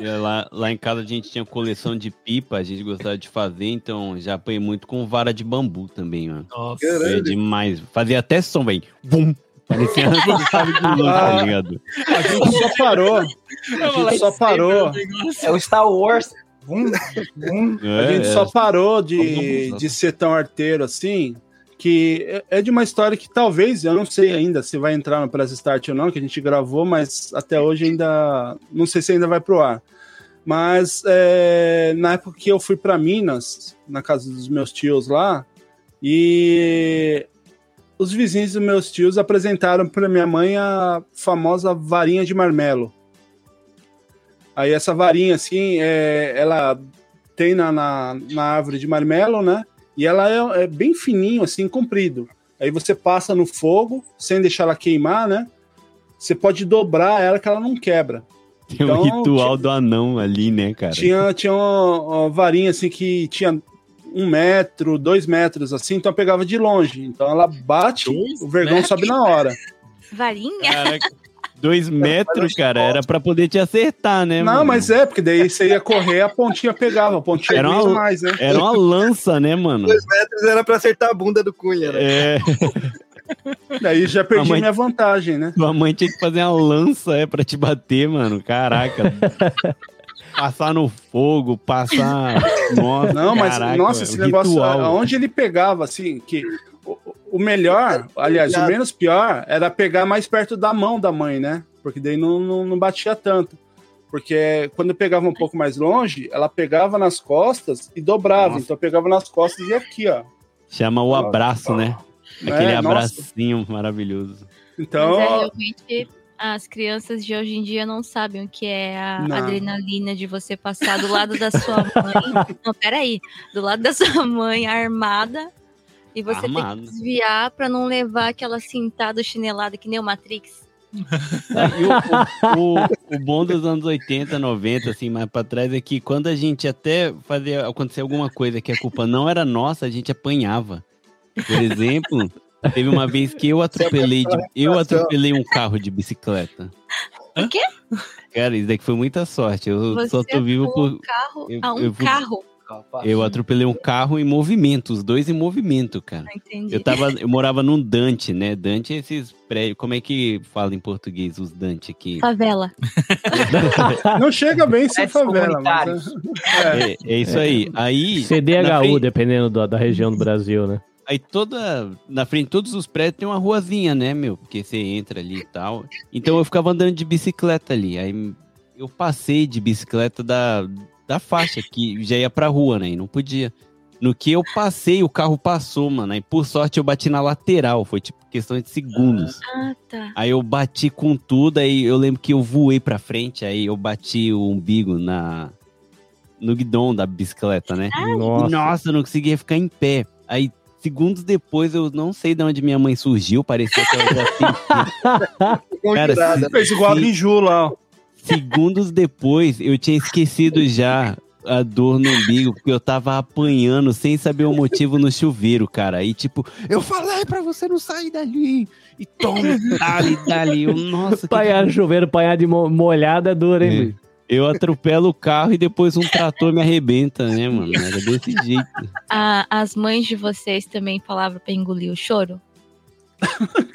Speaker 5: É, Lá, lá em casa a gente tinha coleção de pipa, a gente gostava de fazer, então já apanhei muito com vara de bambu também, mano.
Speaker 11: Nossa.
Speaker 5: É demais. Fazia até som, velho. Bum! Parecia tá ligado?
Speaker 8: A gente só parou. A gente só parou.
Speaker 13: É o Star Wars. Vum, vum.
Speaker 8: A
Speaker 5: É,
Speaker 8: gente
Speaker 5: é.
Speaker 8: só parou de, de ser tão arteiro assim, que é- é de uma história que talvez, eu não sei ainda se vai entrar no Press Start ou não, que a gente gravou, mas até hoje ainda, não sei se ainda vai pro ar. Mas é, na época que eu fui para Minas, na casa dos meus tios lá, e os vizinhos dos meus tios apresentaram para minha mãe a famosa varinha de marmelo. Aí essa varinha, assim, é, ela tem na, na, na árvore de marmelo, né? E ela é, é bem fininho, assim, comprido. Aí você passa no fogo, sem deixar ela queimar, né? Você pode dobrar ela que ela não quebra.
Speaker 5: Tem um
Speaker 8: Então,
Speaker 5: ritual do anão ali, né, cara?
Speaker 8: Tinha, tinha uma, uma varinha assim que tinha um metro, dois metros, assim, então eu pegava de longe. Então ela bate, o vergão sobe na hora.
Speaker 12: Varinha?
Speaker 5: Caraca, dois metros, cara, era pra poder te acertar, né?
Speaker 8: Não,
Speaker 5: mano?
Speaker 8: mas é, porque daí você ia correr, a pontinha pegava, a pontinha
Speaker 5: Era
Speaker 8: doía
Speaker 5: uma-
Speaker 8: mais, né?
Speaker 5: Era uma lança, né, mano?
Speaker 10: Dois metros era pra acertar a bunda do Cunha, né?
Speaker 5: É,
Speaker 8: Daí já perdi
Speaker 5: mãe-
Speaker 8: minha vantagem, né?
Speaker 5: tua mãe tinha que fazer uma lança, é, pra te bater, mano. Caraca. Passar no fogo, passar. Nossa,
Speaker 8: Não, mas
Speaker 5: caraca,
Speaker 8: nossa, esse
Speaker 5: o
Speaker 8: negócio,
Speaker 5: ritual.
Speaker 8: aonde ele pegava, assim, que o, o melhor, aliás, o menos pior, era pegar mais perto da mão da mãe, né? Porque daí não, não, não batia tanto. Porque quando eu pegava um pouco mais longe, ela pegava nas costas e dobrava.
Speaker 5: Nossa.
Speaker 8: Então eu pegava nas costas e aqui, ó.
Speaker 5: Chama o abraço, né? Aquele
Speaker 8: É, nossa.
Speaker 5: abracinho maravilhoso.
Speaker 8: Então,
Speaker 12: Mas é, realmente as crianças de hoje em dia não sabem o que é a
Speaker 8: Não.
Speaker 12: adrenalina de você passar do lado da sua mãe. não, peraí. Do lado da sua mãe armada e você tem
Speaker 5: Armada.
Speaker 12: que desviar pra não levar aquela cintada chinelada que nem o Matrix.
Speaker 5: E o, o, o, o bom dos anos 80, 90, assim, mais pra trás, é que quando a gente até fazia acontecer alguma coisa que a culpa não era nossa, a gente apanhava. Por exemplo, teve uma vez que eu atropelei, de- eu atropelei um carro de bicicleta.
Speaker 12: O quê?
Speaker 5: Cara, isso daqui foi muita sorte. Eu
Speaker 12: Você
Speaker 5: só tô vivo por.
Speaker 12: um carro?
Speaker 5: eu-
Speaker 12: ah, um
Speaker 5: eu
Speaker 12: carro.
Speaker 5: Eu atropelei um carro em movimento, os dois em movimento, cara.
Speaker 12: Ah, entendi.
Speaker 5: Eu tava, eu morava num Dante, né? Dante é esses prédios. Como é que fala em português os Dante aqui?
Speaker 12: Favela.
Speaker 8: Não chega bem sem favela, mas é,
Speaker 5: É, é isso aí. Aí. na
Speaker 7: CDHU,
Speaker 5: frente-
Speaker 7: dependendo da, da região do Brasil, né?
Speaker 5: Aí toda. Na frente de todos os prédios tem uma ruazinha, né, meu? Porque você entra ali e tal. Então eu ficava andando de bicicleta ali. Aí eu passei de bicicleta da, da faixa, que já ia pra rua, né? E não podia. No que eu passei, o carro passou, mano. Aí por sorte eu bati na lateral. Foi tipo questão de segundos.
Speaker 12: Ah, tá.
Speaker 5: Aí eu bati com tudo, aí eu lembro que eu voei pra frente, aí eu bati o umbigo na no guidão da bicicleta, né?
Speaker 7: Nossa.
Speaker 5: Nossa, eu não conseguia ficar em pé. Aí segundos depois eu não sei de onde minha mãe surgiu, parecia que ela já. Cara, se-
Speaker 8: fez igual a Biju lá. ó.
Speaker 5: Segundos depois eu tinha esquecido já a dor no umbigo, porque eu tava apanhando sem saber o motivo no chuveiro, cara. Aí, tipo, eu falei pra você não sair dali. E toma, dali, dali. Eu, nossa, que
Speaker 7: Panhar no chuveiro, panhar de mo- molhado é duro, hein,
Speaker 5: É. Eu atropelo o carro e depois um trator me arrebenta, né, mano? Era desse jeito.
Speaker 12: Ah, as mães de vocês também falavam pra engolir o choro?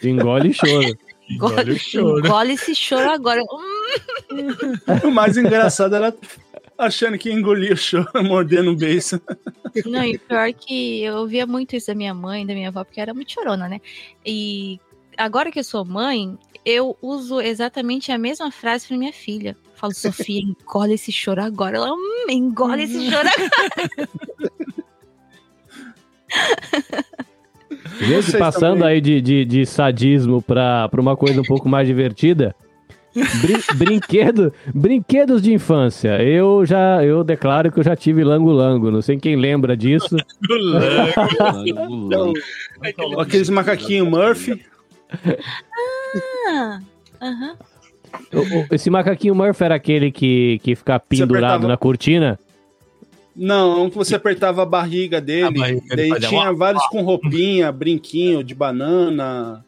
Speaker 7: Engole e choro.
Speaker 12: Engole,
Speaker 11: o choro.
Speaker 12: engole esse choro agora. Hum.
Speaker 8: O mais engraçado era achando que engolia o choro, mordendo o beiço.
Speaker 12: Não, e pior que eu ouvia muito isso da minha mãe, da minha avó, porque era muito chorona, né? E agora que eu sou mãe, eu uso exatamente a mesma frase pra minha filha. Eu falo, Sofia, engole esse choro agora. Ela, hum, engole esse choro agora.
Speaker 7: Gente, passando
Speaker 8: também.
Speaker 7: aí de, de, de sadismo pra, pra uma coisa um pouco mais divertida. Brin- brinquedo, brinquedos de infância. Eu já eu declaro que eu já tive lango-lango. Não sei quem lembra disso.
Speaker 8: Aqueles macaquinhos Murphy.
Speaker 12: Ah, aham.
Speaker 7: O- Esse macaquinho Murphy era aquele que, que fica pendurado
Speaker 8: apertava-
Speaker 7: na cortina.
Speaker 8: Não, um que você apertava a barriga dele.
Speaker 11: A barriga,
Speaker 8: daí tinha
Speaker 11: uá,
Speaker 8: vários com roupinha, brinquinho de banana.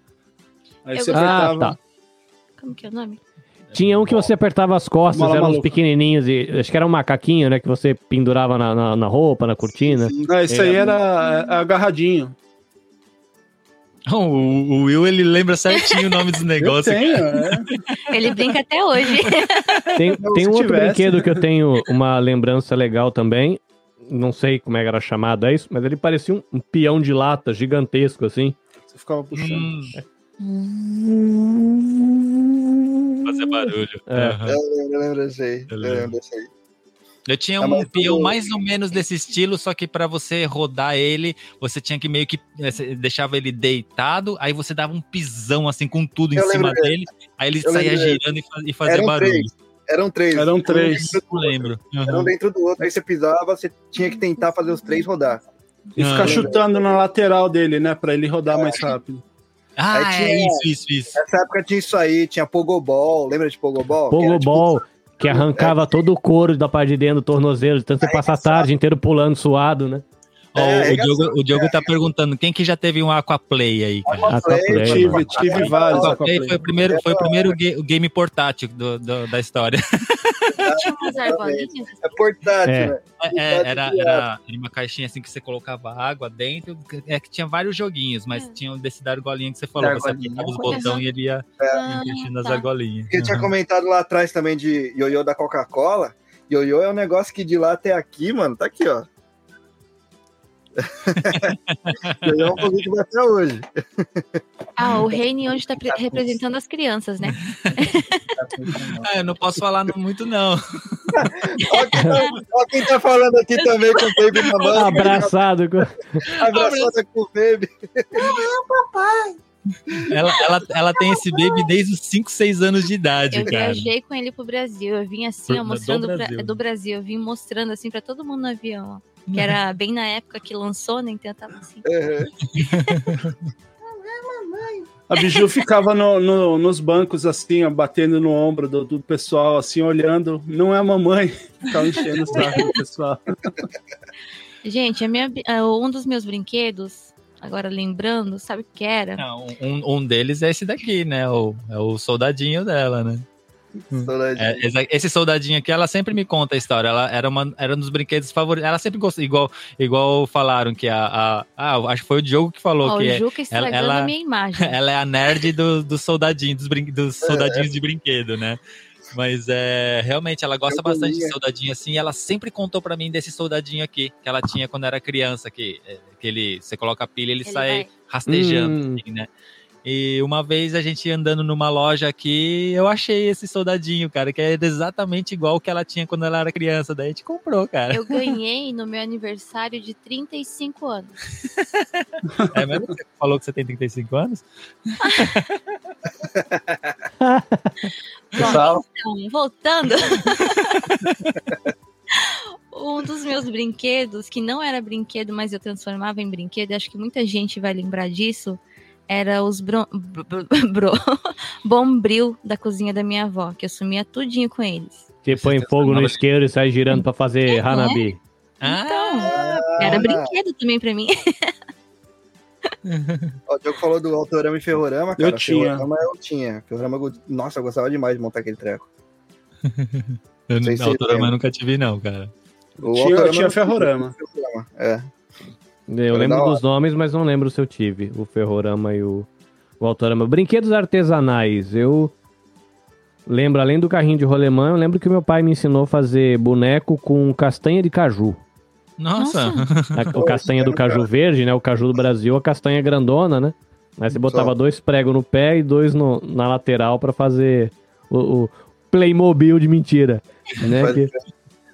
Speaker 8: Aí
Speaker 12: Eu
Speaker 8: você
Speaker 12: gostava.
Speaker 7: Ah,
Speaker 8: apertava.
Speaker 7: tá.
Speaker 12: Como que é o nome?
Speaker 7: Tinha um que você apertava as costas, eram uns pequenininhos. E, acho que era um macaquinho, né? Que você pendurava na, na, na roupa, na cortina.
Speaker 8: Não, esse aí era é, agarradinho.
Speaker 11: O, o Will, ele lembra certinho o nome dos
Speaker 8: Eu
Speaker 11: negócios.
Speaker 8: tenho, é.
Speaker 12: Ele brinca até hoje.
Speaker 7: Tem,
Speaker 8: Não,
Speaker 7: tem um outro
Speaker 8: tivesse.
Speaker 7: brinquedo que eu tenho uma lembrança legal também. Não sei como é que era chamado é isso, mas ele parecia um, um peão de lata gigantesco, assim.
Speaker 8: Você ficava puxando.
Speaker 11: Hum, fazer barulho.
Speaker 7: É.
Speaker 11: Aham.
Speaker 10: Eu lembro, eu lembro desse aí. Eu
Speaker 11: lembro.
Speaker 10: lembro desse aí.
Speaker 11: Eu tinha
Speaker 10: Ah,
Speaker 11: um
Speaker 10: mas
Speaker 11: peão mais ou menos desse estilo, só que pra você rodar ele, você tinha que meio que eh, deixava ele deitado, aí você dava um pisão assim com tudo em
Speaker 10: Eu
Speaker 11: cima
Speaker 10: lembro
Speaker 11: dele, aí ele
Speaker 10: Eu
Speaker 11: saía
Speaker 10: dele.
Speaker 11: girando e fa- e fazia
Speaker 10: Eram
Speaker 11: barulho.
Speaker 10: três. Eram três.
Speaker 8: Eram três.
Speaker 10: outro.
Speaker 11: lembro.
Speaker 10: Era
Speaker 11: Aham.
Speaker 10: um dentro do outro. Aí você pisava, você tinha que tentar fazer os três rodar.
Speaker 8: E ficar chutando na lateral dele, né? Pra ele rodar mais rápido.
Speaker 11: Ah,
Speaker 10: Aí
Speaker 11: é
Speaker 10: tinha-
Speaker 11: isso, isso, isso.
Speaker 10: Nessa época tinha isso aí, tinha Pogobol. Lembra de Pogobol? Que era, tipo,
Speaker 7: Pogobol, que arrancava todo o couro da parte de dentro do tornozelo, de tanto você passar a tarde inteiro pulando suado, né?
Speaker 11: Ó,
Speaker 10: É,
Speaker 11: o,
Speaker 10: arregaçou.
Speaker 11: Diogo, o Diogo tá perguntando quem que já teve um Aquaplay aí, cara.
Speaker 10: Aquaplay,
Speaker 7: Aquaplay,
Speaker 8: Tive,
Speaker 7: mano.
Speaker 8: tive vários.
Speaker 11: Aquaplay
Speaker 8: Aquaplay.
Speaker 11: foi o primeiro, foi o primeiro ga- game portátil do- do- da história.
Speaker 12: Tinha umas argolinhas.
Speaker 10: É portátil,
Speaker 7: É.
Speaker 10: né?
Speaker 11: É, era, era, era uma caixinha assim que você colocava água dentro. É que tinha vários joguinhos, mas
Speaker 12: É.
Speaker 11: tinha desse da argolinha que você falou. Você apertava os botões e ele ia
Speaker 12: Ah,
Speaker 11: enchendo as
Speaker 12: tá.
Speaker 11: argolinhas.
Speaker 10: Porque eu tinha comentado lá atrás também de ioiô da Coca-Cola. Ioiô é um negócio que de lá até aqui, mano, tá aqui, ó. é um vai até hoje.
Speaker 12: Ah, o Reine hoje tá pre- representando as crianças, né?
Speaker 11: Ah, eu não posso falar muito, não.
Speaker 10: Ó quem, tá, quem tá falando aqui também com o Baby na mão.
Speaker 7: Abraçado. com-
Speaker 10: Abraçada com o Baby.
Speaker 11: Ela, ela, ela tem esse baby desde os 5, 6 anos de idade,
Speaker 12: Eu
Speaker 11: cara.
Speaker 12: viajei com ele pro Brasil. Eu vim assim, ó,
Speaker 11: do
Speaker 12: mostrando pra-
Speaker 11: Brasil.
Speaker 12: do Brasil. Eu vim mostrando assim pra todo mundo no avião, ó. Que era bem na época que lançou, né? Então eu tava assim.
Speaker 10: Uhum.
Speaker 8: A Biju ficava no- no- nos bancos assim, ó, batendo no ombro do, do pessoal, assim, olhando. Não é a mamãe. Ficava enchendo o saco do pessoal.
Speaker 12: Gente, a minha, um dos meus brinquedos, agora lembrando, sabe o que era?
Speaker 11: Não, um, um deles é esse daqui, né? O, é o soldadinho dela, né? É, esse- soldadinho aqui, ela sempre me conta a história. Ela era, uma, era um dos brinquedos favoritos. Ela sempre gostou, igual, igual falaram que a, a- Ah, acho que foi o Diogo que falou
Speaker 12: Ó,
Speaker 11: que
Speaker 12: o
Speaker 11: é-
Speaker 12: Juca estragando a minha imagem.
Speaker 11: ela é a nerd do, do soldadinho, dos, brin- dos soldadinhos de brinquedo, né? Mas é realmente ela gosta bastante de soldadinho assim. e Ela sempre contou pra mim desse soldadinho aqui que ela tinha quando era criança, que, é, que ele você coloca a pilha e ele,
Speaker 12: Ele
Speaker 11: sai
Speaker 12: vai-
Speaker 11: rastejando,
Speaker 7: Hum.
Speaker 11: assim, né? E uma vez a gente andando numa loja aqui, eu achei esse soldadinho, cara, que é exatamente igual o que ela tinha quando ela era criança. Daí a gente comprou, cara.
Speaker 12: Eu ganhei no meu aniversário de 35 anos.
Speaker 11: É mesmo que você falou que você tem 35 anos?
Speaker 13: Pessoal,
Speaker 12: Então, voltando. um dos meus brinquedos, que não era brinquedo, mas eu transformava em brinquedo, e acho que muita gente vai lembrar disso, era os bro- bro- bombril da cozinha da minha avó, que eu sumia tudinho com eles.
Speaker 7: Que põe fogo no isqueiro e sai girando pra fazer Hanabi.
Speaker 12: Então, era brinquedo também pra mim.
Speaker 10: O Diogo falou do Autorama e Ferrorama, cara.
Speaker 8: Eu tinha.
Speaker 10: Ferrorama eu tinha. Ferrorama, eu- nossa, eu gostava demais de montar aquele treco.
Speaker 11: Eu, altura,
Speaker 10: lembra.
Speaker 11: mas nunca tive, não, cara.
Speaker 10: O
Speaker 8: Tinha-
Speaker 10: Autorama
Speaker 8: tinha
Speaker 10: eu-
Speaker 8: Ferrorama.
Speaker 10: Ferrorama, É.
Speaker 7: Eu
Speaker 10: Era
Speaker 7: lembro dos nomes, mas não lembro se eu tive. O Ferrorama e o, o Autorama. Brinquedos artesanais. Eu lembro, além do carrinho de rolemã, eu lembro que meu pai me ensinou a fazer boneco com castanha de caju.
Speaker 11: Nossa!
Speaker 7: A- o castanha do caju verde, né? O caju do Brasil, a castanha grandona, né? Aí você botava
Speaker 10: Só.
Speaker 7: dois pregos no pé e dois no- na lateral pra fazer o, o Playmobil de mentira. Né? Que-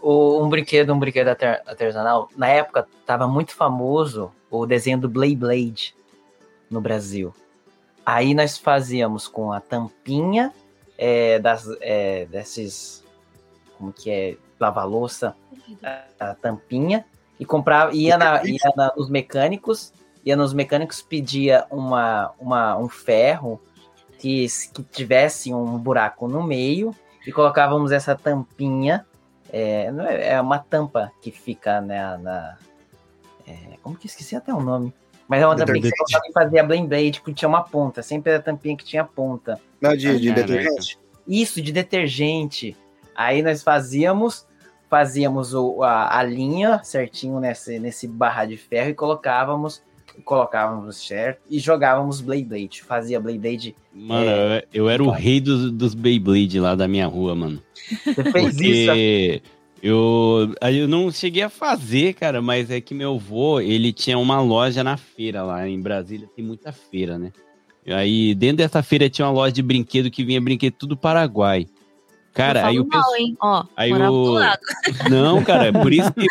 Speaker 13: o- um brinquedo, um brinquedo artesanal, na época tava muito famoso o desenho do Blade Blade no Brasil. Aí nós fazíamos com a tampinha é, das, é, desses. Como que é? Lava-louça, a, a tampinha, e comprava, ia, na, ia na- nos mecânicos, ia nos mecânicos, pedia uma, uma, um ferro que, que tivesse um buraco no meio e colocávamos essa tampinha. É, não é, é uma tampa que fica né, na. é, como que eu esqueci até o nome? Mas é uma tampinha que você
Speaker 10: Detergente.
Speaker 13: colocava e fazia blend blade, que tinha uma ponta. Sempre era a tampinha que tinha ponta.
Speaker 10: Não, de, de
Speaker 5: Caraca.
Speaker 10: detergente.
Speaker 13: Isso, de detergente. Aí nós fazíamos, fazíamos o, a, a linha certinho nesse, nesse barra de ferro e colocávamos, colocávamos certo e jogávamos Blade Blade. Fazia Blade Blade.
Speaker 5: Mano, eu, eu era o rei dos, dos Beyblade lá da minha rua, mano.
Speaker 13: Você fez isso?
Speaker 5: Porque eu, aí eu não cheguei a fazer, cara, mas é que meu avô, ele tinha uma loja na feira lá em Brasília, tem muita feira, né? E Aí dentro dessa feira tinha uma loja de brinquedo que vinha brinquedo tudo Paraguai. Cara, aí o pessoal.
Speaker 12: Ó,
Speaker 5: Aí o. Não, cara, é por isso que,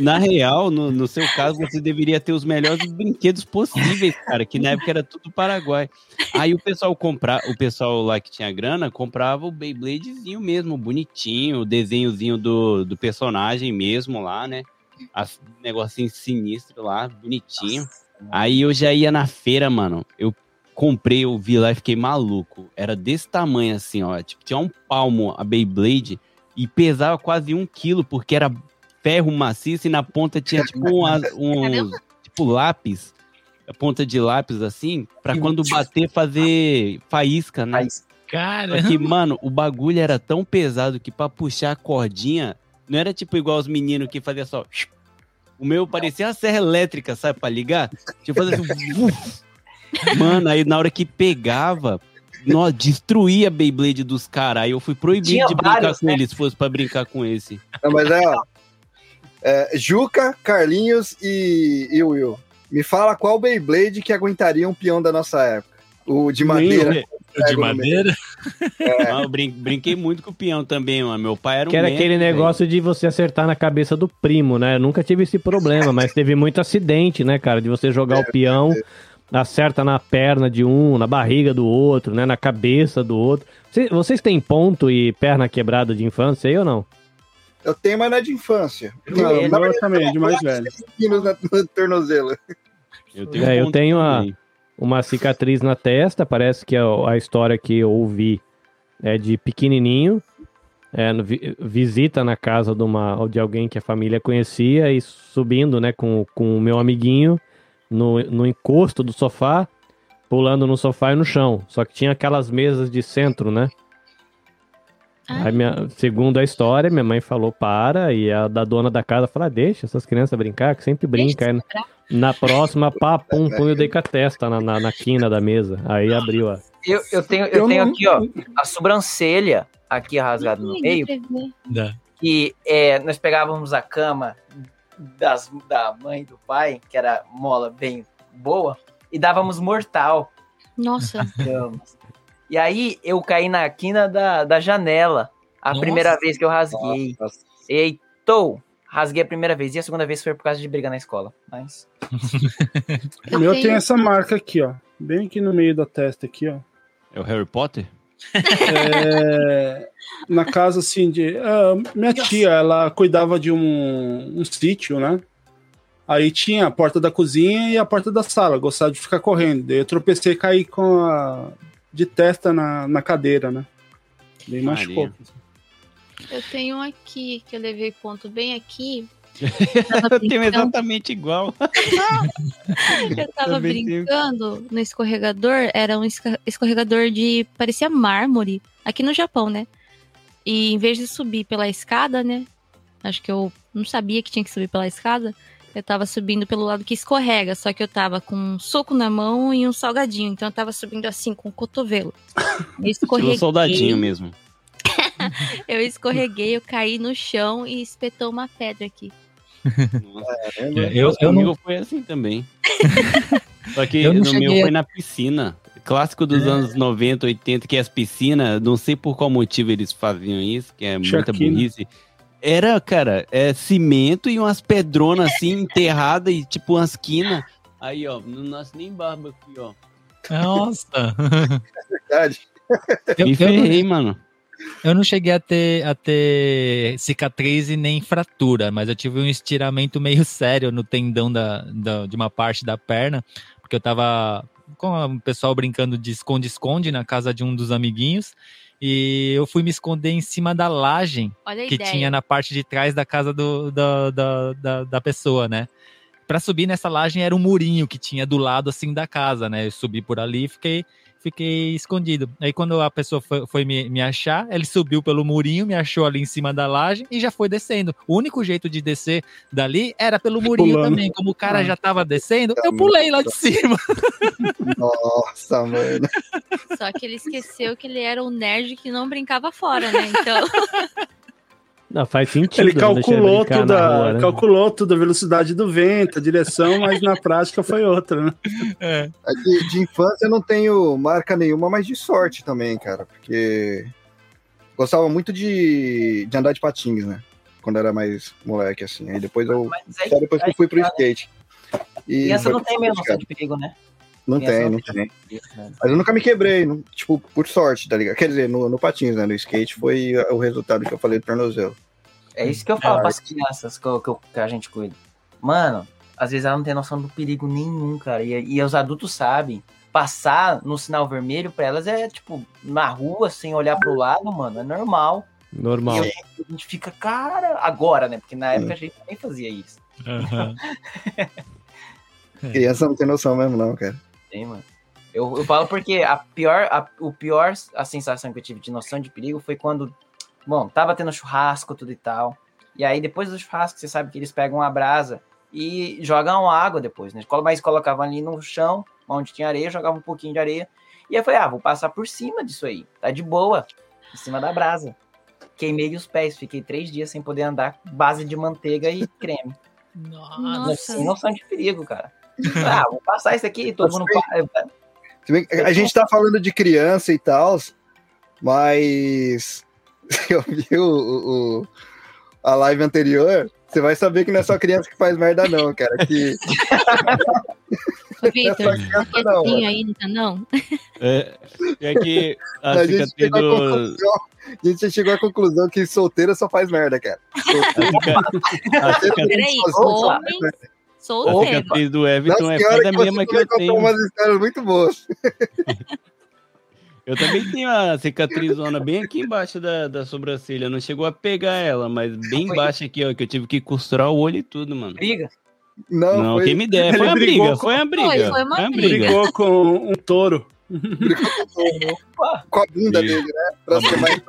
Speaker 5: na real, no, no seu caso, você deveria ter os melhores brinquedos possíveis, cara, que na época era tudo Paraguai. Aí o pessoal comprar, o pessoal lá que tinha grana comprava o Beybladezinho mesmo, bonitinho, o desenhozinho do, do personagem mesmo lá, né? As, negocinho sinistro lá, bonitinho. Aí eu já ia na feira, mano. Eu comprei, eu vi lá e fiquei maluco. Era desse tamanho assim, ó. Tipo, tinha um palmo a Beyblade e pesava quase um quilo, porque era ferro maciço e na ponta tinha tipo umas- uns tipo lápis, a ponta de lápis assim, pra quando bater fazer faísca, né?
Speaker 11: Cara,
Speaker 5: que, mano, o bagulho era tão pesado que pra puxar a cordinha, não era tipo igual os meninos que fazia só. O meu parecia uma serra elétrica, sabe, pra ligar? Tipo, fazer assim. Mano, aí na hora que pegava, nós destruía a Beyblade dos caras. Aí eu fui proibido
Speaker 13: Tinha
Speaker 5: de brincar
Speaker 13: vários,
Speaker 5: com
Speaker 13: né?
Speaker 5: eles, se fosse pra brincar com esse.
Speaker 10: Não, mas é, ó. É, Juca, Carlinhos e, e Will. Me fala qual Beyblade que aguentaria um peão da nossa época. O de madeira.
Speaker 5: Nenhum.
Speaker 11: de madeira?
Speaker 5: Ah, eu brin- brinquei muito com o peão também, mano. Meu pai era um
Speaker 7: Que era aquele
Speaker 5: velho.
Speaker 7: negócio de você acertar na cabeça do primo, né? Eu nunca tive esse problema, mas teve muito acidente, né, cara? De você jogar o peão, acerta na perna de um, na barriga do outro, né? Na cabeça do outro. Vocês, vocês têm ponto e perna quebrada de infância aí ou não?
Speaker 10: Eu tenho, mas não é de infância.
Speaker 8: Não,
Speaker 10: Eu- na
Speaker 8: eu também, de mais velho.
Speaker 10: quilos na- no tornozelo.
Speaker 5: Eu tenho,
Speaker 7: É, eu tenho a- uma cicatriz na testa. Parece que a, a história que eu ouvi é de pequenininho. É, no vi- visita na casa de, uma, de alguém que a família conhecia e subindo né, com, com o meu amiguinho no, no encosto do sofá, pulando no sofá e no chão. Só que tinha aquelas mesas de centro, né? Aí minha- segundo a história, minha mãe falou para, e a da dona da casa falou: ah, deixa essas crianças brincar, que sempre brinca. Aí, na próxima, pá, pum, pum, eu dei com a testa na, na, na quina da mesa. Aí abriu a.
Speaker 13: Eu, eu tenho, eu
Speaker 7: Eu
Speaker 13: tenho aqui, ó, a sobrancelha aqui rasgada no meio. Que é, nós pegávamos a cama das, da mãe e do pai, que era mola bem boa, e dávamos mortal.
Speaker 12: Nossa.
Speaker 13: E aí eu caí na quina da, da janela. A
Speaker 12: Nossa.
Speaker 13: primeira vez que eu rasguei. Eitou! Rasguei a primeira vez. E a segunda vez foi por causa de briga na escola. Mas.
Speaker 8: O meu tem essa marca aqui, ó. Bem aqui no meio da testa aqui, ó.
Speaker 5: É o Harry Potter?
Speaker 8: É, na casa assim de. ah, minha tia, ela cuidava de um, um sítio, né? Aí tinha a porta da cozinha e a porta da sala, gostava de ficar correndo. Daí eu tropecei e caí com a, de testa na, na cadeira, né? Bem machucou.
Speaker 12: Eu tenho um aqui, que eu levei ponto bem aqui.
Speaker 5: Eu tenho exatamente igual.
Speaker 12: Eu tava
Speaker 5: Também tenho.
Speaker 12: brincando no escorregador, era um escorregador de. parecia mármore, aqui no Japão, né? E em vez de subir pela escada, né? Acho que eu não sabia que tinha que subir pela escada. Eu tava subindo pelo lado que escorrega, só que eu tava com um soco na mão e um salgadinho. Então eu tava subindo assim, com o cotovelo. Eu escorreguei.
Speaker 5: Soldadinho mesmo.
Speaker 12: Eu escorreguei, eu caí no chão e espetou uma pedra aqui.
Speaker 5: Eu,
Speaker 11: eu- eu
Speaker 5: comigo
Speaker 11: não-
Speaker 5: foi assim também. Só que
Speaker 11: Eu não
Speaker 5: no meu
Speaker 11: cheguei
Speaker 5: foi
Speaker 11: a-
Speaker 5: na piscina. Clássico dos
Speaker 11: É.
Speaker 5: anos 90, 80, que as piscinas, não sei por qual motivo eles faziam isso, que é muita burrice. Era, cara, é cimento e umas pedronas assim, enterradas e tipo umas quinas. Aí, ó, não nasce nem barba aqui, ó.
Speaker 11: Nossa!
Speaker 10: Verdade.
Speaker 11: Eu,
Speaker 5: Me
Speaker 11: eu
Speaker 5: ferrei, mano.
Speaker 11: Eu não cheguei a ter, a ter cicatriz e nem fratura, mas eu tive um estiramento meio sério no tendão da, da- de uma parte da perna, porque eu tava com o pessoal brincando de esconde-esconde na casa de um dos amiguinhos, e eu fui me esconder em cima da laje que
Speaker 12: ideia.
Speaker 11: tinha na parte de trás da casa do, da, da, da, da pessoa, né? Pra subir nessa laje era um murinho que tinha do lado assim da casa, né? Eu subi por ali e fiquei, fiquei escondido. Aí quando a pessoa foi, foi me, me achar, ele subiu pelo murinho, me achou ali em cima da laje e já foi descendo. O único jeito de descer dali era pelo murinho
Speaker 10: Pulando.
Speaker 11: também. Como o cara
Speaker 10: Ah.
Speaker 11: já tava descendo, eu pulei lá de cima.
Speaker 10: Nossa, mano.
Speaker 12: Só que ele esqueceu que ele era um nerd que não brincava fora, né? Então.
Speaker 7: Não, faz sentido.
Speaker 8: Ele calculou
Speaker 7: brincar
Speaker 8: tudo,
Speaker 7: na
Speaker 8: a,
Speaker 7: rua, né?
Speaker 8: calculou tudo, a velocidade do vento, a direção, mas na prática foi outra, né?
Speaker 11: É.
Speaker 10: É De, de infância eu não tenho marca nenhuma, mas de sorte também, cara. Porque gostava muito de, de andar de patins, né? Quando era mais moleque, assim. Aí depois eu.
Speaker 13: aí-
Speaker 10: Só depois que eu fui pro skate. E
Speaker 13: Criança
Speaker 10: foi
Speaker 13: não tem mesmo de perigo, né?
Speaker 10: Não
Speaker 13: Criança
Speaker 10: tem,
Speaker 13: não tem
Speaker 10: tem.
Speaker 13: né?
Speaker 10: Mas eu nunca me quebrei, não- tipo, por sorte, tá ligado? Quer dizer, no, no patins, né? No skate foi o resultado que eu falei do tornozelo.
Speaker 13: É isso que eu falo pras crianças que, eu- que eu- que a gente cuida. Mano, às vezes ela não tem noção do perigo nenhum, cara. E, e os adultos sabem. Passar no sinal vermelho pra elas é tipo, na rua, sem olhar pro lado, mano, é normal.
Speaker 7: Normal.
Speaker 13: E eu- a gente fica, cara, agora, né? Porque na época a gente também fazia isso.
Speaker 10: Criança não tem noção mesmo, não, cara.
Speaker 13: Tem, mano. Eu, eu falo porque a pior, a, o pior, a sensação que eu tive de noção de perigo foi quando, bom, tava tendo churrasco, tudo e tal. E aí, depois do churrasco, você sabe que eles pegam uma brasa e jogam água depois, né? Mas colocavam ali no chão, onde tinha areia, jogavam um pouquinho de areia. E aí eu falei, ah, vou passar por cima disso aí. Tá de boa. Em cima da brasa. Queimei os pés, fiquei três dias sem poder andar, base de manteiga e creme.
Speaker 12: Nossa.
Speaker 13: Sem noção de perigo, cara. Ah, vou passar isso aqui, todo mundo.
Speaker 10: A gente tá falando de criança e tal, mas eu vi o, o- a live anterior, você vai saber que não é só criança que faz merda, não, cara. Que
Speaker 12: Vitor, tá
Speaker 10: não,
Speaker 12: aí, não?
Speaker 5: É, é que a,
Speaker 10: a, gente chegou à
Speaker 5: do,
Speaker 10: conclusão, a gente chegou à conclusão que solteira só faz merda, cara.
Speaker 5: a cicatriz
Speaker 12: Peraí,
Speaker 10: Solteiro
Speaker 12: homens,
Speaker 5: A
Speaker 12: Solteiro.
Speaker 5: cicatriz do Everton
Speaker 10: Nossa
Speaker 5: é a
Speaker 10: que você
Speaker 5: mesma que eu tenho.
Speaker 10: umas histórias muito boas.
Speaker 5: Eu também tenho a cicatrizona bem aqui embaixo da, da sobrancelha. Não chegou a pegar ela, mas bem embaixo aqui, ó, que eu tive que costurar o olho e tudo, mano.
Speaker 13: Briga?
Speaker 10: Não,
Speaker 5: Não,
Speaker 10: foi-
Speaker 5: quem me der. Foi a briga,
Speaker 8: com-
Speaker 5: foi a briga.
Speaker 12: Foi, foi uma
Speaker 5: a
Speaker 12: briga.
Speaker 5: briga.
Speaker 8: Brigou com um touro.
Speaker 10: com a bunda dele, né? Pra ser mais...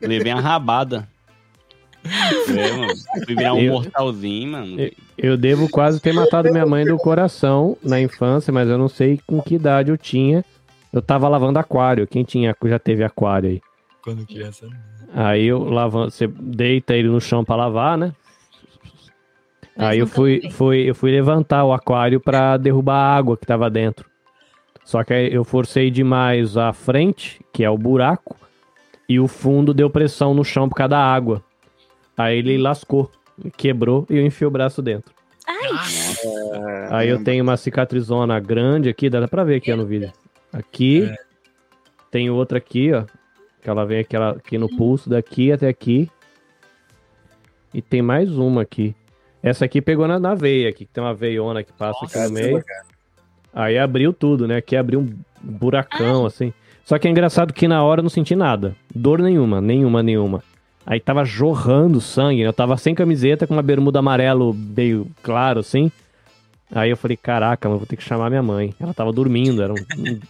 Speaker 5: Levei uma rabada. É, mano. Fui virar um
Speaker 7: Eu-
Speaker 5: mortalzinho, mano.
Speaker 7: Eu- Eu devo quase ter matado minha mãe do coração na infância, mas eu não sei com que idade eu tinha. Eu tava lavando aquário. Quem tinha já teve aquário aí?
Speaker 11: Quando criança.
Speaker 7: Aí eu lavando, você deita ele no chão pra lavar, né?
Speaker 12: Mas
Speaker 7: Aí eu fui, fui, eu fui levantar o aquário pra derrubar a água que tava dentro. Só que aí eu forcei demais a frente, que é o buraco, e o fundo deu pressão no chão por causa da água. Aí ele lascou, quebrou e eu enfiei o braço dentro. Aí eu tenho uma cicatrizona grande aqui, dá pra ver aqui ó, no vídeo. Aqui, tem outra aqui, ó. Que ela vem aqui, ela- aqui no pulso, daqui até aqui. E tem mais uma aqui. Essa aqui pegou na, na veia aqui, que tem uma veiona que passa aqui no meio.
Speaker 10: cara.
Speaker 7: Aí abriu tudo, né? Aqui abriu um buracão, assim. Só que é engraçado que na hora eu não senti nada. Dor nenhuma, nenhuma, nenhuma. Aí tava jorrando sangue, né? Eu tava sem camiseta, com uma bermuda amarelo meio claro, assim. Aí eu falei, caraca, mas vou ter que chamar minha mãe. Ela tava dormindo, era um,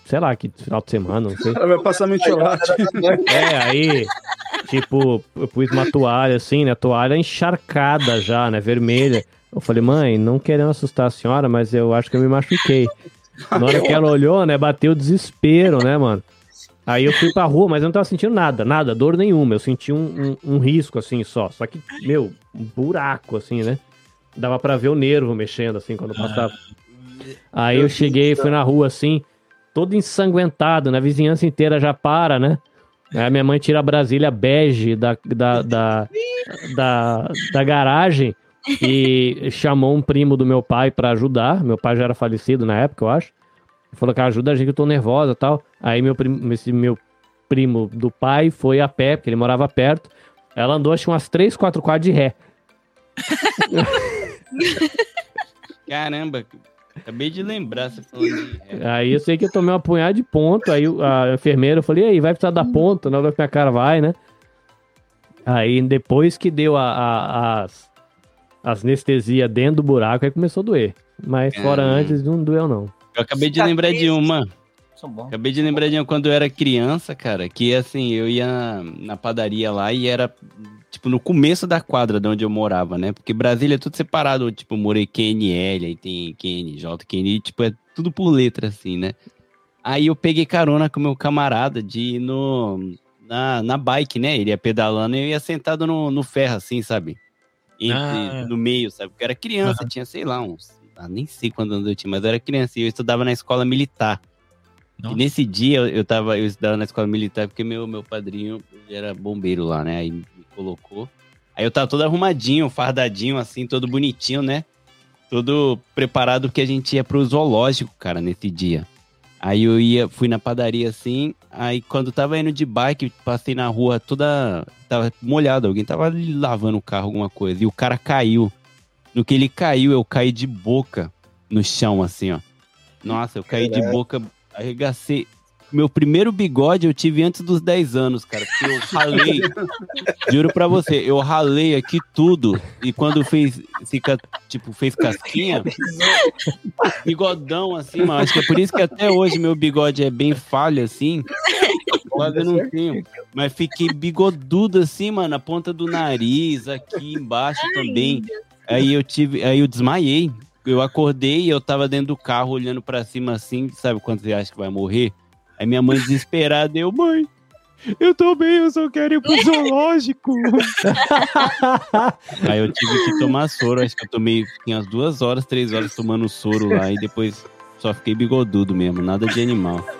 Speaker 7: sei lá, que final de semana, não sei.
Speaker 8: Ela vai passar mentiolate.
Speaker 7: É, aí, tipo, eu pus uma toalha assim, né? Toalha encharcada já, né? Vermelha. Eu falei, mãe, não querendo assustar a senhora, mas eu acho que eu me machuquei. Na hora que ela olhou, né? Bateu desespero, né, mano? Aí eu fui pra rua, mas eu não tava sentindo nada, nada, dor nenhuma. Eu senti um, um, um risco, assim, só. Só que, meu, um buraco, assim, né? Dava pra ver o nervo mexendo, assim, quando eu passava. Aí eu cheguei, fui na rua, assim, todo ensanguentado, né? A vizinhança inteira já para, né? Aí minha mãe tira a Brasília bege da, da, da, da, da garagem e chamou um primo do meu pai pra ajudar. Meu pai já era falecido na época, eu acho. Falou que ajuda a gente que eu tô nervosa e tal. Aí meu primo, esse meu primo do pai foi a pé, porque ele morava perto. Ela andou acho que umas 3, 4 quadras de ré.
Speaker 5: Caramba, acabei de lembrar você falando de.
Speaker 7: Aí eu sei que eu tomei uma punhada de ponto. Aí a enfermeira, eu falei, e aí, vai precisar dar ponto? Na hora que minha cara vai, né? Aí depois que deu a, a- as, as anestesia dentro do buraco, aí começou a doer. Mas fora antes, não doeu, não.
Speaker 5: Eu acabei de lembrar de uma. Acabei de lembrar de uma quando eu era criança, cara, que assim, eu ia na padaria lá e era, tipo, no começo da quadra de onde eu morava, né? Porque Brasília é tudo separado, tipo, eu morei QNL, aí tem QNJ, QNI, tipo, é tudo por letra, assim, né? Aí eu peguei carona com meu camarada de ir no, na, na bike, né? Ele ia pedalando e eu ia sentado no, no ferro, assim, sabe? Entre,
Speaker 11: Ah.
Speaker 5: No meio, sabe? Porque eu era criança, tinha, sei lá, uns. Ah, nem sei anos eu tinha, mas eu era criança e eu estudava na escola militar. E nesse dia eu, eu tava, eu estudava na escola militar porque meu, meu padrinho era bombeiro lá, né? Aí me colocou. Aí eu tava todo arrumadinho, fardadinho, assim, todo bonitinho, né? Todo preparado porque a gente ia pro zoológico, cara, nesse dia. Aí eu ia, fui na padaria assim, aí quando tava indo de bike, passei na rua toda. Tava molhado, alguém tava lavando o carro, alguma coisa. E o cara caiu. No que ele caiu, eu caí de boca no chão, assim, ó. Nossa, eu caí de boca, arregacei. Meu primeiro bigode eu tive antes dos 10 anos, cara. Porque eu ralei. juro pra você, eu ralei aqui tudo. E quando fez, fica, tipo, fez casquinha, bigodão assim, mano. Acho que é por isso que até hoje meu bigode é bem falho, assim. Quase eu não tenho. Mas fiquei bigodudo assim, mano, na ponta do nariz, aqui embaixo também. Aí eu tive, aí eu desmaiei. Eu acordei e eu tava dentro do carro olhando pra cima assim, sabe quando você acha que vai morrer? Aí minha mãe desesperada, eu, mãe, eu tô bem, eu só quero ir pro zoológico. Aí eu tive que tomar soro, acho que eu tomei tinha umas duas horas, três horas tomando soro lá e depois só fiquei bigodudo mesmo, nada de animal.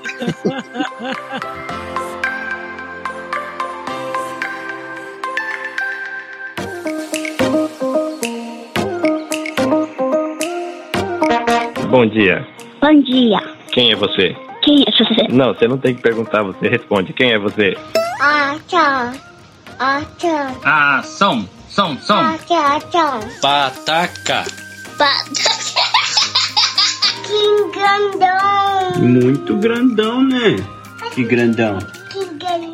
Speaker 1: Bom dia.
Speaker 2: Bom dia.
Speaker 1: Quem é você?
Speaker 2: Quem é você?
Speaker 1: Não, você não tem que perguntar, você responde. Quem é você?
Speaker 2: Ah, tchau. Ah, tchau.
Speaker 3: Ah, som, som, som.
Speaker 2: Ah, tchau, tchau.
Speaker 4: Pataca.
Speaker 6: fada.
Speaker 2: Que grandão.
Speaker 14: Muito grandão, né? Que grandão.
Speaker 2: Que grandão.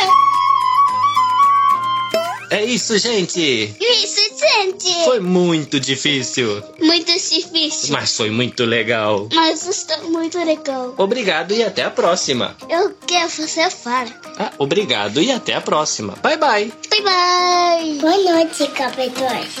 Speaker 4: É isso, gente.
Speaker 6: Isso, gente.
Speaker 4: Foi muito difícil,
Speaker 6: Muito difícil.
Speaker 4: mas foi muito legal.
Speaker 6: Mas está muito legal.
Speaker 4: Obrigado e até a próxima.
Speaker 6: Eu quero você fala.
Speaker 4: Ah, obrigado e até a próxima. Bye bye.
Speaker 6: Bye bye.
Speaker 2: Boa noite, capitões.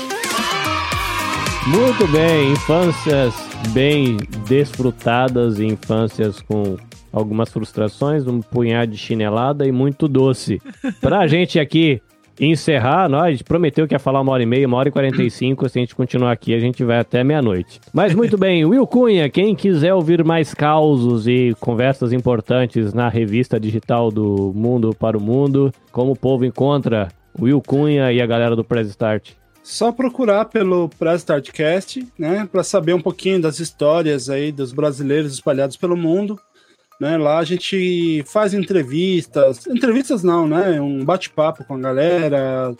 Speaker 7: Muito bem, infâncias bem desfrutadas e infâncias com algumas frustrações, um punhado de chinelada e muito doce. Pra gente aqui encerrar, nós prometeu que ia falar uma hora e meia, uma hora e quarenta e cinco. Se a gente continuar aqui, a gente vai até meia-noite. Mas muito bem, Will Cunha, quem quiser ouvir mais causos e conversas importantes na revista digital do Mundo para o Mundo, como o povo encontra Will Cunha e a galera do Press Start?
Speaker 8: Só procurar pelo Press Startcast, né, para saber um pouquinho das histórias aí dos brasileiros espalhados pelo mundo. Né, lá a gente faz entrevistas, entrevistas não, né? Um bate-papo com a galera,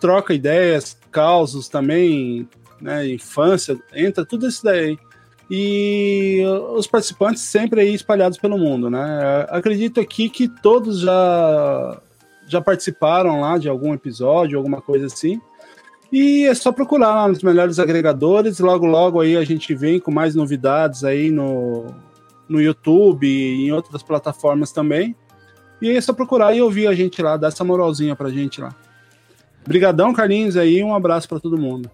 Speaker 8: troca ideias, causos também, né? Infância, entra tudo isso daí. E os participantes sempre aí espalhados pelo mundo, né? Acredito aqui que todos já já participaram lá de algum episódio, alguma coisa assim. E é só procurar lá nos melhores agregadores. Logo, logo aí a gente vem com mais novidades aí no, no YouTube e em outras plataformas também. E é só procurar e ouvir a gente lá, dar essa moralzinha pra gente lá. Brigadão, Carlinhos, aí, um abraço para todo mundo.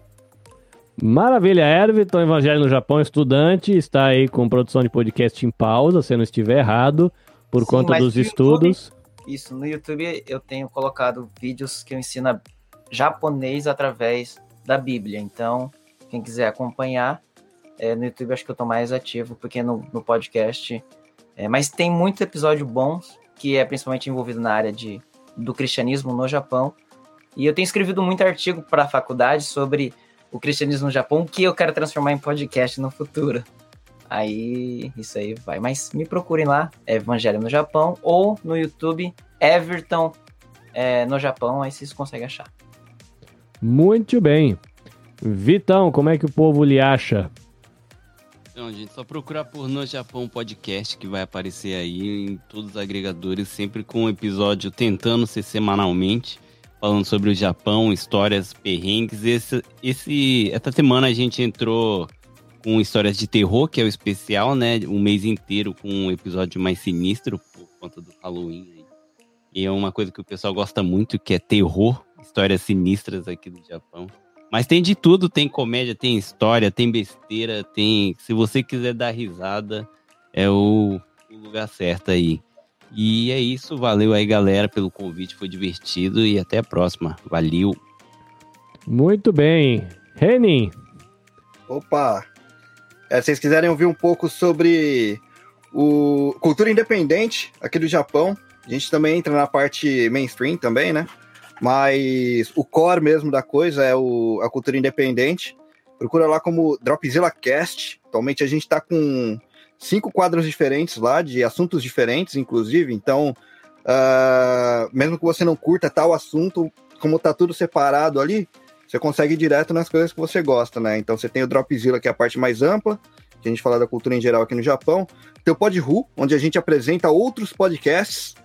Speaker 7: Maravilha, Everton, Evangelho no Japão, estudante, está aí com produção de podcast em pausa, se eu não estiver errado, por
Speaker 13: Sim,
Speaker 7: conta dos estudos.
Speaker 13: Isso, no YouTube eu tenho colocado vídeos que eu ensino japonês através da Bíblia. Então, quem quiser acompanhar, é, no YouTube acho que eu tô mais ativo, porque no, no podcast. é, mas tem muito episódio bons, que é principalmente envolvido na área de, do cristianismo no Japão. E eu tenho escrevido muito artigo para a faculdade sobre o cristianismo no Japão, que eu quero transformar em podcast no futuro. Aí, isso aí vai. Mas me procurem lá, é Evangelho no Japão, ou no YouTube, Everton é, no Japão, aí vocês conseguem achar.
Speaker 7: Muito bem. Vitão, como é que o povo lhe acha?
Speaker 5: Então, gente, só procurar por No Japão Podcast que vai aparecer aí em todos os agregadores, sempre com um episódio tentando ser semanalmente, falando sobre o Japão, histórias, perrengues. Esse, esse, essa semana a gente entrou com histórias de terror, que é o especial, né? Um mês inteiro com um episódio mais sinistro por conta do Halloween. E é uma coisa que o pessoal gosta muito, que é terror, histórias sinistras aqui do Japão. Mas tem de tudo, tem comédia, tem história, tem besteira, tem. Se você quiser dar risada, é o, o lugar certo aí. E é isso, valeu aí, galera, pelo convite, foi divertido e até a próxima. Valeu.
Speaker 7: Muito bem. Renin,
Speaker 10: Opa! É, se vocês quiserem ouvir um pouco sobre o cultura independente aqui do Japão, a gente também entra na parte mainstream também, né? Mas o core mesmo da coisa é o, a cultura independente. Procura lá como Dropzilla Cast. Atualmente a gente tá com cinco quadros diferentes lá, de assuntos diferentes, inclusive. Então, ah, mesmo que você não curta tal assunto, como tá tudo separado ali, você consegue ir direto nas coisas que você gosta, né? Então você tem o Dropzilla, que é a parte mais ampla, que a gente fala da cultura em geral aqui no Japão. Tem o Podru, onde a gente apresenta outros podcasts.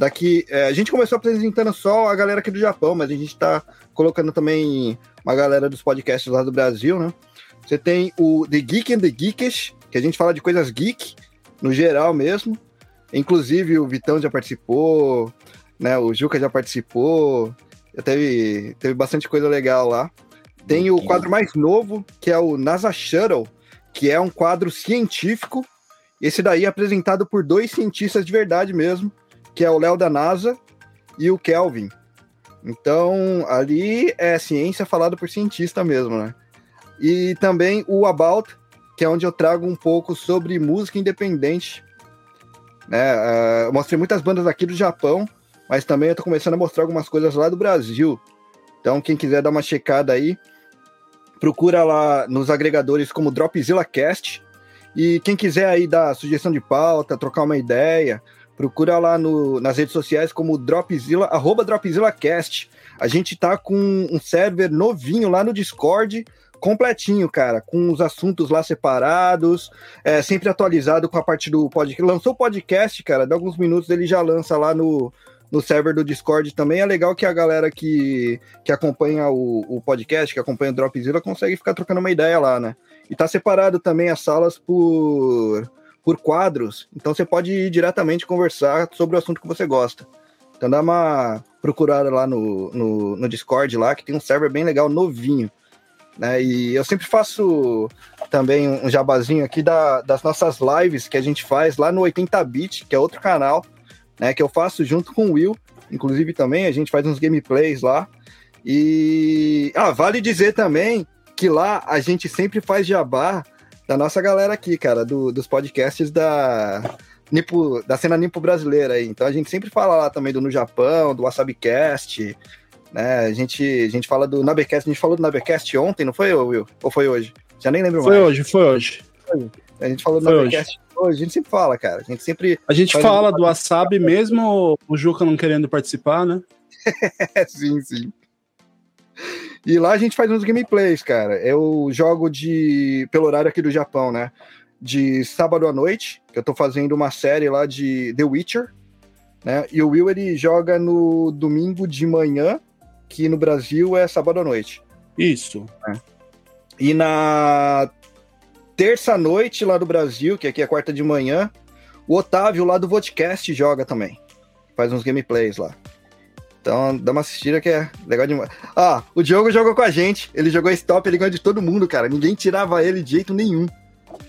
Speaker 10: Daqui, é, a gente começou apresentando só a galera aqui do Japão, mas a gente tá colocando também uma galera dos podcasts lá do Brasil, né? Você tem o The Geek and the Geekish, que a gente fala de coisas geek, no geral mesmo. Inclusive o Vitão já participou, né? O Juca já participou. Já teve, teve bastante coisa legal lá. Tem o quadro mais novo, que é o NASA Shuttle, que é um quadro científico. Esse daí é apresentado por dois cientistas de verdade mesmo, que é o Léo da NASA e o Kelvin. Então, ali é ciência falada por cientista mesmo, né? E também o About, que é onde eu trago um pouco sobre música independente. Né? Eu mostrei muitas bandas aqui do Japão, mas também eu tô começando a mostrar algumas coisas lá do Brasil. Então, quem quiser dar uma checada aí, procura lá nos agregadores como Dropzilla Cast. E quem quiser aí dar sugestão de pauta, trocar uma ideia, Procura lá no, nas redes sociais como Dropzilla, arroba DropzillaCast. A gente tá com um server novinho lá no Discord, completinho, cara, com os assuntos lá separados, é, sempre atualizado com a parte do podcast. Lançou o podcast, cara, de alguns minutos ele já lança lá no, no server do Discord também. É legal que a galera que, que acompanha o, o podcast, que acompanha o Dropzilla, consegue ficar trocando uma ideia lá, né? E tá separado também as salas por, por quadros, então você pode ir diretamente conversar sobre o assunto que você gosta. Então dá uma procurada lá no, no, no Discord lá, que tem um server bem legal, novinho. Né? E eu sempre faço também um jabazinho aqui da, das nossas lives que a gente faz lá no 80bit, que é outro canal, né? Que eu faço junto com o Will. Inclusive também a gente faz uns gameplays lá. E ah, vale dizer também que lá a gente sempre faz jabá da nossa galera aqui, cara, do, dos podcasts da Nipo, da cena Nipo brasileira aí. Então a gente sempre fala lá também do No Japão, do WasabiCast, né? A gente, a gente fala do Nabecast, a gente falou do Nabecast ontem, não foi, Will? Ou foi hoje? Já nem lembro
Speaker 8: Foi
Speaker 10: mais.
Speaker 8: hoje, foi hoje.
Speaker 10: A gente falou do
Speaker 8: Foi
Speaker 10: Nabecast hoje. a gente sempre fala, cara. A gente sempre.
Speaker 8: A gente fala
Speaker 10: um-
Speaker 8: do Wasabi mesmo o Juca não querendo participar, né?
Speaker 10: sim, sim. E lá a gente faz uns gameplays, cara. Eu jogo de. pelo horário aqui do Japão, né? De sábado à noite, que eu tô fazendo uma série lá de The Witcher, né? E o Will ele joga no domingo de manhã, que no Brasil é sábado à noite.
Speaker 8: Isso.
Speaker 10: E na terça noite lá do Brasil, que aqui é quarta de manhã, o Otávio lá do Vodcast joga também. Faz uns gameplays lá. Então dá uma assistida que é legal demais. Ah, o Diogo jogou com a gente. Ele jogou stop, ele ganhou de todo mundo, cara. Ninguém tirava ele de jeito nenhum.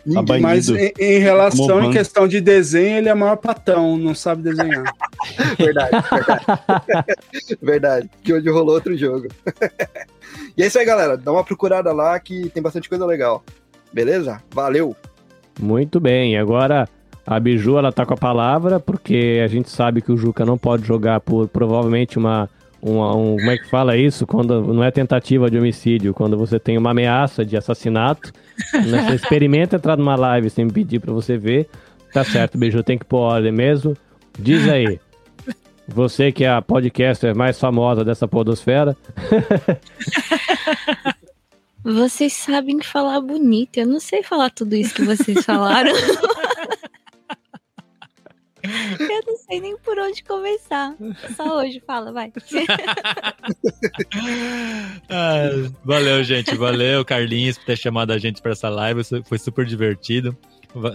Speaker 10: Ninguém.
Speaker 8: Mas em, em relação em questão de desenho, ele é maior patão, não sabe desenhar.
Speaker 10: verdade, verdade. verdade. Que hoje rolou outro jogo. e é isso aí, galera. Dá uma procurada lá que tem bastante coisa legal. Beleza? Valeu!
Speaker 7: Muito bem, agora a Biju ela tá com a palavra, porque a gente sabe que o Juca não pode jogar por provavelmente uma. uma- um, como é que fala isso? Quando não é tentativa de homicídio, quando você tem uma ameaça de assassinato. né? Você experimenta entrar numa live sem pedir pra você ver. Tá certo, Biju, tem que pôr ordem mesmo. Diz aí. Você que é a podcaster mais famosa dessa podosfera.
Speaker 12: Vocês sabem falar bonito. Eu não sei falar tudo isso que vocês falaram. Eu não sei nem por onde começar. Só hoje, fala, vai.
Speaker 11: Ah, valeu, gente. Valeu, Carlinhos, por ter chamado a gente para essa live. Foi super divertido.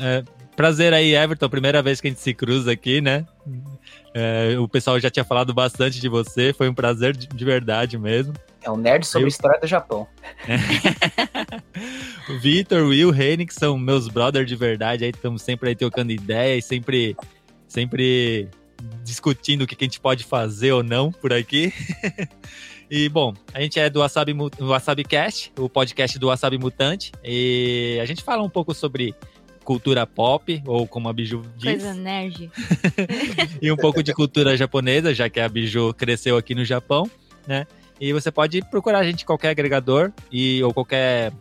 Speaker 11: É, prazer aí, Everton. Primeira vez que a gente se cruza aqui, né? É, o pessoal já tinha falado bastante de você. Foi um prazer de, de verdade mesmo.
Speaker 13: É um nerd sobre
Speaker 11: Eu-
Speaker 13: história do Japão.
Speaker 11: O Vitor, o Will, o Henning são meus brothers de verdade. Aí estamos sempre aí trocando ideias, sempre, sempre discutindo o que, a gente pode fazer ou não por aqui. E, bom, a gente é do Wasabi, Wasabi Cast, o podcast do Wasabi Mutante. E a gente fala um pouco sobre cultura pop, ou como a Biju diz,
Speaker 12: Coisa nerd.
Speaker 11: e um pouco de cultura japonesa, já que a Biju cresceu aqui no Japão, né? E você pode procurar a gente em qualquer agregador e ou qualquer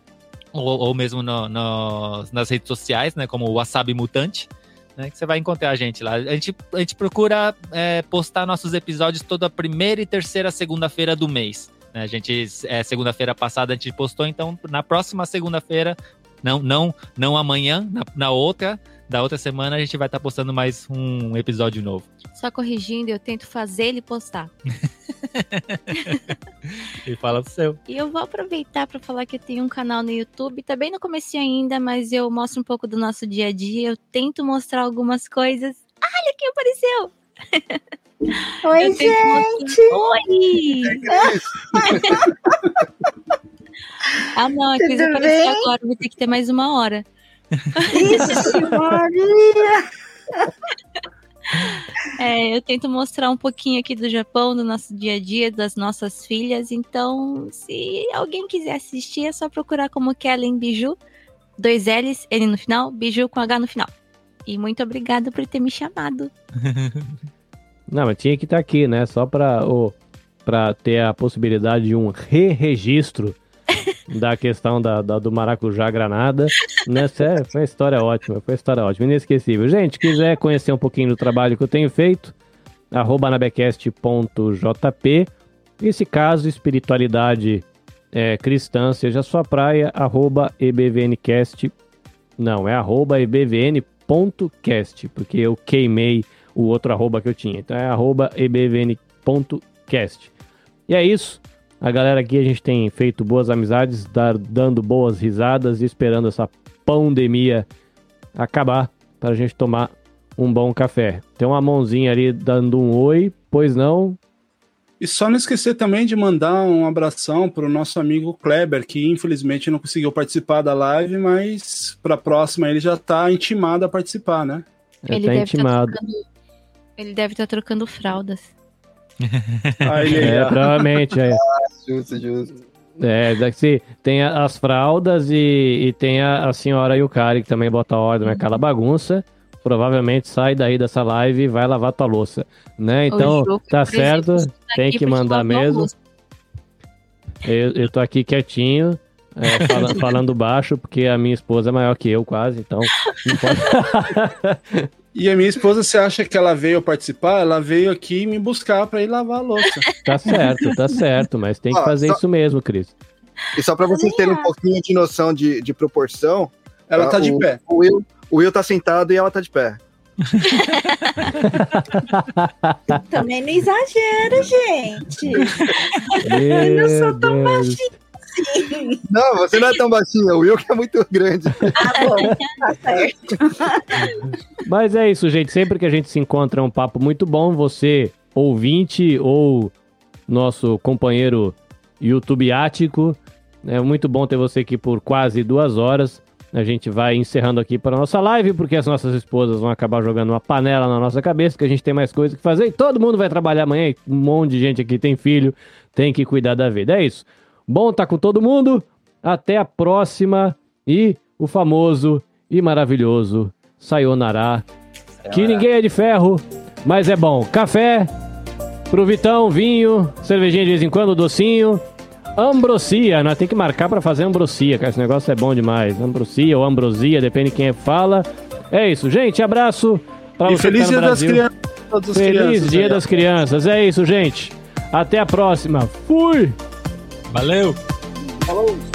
Speaker 11: ou, ou mesmo no- no- nas redes sociais, né? Como o Wasabi Mutante, né? Que você vai encontrar a gente lá. A gente, a gente procura é, postar nossos episódios toda primeira e terceira segunda-feira do mês. né? A gente é, segunda-feira passada a gente postou, então na próxima segunda-feira, não, não, não amanhã, na, na outra, da outra semana a gente vai estar postando mais um episódio novo.
Speaker 12: Só corrigindo, eu tento fazer ele postar.
Speaker 11: E fala pro seu.
Speaker 12: E eu vou aproveitar para falar que eu tenho um canal no YouTube, tá bem no começo ainda, mas eu mostro um pouco do nosso dia a dia, eu tento mostrar algumas coisas. Olha quem apareceu!
Speaker 2: Oi,
Speaker 12: Eu mostrar- Oi! ah, não, a coisa
Speaker 2: Tudo
Speaker 12: apareceu
Speaker 2: bem?
Speaker 12: agora, vou ter que ter mais uma hora.
Speaker 2: Isso, Maria!
Speaker 12: É, eu tento mostrar um pouquinho aqui do Japão, do nosso dia a dia, das nossas filhas. Então, se alguém quiser assistir, é só procurar como Kellen Biju. Dois L's, N no final, Biju com H no final. E muito obrigada por ter me chamado.
Speaker 7: Não, mas tinha que estar aqui, né? Só para o para ter a possibilidade de um re-registro da questão da, da- do maracujá granada. Né? Sério, foi uma história ótima, foi uma história ótima, inesquecível. Gente, quiser conhecer um pouquinho do trabalho que eu tenho feito, arroba anabecast.jp. E caso espiritualidade é, cristã seja sua praia, arroba ebvncast. Não, é arroba ebvn.cast, porque eu queimei o outro arroba que eu tinha. Então é arroba ebvn.cast. E é isso. A galera aqui, a gente tem feito boas amizades, dar- dando boas risadas e esperando essa pandemia acabar para a gente tomar um bom café. Tem uma mãozinha ali dando um oi, pois não?
Speaker 8: E só não esquecer também de mandar um abração para o nosso amigo Kleber, que infelizmente não conseguiu participar da live, mas para a próxima ele já está intimado a participar, né?
Speaker 12: Ele deve estar trocando, ele deve estar trocando fraldas.
Speaker 7: É, provavelmente. É.
Speaker 10: Justo, justo.
Speaker 7: É, daqui tem as fraldas e, e tem a, a senhora Yukari que também bota ordem naquela bagunça. Provavelmente sai daí dessa live e vai lavar tua louça, né? Então, tá certo, tem que mandar mesmo. Eu, eu tô aqui quietinho, é, fala- falando baixo, porque a minha esposa é maior que eu quase, então não pode...
Speaker 8: E a minha esposa, você acha que ela veio participar? Ela veio aqui me buscar para ir lavar a louça.
Speaker 7: Tá certo, tá certo, mas tem que
Speaker 10: Ó,
Speaker 7: fazer
Speaker 10: só-
Speaker 7: isso mesmo, Cris.
Speaker 10: E só para vocês terem um pouquinho de noção de, de proporção.
Speaker 8: Ela tá de
Speaker 10: o,
Speaker 8: pé.
Speaker 10: O Will, o Will tá sentado e ela tá de pé.
Speaker 2: Também não exagera, gente. eu não sou tão baixinha assim.
Speaker 10: Não, você não é tão baixinho, o Will que é muito grande.
Speaker 2: Ah, bom, tá certo.
Speaker 7: Mas é isso, gente. Sempre que a gente se encontra é um papo muito bom. Você, ouvinte ou nosso companheiro YouTube ático, é muito bom ter você aqui por quase duas horas. A gente vai encerrando aqui para nossa live, porque as nossas esposas vão acabar jogando uma panela na nossa cabeça, que a gente tem mais coisa que fazer e todo mundo vai trabalhar amanhã. e Um monte de gente aqui tem filho, tem que cuidar da vida. É isso. Bom tá com todo mundo. Até a próxima. E o famoso e maravilhoso Sayonara. Que ninguém é de ferro, mas é bom. Café pro Vitão, vinho, cervejinha de vez em quando, docinho. Ambrosia, nós tem que marcar pra fazer ambrosia, cara. Esse negócio é bom demais. Ambrosia ou ambrosia, depende de quem fala. É isso, gente. Abraço pra
Speaker 8: E
Speaker 7: você
Speaker 8: feliz
Speaker 7: que tá no
Speaker 8: Dia das. Crianças.
Speaker 7: Feliz
Speaker 8: crianças
Speaker 7: Dia
Speaker 8: aí,
Speaker 7: das Crianças. É isso, gente. Até a próxima. Fui!
Speaker 11: Valeu!
Speaker 10: Falou!